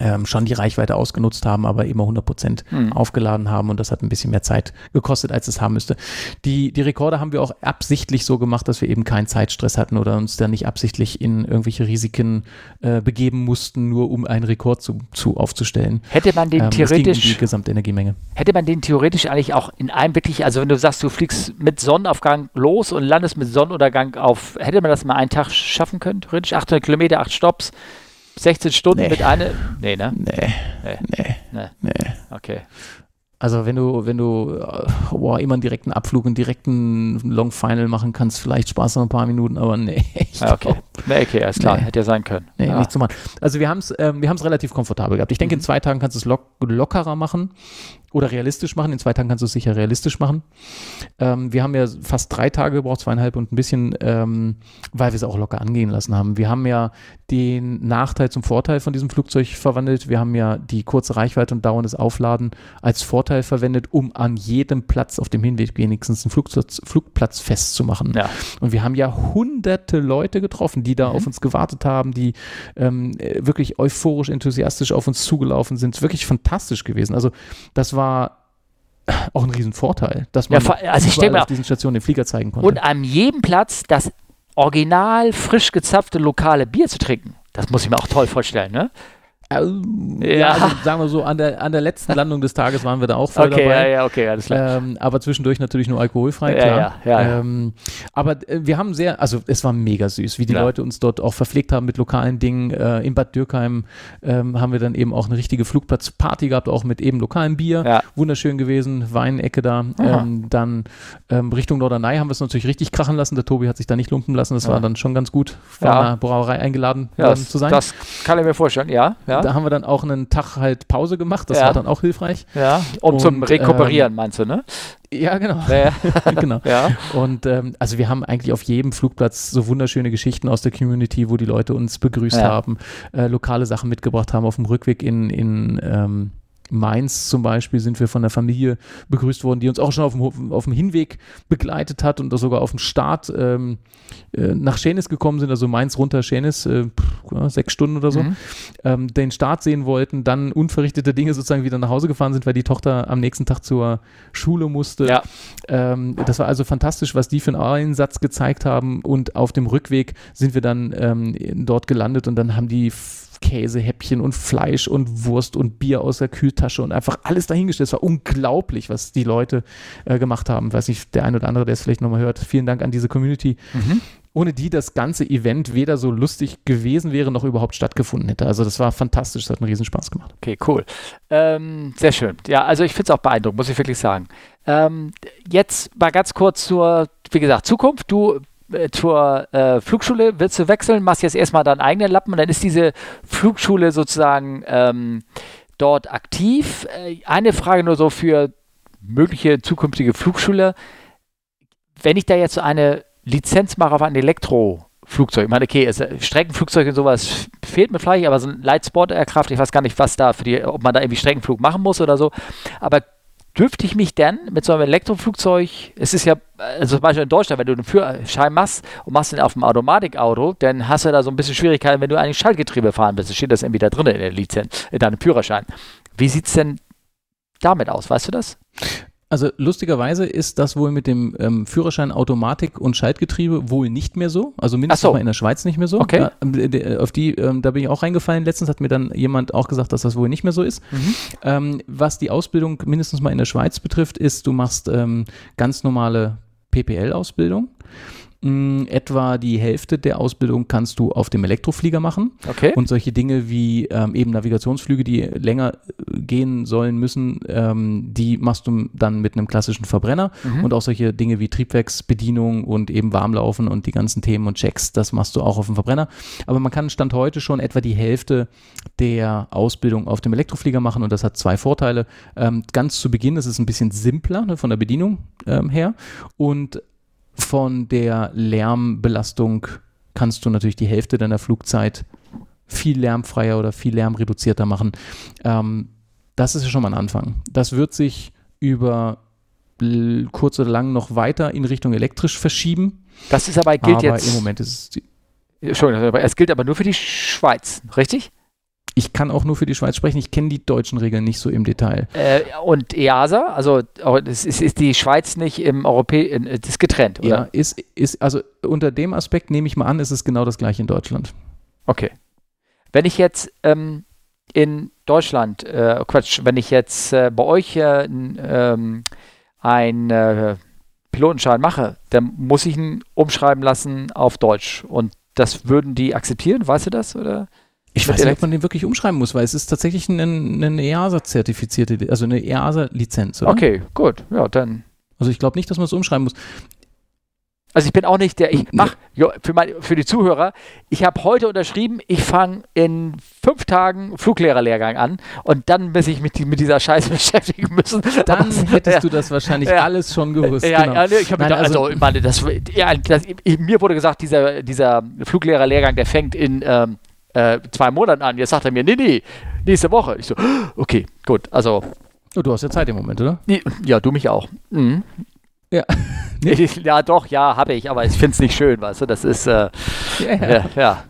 ähm, schon die Reichweite ausgenutzt haben, aber immer 100 Prozent mhm. aufgeladen haben und das hat ein bisschen mehr Zeit gekostet, als es haben müsste. Die, die Rekorde haben wir auch absichtlich so gemacht, dass wir eben keinen Zeitstress hatten oder uns dann nicht absichtlich in irgendwelche Risiken äh, begeben mussten, nur um einen Rekord zu, zu aufzustellen. Hätte man den ähm, theoretisch um die Gesamtenergiemenge. Hätte man den theoretisch eigentlich auch in einem wirklich, also wenn du sagst, du fliegst mit Sonnenaufgang los und landest mit Sonnenuntergang auf, hätte man das mal einen Tag schaffen können, theoretisch 800 Kilometer, 8 Stops 16 Stunden nee. mit einer. Nee, ne? Nee. Nee. Nee. nee. nee. Okay. Also wenn du, wenn du äh, boah, immer einen direkten Abflug, einen direkten Long Final machen kannst, vielleicht Spaß noch ein paar Minuten, aber nee. [LAUGHS] Ah, okay. Nee, okay, alles klar, nee. hätte ja sein können. Nee, ja. nicht zu machen. Also wir haben es ähm, wir relativ komfortabel gehabt. Ich denke, mhm. in zwei Tagen kannst du es lock lockerer machen oder realistisch machen. In zwei Tagen kannst du es sicher realistisch machen. Ähm, wir haben ja fast drei Tage gebraucht, zweieinhalb und ein bisschen, ähm, weil wir es auch locker angehen lassen haben. Wir haben ja den Nachteil zum Vorteil von diesem Flugzeug verwandelt. Wir haben ja die kurze Reichweite und dauerndes Aufladen als Vorteil verwendet, um an jedem Platz auf dem Hinweg wenigstens einen Flugplatz, Flugplatz festzumachen. Ja. Und wir haben ja hunderte Leute getroffen, die da mhm. auf uns gewartet haben, die ähm, wirklich euphorisch, enthusiastisch auf uns zugelaufen sind. Wirklich fantastisch gewesen. Also das war auch ein Riesenvorteil, dass man ja, also ich auf diesen Stationen den Flieger zeigen konnte. Und an jedem Platz das original frisch gezapfte lokale Bier zu trinken. Das muss ich mir auch toll vorstellen, ne? Ähm, ja, ja also sagen wir so, an der, an der letzten Landung des Tages waren wir da auch voll okay, dabei. Ja, ja, okay, alles klar. Ähm, aber zwischendurch natürlich nur alkoholfrei, klar. Ja, ja, ja, ähm, aber äh, wir haben sehr, also es war mega süß, wie die Leute uns dort auch verpflegt haben mit lokalen Dingen. Äh, in Bad Dürkheim ähm, haben wir dann eben auch eine richtige Flugplatzparty gehabt, auch mit eben lokalem Bier. Wunderschön gewesen, Weinecke da. Ähm, dann ähm, Richtung Norderney haben wir es natürlich richtig krachen lassen. Der Tobi hat sich da nicht lumpen lassen. Das war dann schon ganz gut, von einer Brauerei eingeladen das, zu sein. Das kann ich mir vorstellen, ja. ja. Da haben wir dann auch einen Tag halt Pause gemacht. Das ja. war dann auch hilfreich. Ja, um und, zum Rekuperieren, ähm, meinst du, ne? Ja, genau. Ja. [LAUGHS] genau. Ja. Und ähm, also wir haben eigentlich auf jedem Flugplatz so wunderschöne Geschichten aus der Community, wo die Leute uns begrüßt ja. haben, äh, lokale Sachen mitgebracht haben auf dem Rückweg in, in ähm, Mainz zum Beispiel sind wir von der Familie begrüßt worden, die uns auch schon auf dem, auf dem Hinweg begleitet hat und sogar auf dem Start ähm, äh, nach Schenis gekommen sind, also Mainz runter Schenis, äh, sechs Stunden oder so, mhm. ähm, den Start sehen wollten, dann unverrichtete Dinge sozusagen wieder nach Hause gefahren sind, weil die Tochter am nächsten Tag zur Schule musste. Ja. Ähm, das war also fantastisch, was die für einen Einsatz gezeigt haben und auf dem Rückweg sind wir dann ähm, dort gelandet und dann haben die Käsehäppchen und Fleisch und Wurst und Bier aus der Kühltasche und einfach alles dahingestellt. Es war unglaublich, was die Leute äh, gemacht haben. Weiß nicht, der ein oder andere, der es vielleicht nochmal hört. Vielen Dank an diese Community. Mhm. Ohne die das ganze Event weder so lustig gewesen wäre, noch überhaupt stattgefunden hätte. Also das war fantastisch, das hat einen Riesenspaß gemacht. Okay, cool. Ähm, sehr schön. Ja, also ich finde es auch beeindruckend, muss ich wirklich sagen. Ähm, jetzt mal ganz kurz zur, wie gesagt, Zukunft. Du zur äh, Flugschule willst du wechseln, machst jetzt erstmal deinen eigenen Lappen und dann ist diese Flugschule sozusagen ähm, dort aktiv. Äh, eine Frage nur so für mögliche zukünftige Flugschüler. Wenn ich da jetzt so eine Lizenz mache auf ein Elektroflugzeug, ich meine, okay, also Streckenflugzeug und sowas fehlt mir vielleicht, aber so ein Lightsport-Aircraft, ich weiß gar nicht, was da für die, ob man da irgendwie Streckenflug machen muss oder so. Aber dürfte ich mich denn mit so einem Elektroflugzeug, es ist ja, also zum Beispiel in Deutschland, wenn du einen Führerschein machst und machst den auf dem Automatikauto, dann hast du da so ein bisschen Schwierigkeiten, wenn du eigentlich Schaltgetriebe fahren willst. Steht das irgendwie da drin in der Lizenz, in deinem Führerschein. Wie sieht es denn damit aus? Weißt du das? Also lustigerweise ist das wohl mit dem ähm, Führerschein Automatik und Schaltgetriebe wohl nicht mehr so. Also mindestens so. mal in der Schweiz nicht mehr so. Okay. Ja, äh, auf die, ähm, da bin ich auch reingefallen. Letztens hat mir dann jemand auch gesagt, dass das wohl nicht mehr so ist. Mhm. Ähm, was die Ausbildung mindestens mal in der Schweiz betrifft, ist, du machst ähm, ganz normale PPL-Ausbildung. Mh, etwa die Hälfte der Ausbildung kannst du auf dem Elektroflieger machen. Okay. Und solche Dinge wie ähm, eben Navigationsflüge, die länger äh, gehen sollen müssen, ähm, die machst du dann mit einem klassischen Verbrenner. Mhm. Und auch solche Dinge wie Triebwerksbedienung und eben Warmlaufen und die ganzen Themen und Checks, das machst du auch auf dem Verbrenner. Aber man kann Stand heute schon etwa die Hälfte der Ausbildung auf dem Elektroflieger machen und das hat zwei Vorteile. Ähm, ganz zu Beginn ist es ein bisschen simpler ne, von der Bedienung ähm, her und von der Lärmbelastung kannst du natürlich die Hälfte deiner Flugzeit viel lärmfreier oder viel lärmreduzierter machen. Ähm, das ist ja schon mal ein Anfang. Das wird sich über kurz oder lang noch weiter in Richtung elektrisch verschieben. Das ist aber gilt aber jetzt. Im Moment ist es. Entschuldigung, es gilt aber nur für die Schweiz, richtig? Ich kann auch nur für die Schweiz sprechen. Ich kenne die deutschen Regeln nicht so im Detail. Äh, und EASA, also ist, ist, die Schweiz nicht im Europäischen, das ist getrennt, oder? Ja, ist, ist, also unter dem Aspekt nehme ich mal an, ist es genau das gleiche in Deutschland. Okay. Wenn ich jetzt ähm, in Deutschland, äh, Quatsch, wenn ich jetzt äh, bei euch äh, ähm, einen äh, Pilotenschein mache, dann muss ich ihn umschreiben lassen auf Deutsch. Und das würden die akzeptieren, weißt du das? Oder? Ich weiß nicht, ob man den wirklich umschreiben muss, weil es ist tatsächlich eine, eine EASA-zertifizierte, also eine EASA-Lizenz, Okay, gut, ja, dann. Also ich glaube nicht, dass man es umschreiben muss. Also ich bin auch nicht der, ich mach, für, mein, für die Zuhörer, ich habe heute unterschrieben, ich fange in fünf Tagen Fluglehrerlehrgang an und dann muss ich mich mit dieser Scheiße [LAUGHS] beschäftigen müssen. Dann Aber, hättest ja, du [LAUGHS] das wahrscheinlich ja, alles schon gewusst. Ja, genau. ja ich habe also, also, ich meine, das, ja, das, mir wurde gesagt, dieser, dieser Fluglehrerlehrgang, der fängt in ähm, äh, zwei Monaten an. Jetzt sagt er mir, nee, nee, nächste Woche. Ich so, [GASPS] okay, gut, also. Oh, du hast ja Zeit im Moment, oder? Ja, du mich auch. Mhm. Ja. [LAUGHS] ja, doch, ja, habe ich, aber ich finde es nicht schön, weißt du, das ist, äh, ja, ja. ja.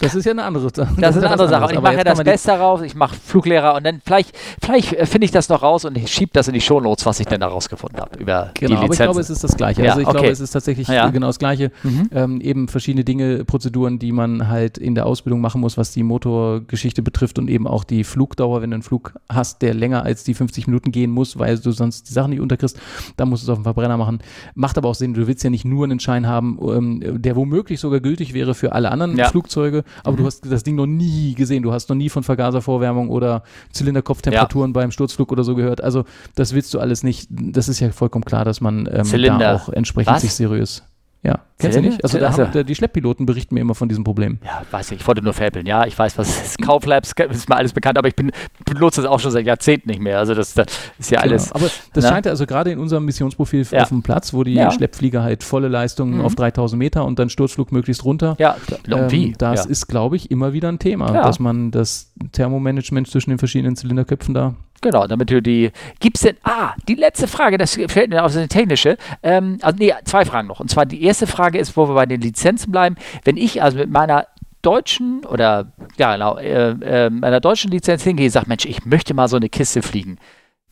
Das ist ja eine andere Sache. Das ist eine andere Sache. Und ich mache ja das Beste daraus. Ich mache Fluglehrer und dann vielleicht, vielleicht finde ich das noch raus und ich schiebe das in die Shownotes, was ich denn da rausgefunden habe über genau, die Lizenzen. aber ich glaube, es ist das Gleiche. Ja, also ich okay. glaube, es ist tatsächlich ja. genau das Gleiche. Mhm. Ähm, eben verschiedene Dinge, Prozeduren, die man halt in der Ausbildung machen muss, was die Motorgeschichte betrifft und eben auch die Flugdauer, wenn du einen Flug hast, der länger als die 50 Minuten gehen muss, weil du sonst die Sachen nicht unterkriegst, dann musst du es auf dem Verbrenner machen. Macht aber auch Sinn, du willst ja nicht nur einen Schein haben, ähm, der womöglich sogar gültig wäre für alle anderen ja. Flugzeuge, aber mhm. du hast das Ding noch nie gesehen, du hast noch nie von Vergaservorwärmung oder Zylinderkopftemperaturen ja. beim Sturzflug oder so gehört. Also das willst du alles nicht. Das ist ja vollkommen klar, dass man ähm, da auch entsprechend Was? sich seriös ja, kennst du nicht? Also, da also haben, die Schlepppiloten berichten mir immer von diesem Problem. Ja, weiß ich. Ich wollte nur fäbeln. Ja, ich weiß, was ist. Kauflabs ist mir alles bekannt, aber ich bin, benutze das auch schon seit Jahrzehnten nicht mehr. Also das, das ist ja genau. alles. Aber das? Ne? scheint also gerade in unserem Missionsprofil ja. auf dem Platz, wo die ja. Schleppflieger halt volle Leistungen mhm. auf 3000 Meter und dann Sturzflug möglichst runter. Ja, ähm, wie? Das ja. ist, glaube ich, immer wieder ein Thema, dass man das Thermomanagement zwischen den verschiedenen Zylinderköpfen da Genau, damit du die. Gibt es denn. Ah, die letzte Frage, das fällt mir auf, das technische. Ähm, also, nee, zwei Fragen noch. Und zwar die erste Frage ist, wo wir bei den Lizenzen bleiben. Wenn ich also mit meiner deutschen oder ja genau, äh, äh, meiner deutschen Lizenz hingehe, sage, Mensch, ich möchte mal so eine Kiste fliegen.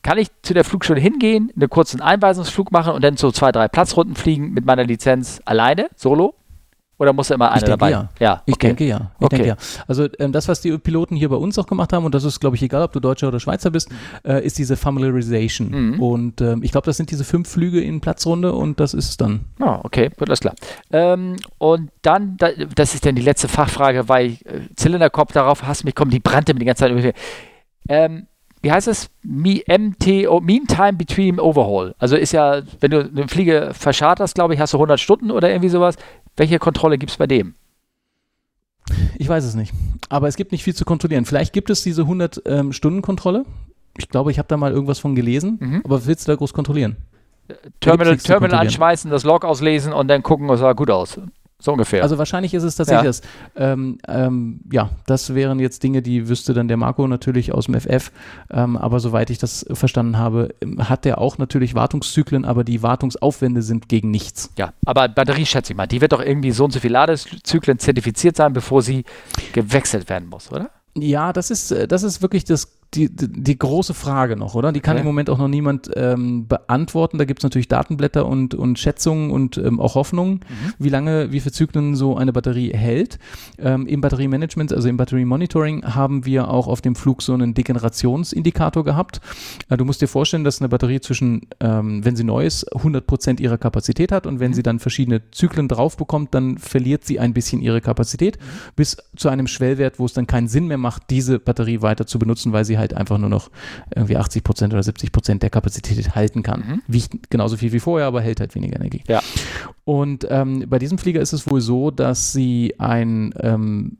Kann ich zu der Flugschule hingehen, einen kurzen Einweisungsflug machen und dann so zwei, drei Platzrunden fliegen mit meiner Lizenz alleine, solo? Oder muss immer einer dabei? Ja. ja ich okay. denke ja. Ich okay. denke ja. Also ähm, das, was die Piloten hier bei uns auch gemacht haben, und das ist, glaube ich, egal, ob du Deutscher oder Schweizer bist, äh, ist diese Familiarization. Mhm. Und ähm, ich glaube, das sind diese fünf Flüge in Platzrunde und das ist es dann. Ah, okay, gut, alles klar. Ähm, und dann, da, das ist dann die letzte Fachfrage, weil ich, äh, Zylinderkopf darauf hast mich kommen, die brannte mir die ganze Zeit. Ähm, wie heißt es? MTO, Mean Time Between Overhaul. Also ist ja, wenn du eine Fliege verscharterst, glaube ich, hast du 100 Stunden oder irgendwie sowas. Welche Kontrolle gibt es bei dem? Ich weiß es nicht. Aber es gibt nicht viel zu kontrollieren. Vielleicht gibt es diese 100-Stunden-Kontrolle. Ähm, ich glaube, ich habe da mal irgendwas von gelesen. Mhm. Aber was willst du da groß kontrollieren? Terminal, Terminal anschmeißen, das Log auslesen und dann gucken, es sah gut aus. So ungefähr. Also wahrscheinlich ist es tatsächlich ja. das. Ähm, ähm, ja, das wären jetzt Dinge, die wüsste dann der Marco natürlich aus dem FF. Ähm, aber soweit ich das verstanden habe, hat der auch natürlich Wartungszyklen, aber die Wartungsaufwände sind gegen nichts. Ja, aber Batterie schätze ich mal, die wird doch irgendwie so und so viele Ladezyklen zertifiziert sein, bevor sie gewechselt werden muss, oder? Ja, das ist, äh, das ist wirklich das die, die, große Frage noch, oder? Die kann okay. im Moment auch noch niemand ähm, beantworten. Da gibt es natürlich Datenblätter und, und Schätzungen und ähm, auch Hoffnungen, mhm. wie lange, wie viele Zyklen so eine Batterie hält. Ähm, Im Batteriemanagement, also im Batteriemonitoring, haben wir auch auf dem Flug so einen Degenerationsindikator gehabt. Äh, du musst dir vorstellen, dass eine Batterie zwischen, ähm, wenn sie neu ist, 100 Prozent ihrer Kapazität hat und wenn mhm. sie dann verschiedene Zyklen drauf bekommt, dann verliert sie ein bisschen ihre Kapazität mhm. bis zu einem Schwellwert, wo es dann keinen Sinn mehr macht, diese Batterie weiter zu benutzen, weil sie halt halt einfach nur noch irgendwie 80 Prozent oder 70 Prozent der Kapazität halten kann. Mhm. Wiegt genauso viel wie vorher, aber hält halt weniger Energie. Ja. Und ähm, bei diesem Flieger ist es wohl so, dass sie ein ähm,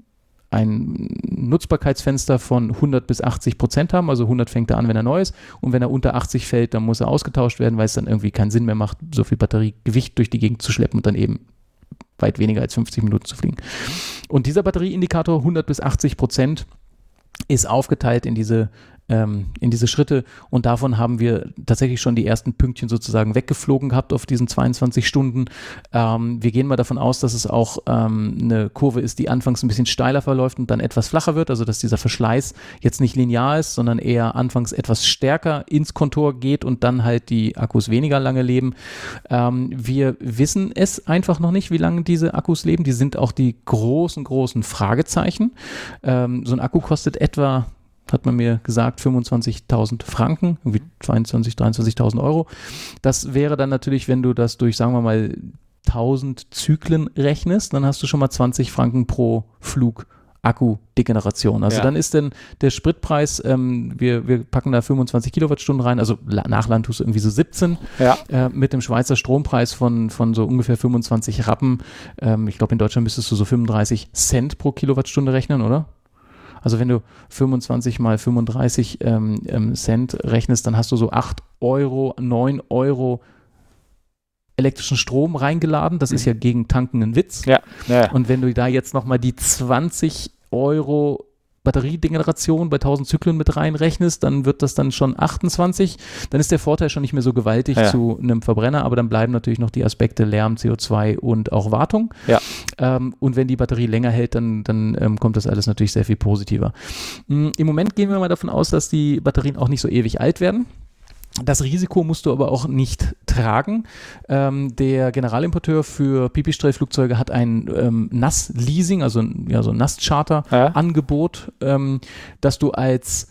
ein Nutzbarkeitsfenster von 100 bis 80 Prozent haben. Also 100 fängt er an, wenn er neu ist. Und wenn er unter 80 fällt, dann muss er ausgetauscht werden, weil es dann irgendwie keinen Sinn mehr macht, so viel Batteriegewicht durch die Gegend zu schleppen und dann eben weit weniger als 50 Minuten zu fliegen. Und dieser Batterieindikator 100 bis 80 Prozent ist aufgeteilt in diese ähm, in diese Schritte und davon haben wir tatsächlich schon die ersten Pünktchen sozusagen weggeflogen gehabt auf diesen 22 Stunden. Ähm, wir gehen mal davon aus, dass es auch ähm, eine Kurve ist, die anfangs ein bisschen steiler verläuft und dann etwas flacher wird, also dass dieser Verschleiß jetzt nicht linear ist, sondern eher anfangs etwas stärker ins Kontor geht und dann halt die Akkus weniger lange leben. Ähm, wir wissen es einfach noch nicht, wie lange diese Akkus leben. Die sind auch die großen, großen Fragezeichen. Ähm, so ein Akku kostet etwa hat man mir gesagt, 25.000 Franken, irgendwie 22.000, 23.000 Euro. Das wäre dann natürlich, wenn du das durch, sagen wir mal, 1000 Zyklen rechnest, dann hast du schon mal 20 Franken pro Flug Akku-Degeneration. Also ja. dann ist denn der Spritpreis, ähm, wir, wir packen da 25 Kilowattstunden rein, also nach Land tust du irgendwie so 17, ja. äh, mit dem Schweizer Strompreis von, von so ungefähr 25 Rappen. Ähm, ich glaube, in Deutschland müsstest du so 35 Cent pro Kilowattstunde rechnen, oder? Also wenn du 25 mal 35 ähm, ähm, Cent rechnest, dann hast du so 8 Euro, 9 Euro elektrischen Strom reingeladen. Das mhm. ist ja gegen Tanken ein Witz. Ja. ja. Und wenn du da jetzt nochmal die 20 Euro Batteriedegeneration bei 1000 Zyklen mit reinrechnest, dann wird das dann schon 28. Dann ist der Vorteil schon nicht mehr so gewaltig ja. zu einem Verbrenner, aber dann bleiben natürlich noch die Aspekte Lärm, CO2 und auch Wartung. Ja. Ähm, und wenn die Batterie länger hält, dann, dann ähm, kommt das alles natürlich sehr viel positiver. Mhm, Im Moment gehen wir mal davon aus, dass die Batterien auch nicht so ewig alt werden. Das Risiko musst du aber auch nicht tragen. Ähm, der Generalimporteur für Pipistrel-Flugzeuge hat ein ähm, NAS-Leasing, also ja, so ein NAS-Charter-Angebot, ja. ähm, dass du als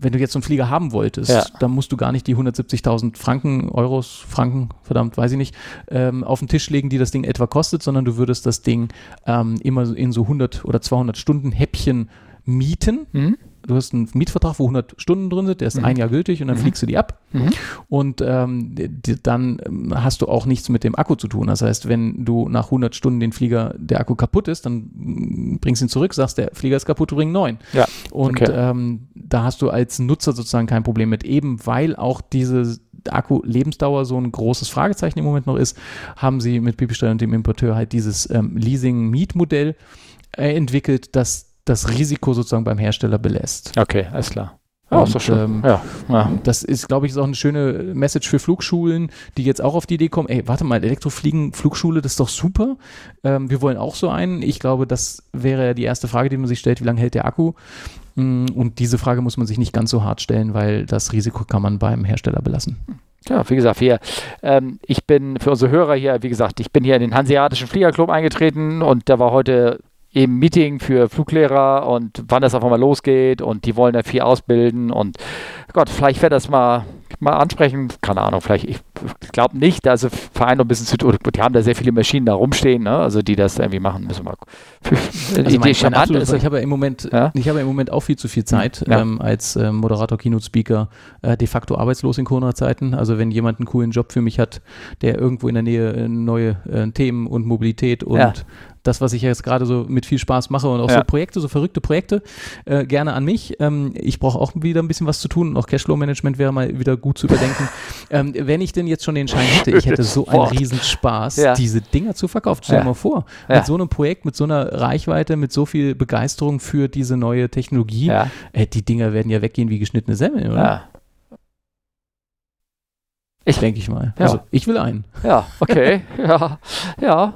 wenn du jetzt so einen Flieger haben wolltest, ja. dann musst du gar nicht die 170.000 Franken, Euros, Franken, verdammt, weiß ich nicht, ähm, auf den Tisch legen, die das Ding etwa kostet, sondern du würdest das Ding ähm, immer in so 100 oder 200 Stunden Häppchen mieten. Mhm du hast einen Mietvertrag, wo 100 Stunden drin sind, der ist mhm. ein Jahr gültig und dann mhm. fliegst du die ab. Mhm. Und ähm, die, dann ähm, hast du auch nichts mit dem Akku zu tun. Das heißt, wenn du nach 100 Stunden den Flieger, der Akku kaputt ist, dann mm, bringst du ihn zurück, sagst, der Flieger ist kaputt, bring neun. Ja. Und okay. ähm, da hast du als Nutzer sozusagen kein Problem mit, eben weil auch diese Akku-Lebensdauer so ein großes Fragezeichen im Moment noch ist, haben sie mit Pipistrel und dem Importeur halt dieses ähm, Leasing-Miet-Modell äh, entwickelt, das das Risiko sozusagen beim Hersteller belässt. Okay, alles klar. Ja, und, ist schön. Ähm, ja, ja. Das ist, glaube ich, ist auch eine schöne Message für Flugschulen, die jetzt auch auf die Idee kommen, ey, warte mal, Elektrofliegen, Flugschule, das ist doch super. Ähm, wir wollen auch so einen. Ich glaube, das wäre ja die erste Frage, die man sich stellt, wie lange hält der Akku? Mm, und diese Frage muss man sich nicht ganz so hart stellen, weil das Risiko kann man beim Hersteller belassen. Ja, wie gesagt, wir, ähm, ich bin für unsere Hörer hier, wie gesagt, ich bin hier in den Hanseatischen Fliegerclub eingetreten und da war heute eben Meeting für Fluglehrer und wann das auf einmal losgeht und die wollen da viel ausbilden und Gott, vielleicht wäre das mal mal ansprechen, keine Ahnung, vielleicht, ich glaube nicht, also Verein noch ein bisschen zu tun, die haben da sehr viele Maschinen da rumstehen, ne? also die das irgendwie machen, müssen wir mal. Also mein, mein absolut, ich habe ja im Moment, ja? ich habe ja im Moment auch viel zu viel Zeit ja. ähm, als äh, Moderator, Keynote-Speaker, äh, de facto arbeitslos in Corona-Zeiten. Also wenn jemand einen coolen Job für mich hat, der irgendwo in der Nähe äh, neue äh, Themen und Mobilität und das, was ich jetzt gerade so mit viel Spaß mache und auch ja. so Projekte, so verrückte Projekte, äh, gerne an mich. Ähm, ich brauche auch wieder ein bisschen was zu tun und auch Cashflow-Management wäre mal wieder gut zu überdenken. [LAUGHS] ähm, wenn ich denn jetzt schon den Schein hätte, ich hätte so einen Riesenspaß, ja. diese Dinger zu verkaufen. Stell dir mal vor, mit so einem Projekt, mit so einer Reichweite, mit so viel Begeisterung für diese neue Technologie, äh, die Dinger werden ja weggehen wie geschnittene Semmeln, oder? Ja. Ich denke ich mal. Ja. Also ich will einen. Ja, okay. [LAUGHS] ja, ja.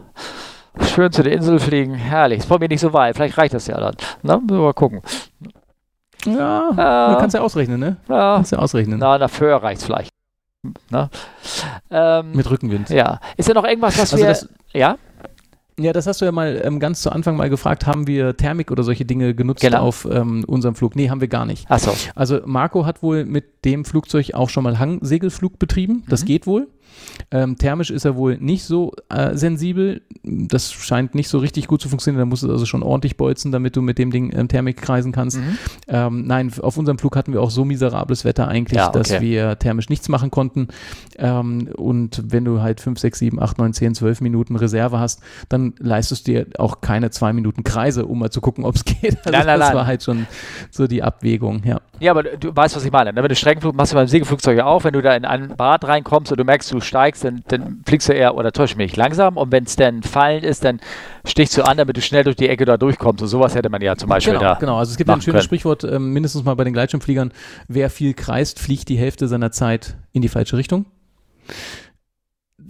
Schön zu der Insel fliegen. Herrlich. Ist von mir nicht so weit. Vielleicht reicht das ja dann. Na, müssen wir mal gucken. Ja, äh, du kannst ja ausrechnen, ne? Ja. Kannst ja ausrechnen. Na, dafür reicht es vielleicht. Na? Ähm, Mit Rückenwind. Ja. Ist da noch irgendwas, was also wir. Das, ja? Ja, das hast du ja mal ähm, ganz zu Anfang mal gefragt, haben wir Thermik oder solche Dinge genutzt genau. auf ähm, unserem Flug? Nee, haben wir gar nicht. Ach so. Also Marco hat wohl mit dem Flugzeug auch schon mal Hangsegelflug betrieben. Das mhm. geht wohl. Ähm, thermisch ist er wohl nicht so äh, sensibel. Das scheint nicht so richtig gut zu funktionieren. Da musst du also schon ordentlich bolzen, damit du mit dem Ding ähm, Thermik kreisen kannst. Mhm. Ähm, nein, auf unserem Flug hatten wir auch so miserables Wetter eigentlich, ja, okay. dass wir thermisch nichts machen konnten. Ähm, und wenn du halt 5, 6, 7, 8, 9, 10, 12 Minuten Reserve hast, dann leistest du dir auch keine zwei Minuten Kreise, um mal zu gucken, ob es [LAUGHS] geht. Also nein, nein, das nein. war halt schon so die Abwägung, ja. Ja, aber du weißt, was ich meine. Ne? Wenn du Streckenflug machst, du beim Segelflugzeug ja auch, wenn du da in ein Bad reinkommst und du merkst, du steigst, dann, dann fliegst du eher, oder täusche mich, langsam. Und wenn es dann fallend ist, dann stichst du an, damit du schnell durch die Ecke da durchkommst. Und sowas hätte man ja zum Beispiel genau, da. Genau, also es gibt ein schönes können. Sprichwort, äh, mindestens mal bei den Gleitschirmfliegern, wer viel kreist, fliegt die Hälfte seiner Zeit in die falsche Richtung.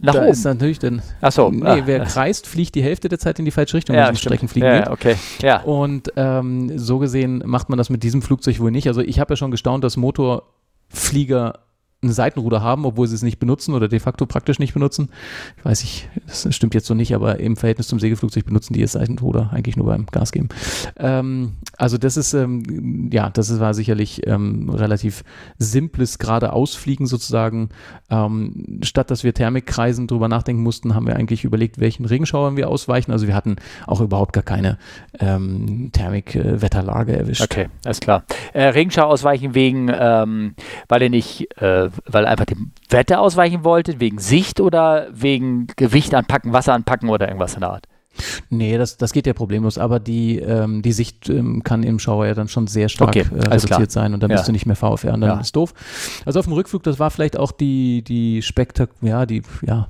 Nach da oben. ist natürlich dann. Achso. Nee, ah, wer kreist, fliegt die Hälfte der Zeit in die falsche Richtung, ja, wenn es Strecken fliegen ja, okay. Ja. Und ähm, so gesehen macht man das mit diesem Flugzeug wohl nicht. Also ich habe ja schon gestaunt, dass Motorflieger ein Seitenruder haben, obwohl sie es nicht benutzen oder de facto praktisch nicht benutzen. Ich weiß nicht, das stimmt jetzt so nicht, aber im Verhältnis zum Segelflugzeug benutzen die das Seitenruder eigentlich nur beim Gas geben. Ähm, also das ist, ähm, ja, das war sicherlich ähm, relativ simples geradeausfliegen sozusagen. Ähm, statt dass wir Thermikkreisen drüber nachdenken mussten, haben wir eigentlich überlegt, welchen Regenschauern wir ausweichen. Also wir hatten auch überhaupt gar keine ähm, Thermik-Wetterlage erwischt. Okay, alles klar. Äh, Regenschau ausweichen wegen, ähm, weil er nicht äh, weil einfach dem Wetter ausweichen wolltet, wegen Sicht oder wegen Gewicht anpacken, Wasser anpacken oder irgendwas in der Art? Nee, das, das geht ja problemlos, aber die, ähm, die Sicht ähm, kann im Schauer ja dann schon sehr stark okay, äh, reduziert sein und dann ja. bist du nicht mehr VFR und dann ja. ist doof. Also auf dem Rückflug, das war vielleicht auch die, die Spektak, ja, die, ja,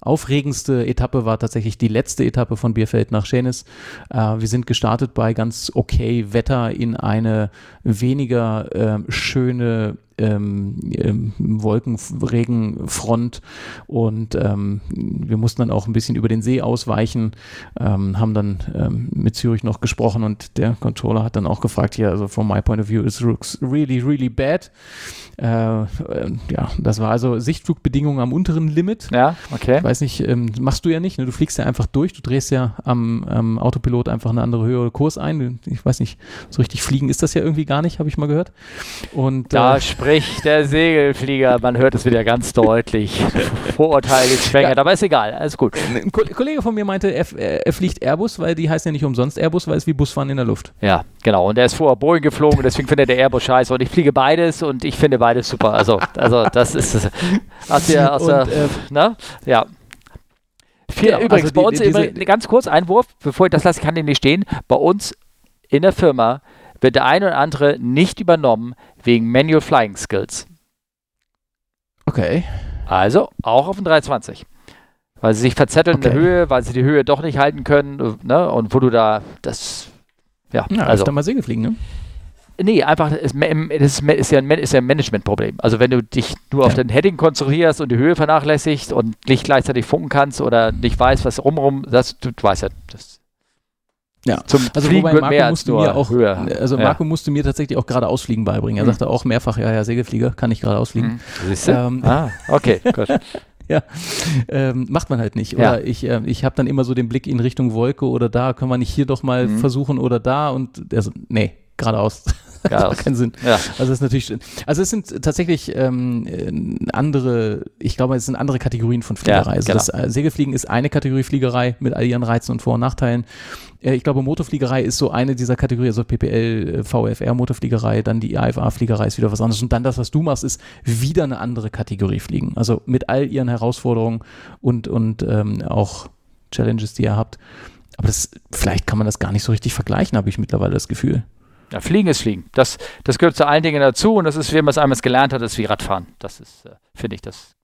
aufregendste Etappe war tatsächlich die letzte Etappe von Bierfeld nach Schenis. Äh, wir sind gestartet bei ganz okay Wetter in eine weniger äh, schöne ähm, ähm, Wolkenregenfront und ähm, wir mussten dann auch ein bisschen über den See ausweichen, ähm, haben dann ähm, mit Zürich noch gesprochen und der Controller hat dann auch gefragt, hier, also from my point of view, it looks really, really bad. Äh, äh, ja, das war also Sichtflugbedingungen am unteren Limit. Ja, okay. Weiß nicht, ähm, machst du ja nicht, ne? du fliegst ja einfach durch, du drehst ja am, am Autopilot einfach eine andere Höhe oder Kurs ein. Ich weiß nicht, so richtig fliegen ist das ja irgendwie gar nicht, habe ich mal gehört. Und, da äh, spricht der Segelflieger, man hört es wieder ganz deutlich. Vorurteile geschwängert, ja. aber ist egal, alles gut. Ein Kollege von mir meinte, er, er, fliegt Airbus, weil die heißen ja nicht umsonst Airbus, weil es wie Busfahren in der Luft. Ja, genau. Und er ist vorher Boeing geflogen, deswegen findet der Airbus scheiße. Und ich fliege beides und ich finde beides super. Also, also das ist aus der, aus der, und, äh, ne? Ja. Viel, genau, übrigens, also bei uns, die, diese, ganz kurz Einwurf, bevor ich das lasse, kann ich nicht stehen. Bei uns in der Firma wird der eine oder andere nicht übernommen wegen Manual Flying Skills. Okay. Also auch auf den 320. Weil sie sich verzetteln okay. in der Höhe, weil sie die Höhe doch nicht halten können. Ne? Und wo du da das. Ja, ja also. da mal Segel fliegen, ne? Nee, einfach, es ist, ist, ja ein, ist ja ein Managementproblem. Also wenn du dich nur auf den Heading konzentrierst und die Höhe vernachlässigst und nicht gleichzeitig funken kannst oder nicht weißt, was rumrum, das, du, du weißt ja, das ja, Zum also Fliegen wobei Marco musste mir auch, höher. also ja. Marco musste mir tatsächlich auch gerade ausfliegen beibringen. Er mhm. sagte auch mehrfach, ja, ja, Segelflieger, kann ich gerade ausfliegen. Mhm. Ähm, ah, okay, [LAUGHS] gut. ja, ähm, macht man halt nicht. Oder ja. ich, äh, ich habe dann immer so den Blick in Richtung Wolke oder da, können wir nicht hier doch mal mhm. versuchen oder da und der so, nee, geradeaus. Das [LAUGHS] macht keinen Sinn. Ja. Also es ist natürlich, also es sind tatsächlich ähm, andere, ich glaube, es sind andere Kategorien von Fliegerei. Ja, also das äh, Segelfliegen ist eine Kategorie Fliegerei mit all ihren Reizen und Vor- und Nachteilen. Äh, ich glaube, Motorfliegerei ist so eine dieser Kategorien, also PPL, äh, VFR Motorfliegerei, dann die IFA-Fliegerei ist wieder was anderes. Und dann das, was du machst, ist wieder eine andere Kategorie Fliegen. Also mit all ihren Herausforderungen und, und ähm, auch Challenges, die ihr habt. Aber das, vielleicht kann man das gar nicht so richtig vergleichen, habe ich mittlerweile das Gefühl. Ja, Fliegen ist Fliegen. Das, das gehört zu allen Dingen dazu und das ist, wie man es einmal gelernt hat, das ist wie Radfahren. Das ist, äh, finde ich, das,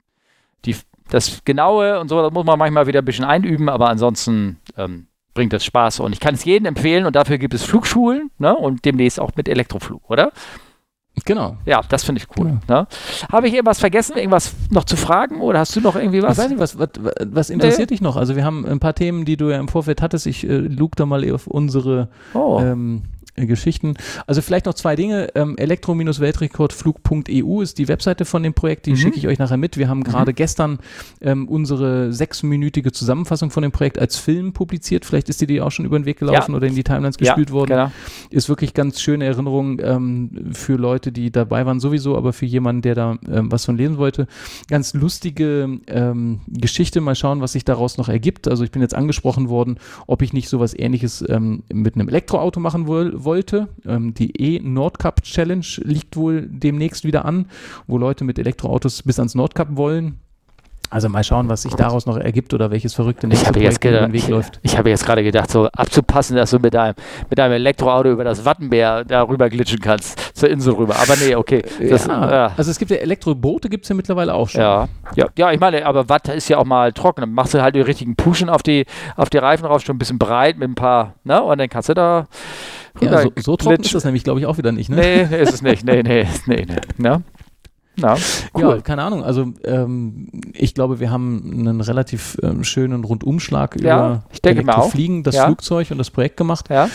die, das Genaue und so, das muss man manchmal wieder ein bisschen einüben, aber ansonsten ähm, bringt das Spaß. Und ich kann es jedem empfehlen und dafür gibt es Flugschulen ne? und demnächst auch mit Elektroflug, oder? Genau. Ja, das finde ich cool. Genau. Ne? Habe ich irgendwas vergessen, irgendwas noch zu fragen oder hast du noch irgendwie was? Ich weiß nicht, was, was, was interessiert nee. dich noch? Also wir haben ein paar Themen, die du ja im Vorfeld hattest. Ich äh, lug da mal auf unsere oh. ähm, äh, Geschichten. Also vielleicht noch zwei Dinge. Ähm, Elektro-Weltrekordflug.eu ist die Webseite von dem Projekt, die mhm. schicke ich euch nachher mit. Wir haben gerade mhm. gestern ähm, unsere sechsminütige Zusammenfassung von dem Projekt als Film publiziert. Vielleicht ist dir die auch schon über den Weg gelaufen ja. oder in die Timelines gespielt ja, worden. Genau. Ist wirklich ganz schöne Erinnerung ähm, für Leute, die dabei waren sowieso, aber für jemanden, der da ähm, was von lesen wollte. Ganz lustige ähm, Geschichte. Mal schauen, was sich daraus noch ergibt. Also ich bin jetzt angesprochen worden, ob ich nicht sowas ähnliches ähm, mit einem Elektroauto machen will wollte. Ähm, die E-Nordcup Challenge liegt wohl demnächst wieder an, wo Leute mit Elektroautos bis ans Nordcup wollen. Also mal schauen, was sich daraus noch ergibt oder welches verrückte nächste Projekt gedacht, den Weg läuft. Ich, ich habe jetzt gerade gedacht, so abzupassen, dass du mit deinem, mit deinem Elektroauto über das Wattenmeer darüber glitschen kannst, zur Insel rüber. Aber nee, okay. Das, ja, ja. Also es gibt ja Elektroboote, gibt es ja mittlerweile auch schon. Ja. ja, ja, ich meine, aber Watt ist ja auch mal trocken. Dann machst du halt die richtigen Pushen auf die, auf die Reifen rauf, schon ein bisschen breit mit ein paar, ne? Und dann kannst du da ja, so, so trocken ist das nämlich, glaube ich, auch wieder nicht, ne? Nee, nee, ist es nicht. Nee, nee, nee, nee. Ja. Ja, cool. ja, keine Ahnung. Also ähm, ich glaube, wir haben einen relativ ähm, schönen Rundumschlag ja, über Elektrofliegen, das ja. Flugzeug und das Projekt gemacht. Ja.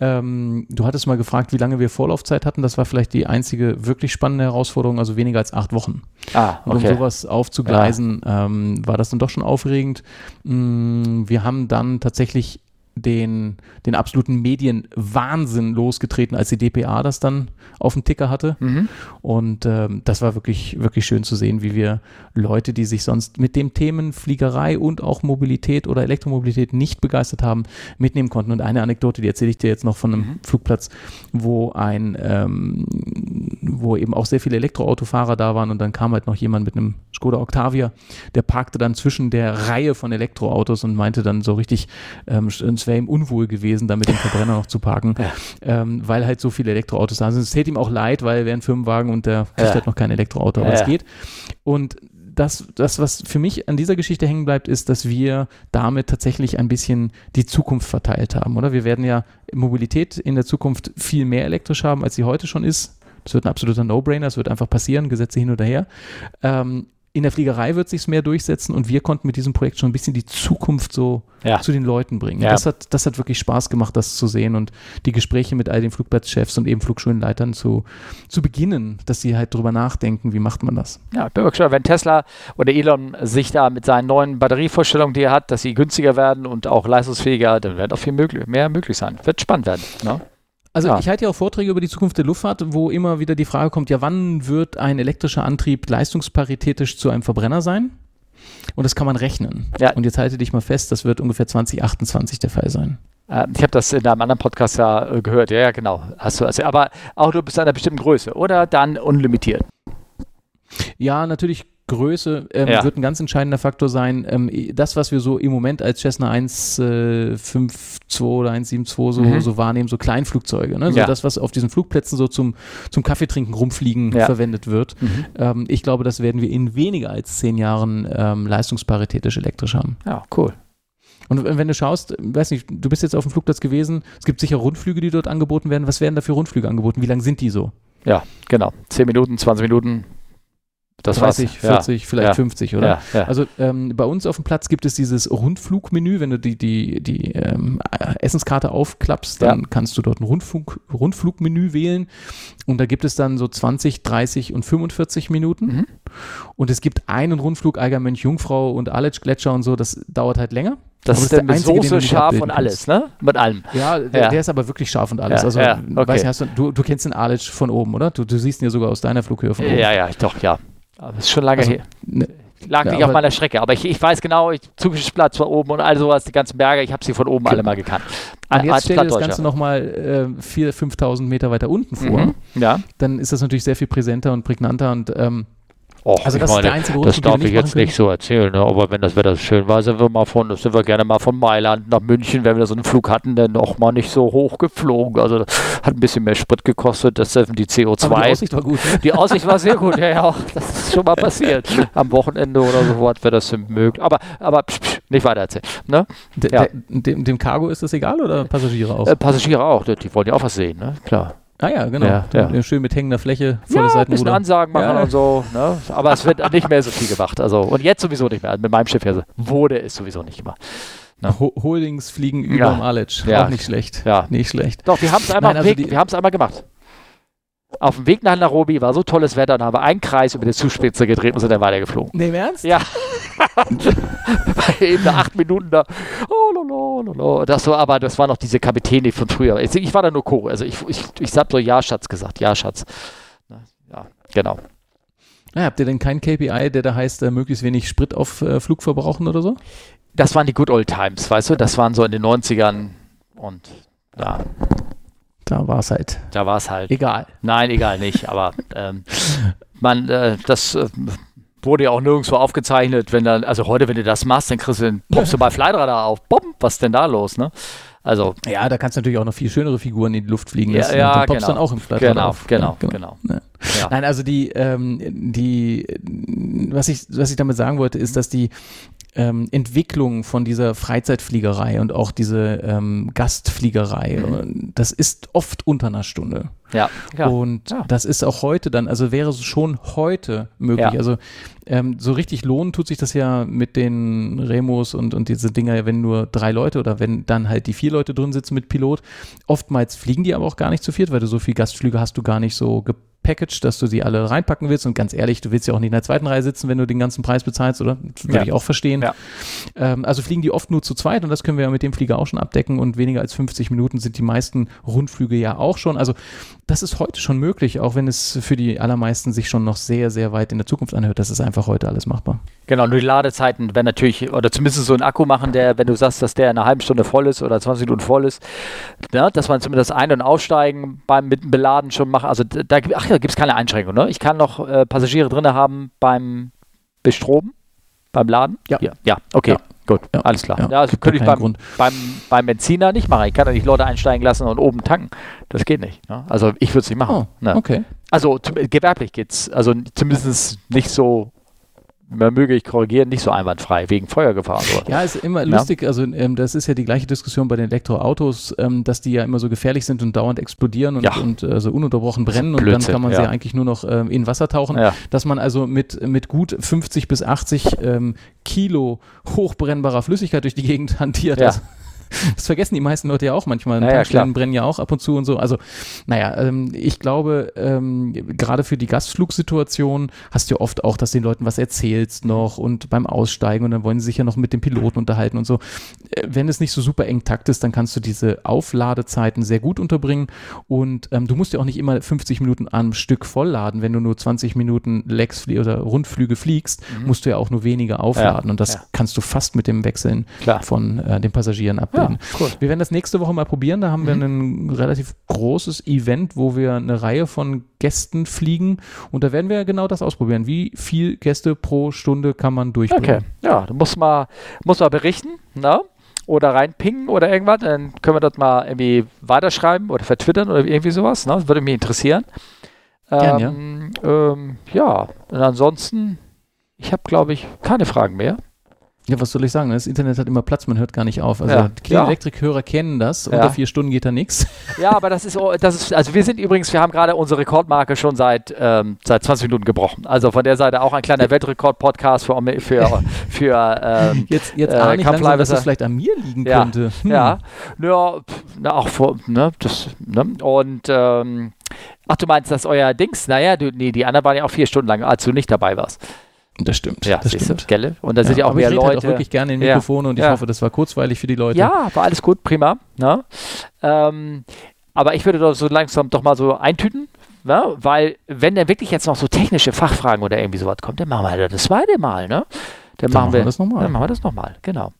Ähm, du hattest mal gefragt, wie lange wir Vorlaufzeit hatten. Das war vielleicht die einzige wirklich spannende Herausforderung, also weniger als acht Wochen. Ah, okay. Und um sowas aufzugleisen, ähm, war das dann doch schon aufregend. Mm, wir haben dann tatsächlich den, den absoluten Medienwahnsinn losgetreten, als die DPA das dann auf dem Ticker hatte. Mhm. Und ähm, das war wirklich, wirklich schön zu sehen, wie wir Leute, die sich sonst mit dem Themen Fliegerei und auch Mobilität oder Elektromobilität nicht begeistert haben, mitnehmen konnten. Und eine Anekdote, die erzähle ich dir jetzt noch von einem mhm. Flugplatz, wo ein, ähm, wo eben auch sehr viele Elektroautofahrer da waren und dann kam halt noch jemand mit einem Skoda Octavia, der parkte dann zwischen der Reihe von Elektroautos und meinte dann so richtig, ähm, wäre ihm unwohl gewesen, da mit dem Verbrenner noch zu parken, ja. ähm, weil halt so viele Elektroautos da sind. Es täte ihm auch leid, weil er wäre ein Firmenwagen und der kriegt ja. halt noch kein Elektroauto, aber es geht. Und das, das, was für mich an dieser Geschichte hängen bleibt, ist, dass wir damit tatsächlich ein bisschen die Zukunft verteilt haben, oder? Wir werden ja Mobilität in der Zukunft viel mehr elektrisch haben, als sie heute schon ist. Das wird ein absoluter No-Brainer, es wird einfach passieren, Gesetze hin oder her. Ähm, in der Fliegerei wird sich mehr durchsetzen und wir konnten mit diesem Projekt schon ein bisschen die Zukunft so ja. zu den Leuten bringen. Ja. Das, hat, das hat wirklich Spaß gemacht, das zu sehen und die Gespräche mit all den Flugplatzchefs und eben Flugschulenleitern zu, zu beginnen, dass sie halt drüber nachdenken, wie macht man das. Ja, ich bin gespannt, wenn Tesla oder Elon sich da mit seinen neuen Batterievorstellungen, die er hat, dass sie günstiger werden und auch leistungsfähiger, dann wird auch viel möglich, mehr möglich sein. Wird spannend werden. Ne? Also ja. ich halte ja auch Vorträge über die Zukunft der Luftfahrt, wo immer wieder die Frage kommt, ja, wann wird ein elektrischer Antrieb leistungsparitätisch zu einem Verbrenner sein? Und das kann man rechnen. Ja. Und jetzt halte dich mal fest, das wird ungefähr 2028 der Fall sein. Ähm, ich habe das in einem anderen Podcast ja äh, gehört. Ja, ja, genau. Hast du also, aber auch du bist einer bestimmten Größe oder dann unlimitiert. Ja, natürlich Größe ähm, ja. wird ein ganz entscheidender Faktor sein. Ähm, das, was wir so im Moment als Cessna 152 äh, oder 172 so, mhm. so wahrnehmen, so Kleinflugzeuge, ne? so ja. das, was auf diesen Flugplätzen so zum, zum Kaffeetrinken rumfliegen ja. verwendet wird. Mhm. Ähm, ich glaube, das werden wir in weniger als zehn Jahren ähm, leistungsparitätisch elektrisch haben. Ja, cool. Und wenn du schaust, weiß nicht, du bist jetzt auf dem Flugplatz gewesen, es gibt sicher Rundflüge, die dort angeboten werden. Was werden da für Rundflüge angeboten? Wie lang sind die so? Ja, genau. Zehn Minuten, 20 Minuten, das 30, 40, ja. vielleicht ja. 50, oder? Ja. Also ähm, bei uns auf dem Platz gibt es dieses Rundflugmenü. Wenn du die, die, die ähm, Essenskarte aufklappst, dann kannst du dort ein Rundflug, Rundflugmenü wählen. Und da gibt es dann so 20, 30 und 45 Minuten. Mhm. Und es gibt einen Rundflug Eigermönch Jungfrau und Aletsch Gletscher und so. Das dauert halt länger. Das ist der mit Soße, scharf und alles, ne? Mit allem. Ja, der, ja. der, ist aber wirklich scharf und alles. also, ja, okay. weiß nicht, du, du, du, kennst den Aletsch von oben, oder? Du, du siehst ihn ja sogar aus deiner Flughöhe von oben. Ja, ja, doch, ja. Aber das ist schon lange also, her. Ne, Lag ja, nicht auf meiner Strecke, aber ich, ich weiß genau, ich Zugsplatz von oben und all sowas, die ganzen Berge, ich habe sie von oben genau. alle mal gekannt. Und jetzt stell dir das Ganze nochmal äh, 4.000, 5.000 Meter weiter unten vor. Mhm, ja. Dann ist das natürlich sehr viel präsenter und prägnanter und ähm, Och, also das meine, ist der einzige Grund, Das darf ich jetzt nicht so erzählen, ne? aber wenn das Wetter schön war, sind wir mal von, sind wir gerne mal von Mailand nach München, wenn wir so einen Flug hatten, dann auch mal nicht so hoch geflogen. Also hat ein bisschen mehr Sprit gekostet, das die CO2. Aber die Aussicht war gut. Ne? Die Aussicht war sehr gut, ja, ja, das ist schon mal passiert. [LAUGHS] Am Wochenende oder so was wäre das möglich. Aber, aber psch, psch, nicht weiter erzählen. Ne? De, ja. de, dem, dem Cargo ist das egal oder Passagiere auch? Äh, Passagiere auch, die wollen ja auch was sehen, ne? klar. Ah ja, genau. Ja, ja. Schön mit hängender Fläche, volles ja, ein bisschen Ansagen machen ja. und so. Ne? Aber es wird nicht mehr so viel gemacht. Also, und jetzt sowieso nicht mehr. Mit meinem Schiff hier wurde es sowieso nicht gemacht. Ne? Holdings fliegen über dem Aletsch. Ja. Auch nicht schlecht. Ja. Nicht schlecht. Doch, wir haben es einmal, also einmal gemacht. Auf dem Weg nach Nairobi war so tolles Wetter, dann haben wir einen Kreis über die Zugspitze gedreht und sind dann weitergeflogen. Nee, im Ernst? Ja. [LAUGHS] Eben nach acht Minuten da. Oh, lolo, lolo. Das war, aber das war noch diese Kapitäne von früher. Ich, ich war da nur Co. Also ich, ich, ich habe so Ja, Schatz gesagt. Ja, Schatz. Ja, genau. Ja, habt ihr denn keinen KPI, der da heißt, äh, möglichst wenig Sprit auf äh, Flug verbrauchen oder so? Das waren die Good Old Times, weißt du? Das waren so in den 90ern und ja. Da war es halt. Da war es halt. Egal. Nein, egal nicht. Aber ähm, man, äh, das äh, wurde ja auch nirgendwo aufgezeichnet. Wenn dann, also heute, wenn du das machst, dann kriegst du, dann poppst du bei Flightradar auf. Bom, was ist denn da los, ne? Also. Ja, da kannst du natürlich auch noch viel schönere Figuren in die Luft fliegen lassen. Ja, ja, und dann poppst genau. dann auch im Flightradar genau, auf. Genau, genau, genau. genau. Ja. Nein, also die, ähm, die, was ich, was ich damit sagen wollte, ist, dass die ähm, Entwicklung von dieser Freizeitfliegerei und auch diese ähm, Gastfliegerei, mhm. das ist oft unter einer Stunde. Ja. ja. Und ja. das ist auch heute dann, also wäre es schon heute möglich. Ja. Also ähm, so richtig lohnen tut sich das ja mit den Remos und, und diese Dinger, wenn nur drei Leute oder wenn dann halt die vier Leute drin sitzen mit Pilot. Oftmals fliegen die aber auch gar nicht zu viert, weil du so viel Gastflüge hast du gar nicht so geplant Package, dass du sie alle reinpacken willst. Und ganz ehrlich, du willst ja auch nicht in der zweiten Reihe sitzen, wenn du den ganzen Preis bezahlst, oder? Das würde ja. ich auch verstehen. Ja. Ähm, also fliegen die oft nur zu zweit und das können wir ja mit dem Flieger auch schon abdecken. Und weniger als 50 Minuten sind die meisten Rundflüge ja auch schon. Also das ist heute schon möglich, auch wenn es für die allermeisten sich schon noch sehr, sehr weit in der Zukunft anhört. Das ist einfach heute alles machbar. Genau, nur die Ladezeiten werden natürlich, oder zumindest so ein Akku machen, der, wenn du sagst, dass der in einer halben Stunde voll ist oder 20 Minuten voll ist, ne, dass man zumindest Ein- und Aussteigen beim mit dem Beladen schon macht. Also da, ach ja, gibt es keine Einschränkung. Ne? Ich kann noch äh, Passagiere drin haben beim Bestroben, beim Laden? Ja. Ja, ja okay. Ja. Gut, ja, alles klar. Ja, das könnte ich beim, beim, beim Benziner nicht machen. Ich kann ja nicht Leute einsteigen lassen und oben tanken. Das geht nicht. Ne? Also ich würde es nicht machen. Oh, ne? Okay. Also gewerblich geht es. Also zumindest nicht so man möge ich korrigieren, nicht so einwandfrei, wegen Feuergefahr. So. Ja, ist immer ja. lustig, also ähm, das ist ja die gleiche Diskussion bei den Elektroautos, ähm, dass die ja immer so gefährlich sind und dauernd explodieren und, ja. und äh, so ununterbrochen brennen und dann kann man ja. sie eigentlich nur noch ähm, in Wasser tauchen. Dass man also mit, mit gut 50 bis 80 ähm, Kilo hochbrennbarer Flüssigkeit durch die Gegend hantiert. Ja. Das vergessen die meisten Leute ja auch manchmal. Naja, Tankstellen brennen ja auch ab und zu und so. Also, naja, ähm, ich glaube, ähm, gerade für die Gastflugsituation hast du ja oft auch, dass den Leuten was erzählst noch und beim Aussteigen und dann wollen sie sich ja noch mit dem Piloten unterhalten und so. Äh, wenn es nicht so super eng takt ist, dann kannst du diese Aufladezeiten sehr gut unterbringen und ähm, du musst ja auch nicht immer 50 Minuten am Stück vollladen. Wenn du nur 20 Minuten Lex oder Rundflüge fliegst, mhm. musst du ja auch nur weniger aufladen ja, und das ja. kannst du fast mit dem Wechseln Klar. von äh, den Passagieren ab Ja, cool. Wir werden das nächste Woche mal probieren. Da haben mhm. wir ein relativ großes Event, wo wir eine Reihe von Gästen fliegen. Und da werden wir genau das ausprobieren. Wie viel Gäste pro Stunde kann man durchbringen? Okay, ja, du musst mal, musst mal berichten, ne? Oder reinpingen oder irgendwas. Dann können wir das mal irgendwie weiterschreiben oder vertwittern oder irgendwie sowas. Ne? Das würde mich interessieren. Gern, ähm, ja. Ähm, ja, und ansonsten, ich habe, glaube ich, keine Fragen mehr. Ja, was soll ich sagen? Das Internet hat immer Platz, man hört gar nicht auf. Also ja. Elektrikhörer kennen das. Unter vier Stunden geht da nichts. [LAUGHS] Ja, aber das ist, das ist, also wir sind übrigens, wir haben gerade unsere Rekordmarke schon seit, ähm, seit 20 Minuten gebrochen. Also von der Seite auch ein kleiner Weltrekord-Podcast für, für, für ähm, [LAUGHS] Jetzt, jetzt äh, ahne ich langsam, dass das vielleicht an mir liegen ja, könnte. Hm. Ja, ja, na, auch vor, ne, das, ne, und ähm, ach, du meinst, dass euer Dings, naja, du, nee, die anderen waren ja auch vier Stunden lang, als du nicht dabei warst. Das stimmt. Ja, das stimmt. Gelle? Und da sind ja auch mehr ich Leute. Halt auch wirklich gerne in Mikrofone ja. und ich ja. hoffe, das war kurzweilig für die Leute. Ja, war alles gut, prima. Ne? Ähm, aber ich würde doch so langsam doch mal so eintüten, ne? weil wenn dann wirklich jetzt noch so technische Fachfragen oder irgendwie sowas kommt, dann machen wir halt das zweite Mal. Ne? Dann, dann machen wir das nochmal. Dann machen wir das nochmal, genau.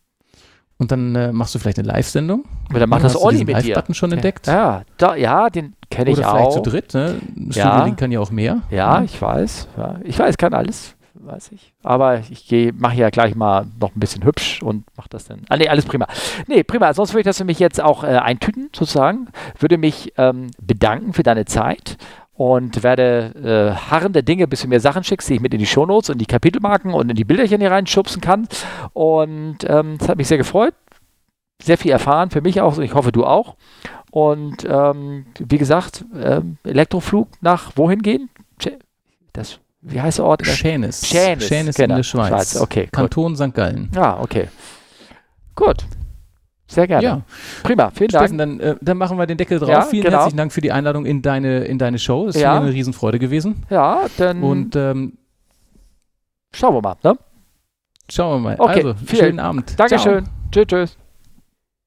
Und dann äh, machst du vielleicht eine Live-Sendung. Oder dann macht das Olli mit dir. button schon entdeckt. Ja, da, ja den kenne ich auch. Oder vielleicht zu dritt. Ne? Ja. Link kann ja auch mehr. Ja, ja. ich weiß. Ja. Ich weiß, kann alles weiß ich. Aber ich mache ja gleich mal noch ein bisschen hübsch und mache das dann. Ah, nee, alles prima. Nee, prima. Sonst würde ich das für mich jetzt auch äh, eintüten, sozusagen. Würde mich ähm, bedanken für deine Zeit und werde äh, harrende Dinge, bis du mir Sachen schickst, die ich mit in die Shownotes und die Kapitelmarken und in die Bilderchen hier reinschubsen kann. Und ähm, das hat mich sehr gefreut. Sehr viel erfahren, für mich auch. Ich hoffe, du auch. Und ähm, wie gesagt, ähm, Elektroflug nach wohin gehen? Das wie heißt der Ort? Schänes. Schänes, Schänes genau. in der Schweiz. Schweiz. Okay, Kanton St. Gallen. Ah, okay. Gut. Sehr gerne. Ja. Prima, vielen Steffen, Dank. Dann, äh, dann machen wir den Deckel drauf. Ja, vielen genau. herzlichen Dank für die Einladung in deine, in deine Show. Es ist ja. mir eine Riesenfreude gewesen. Ja, dann. Und ähm, schauen wir mal, ne? Schauen wir mal. Okay, also, vielen schönen Abend. Dankeschön. Ciao. Tschüss, tschüss.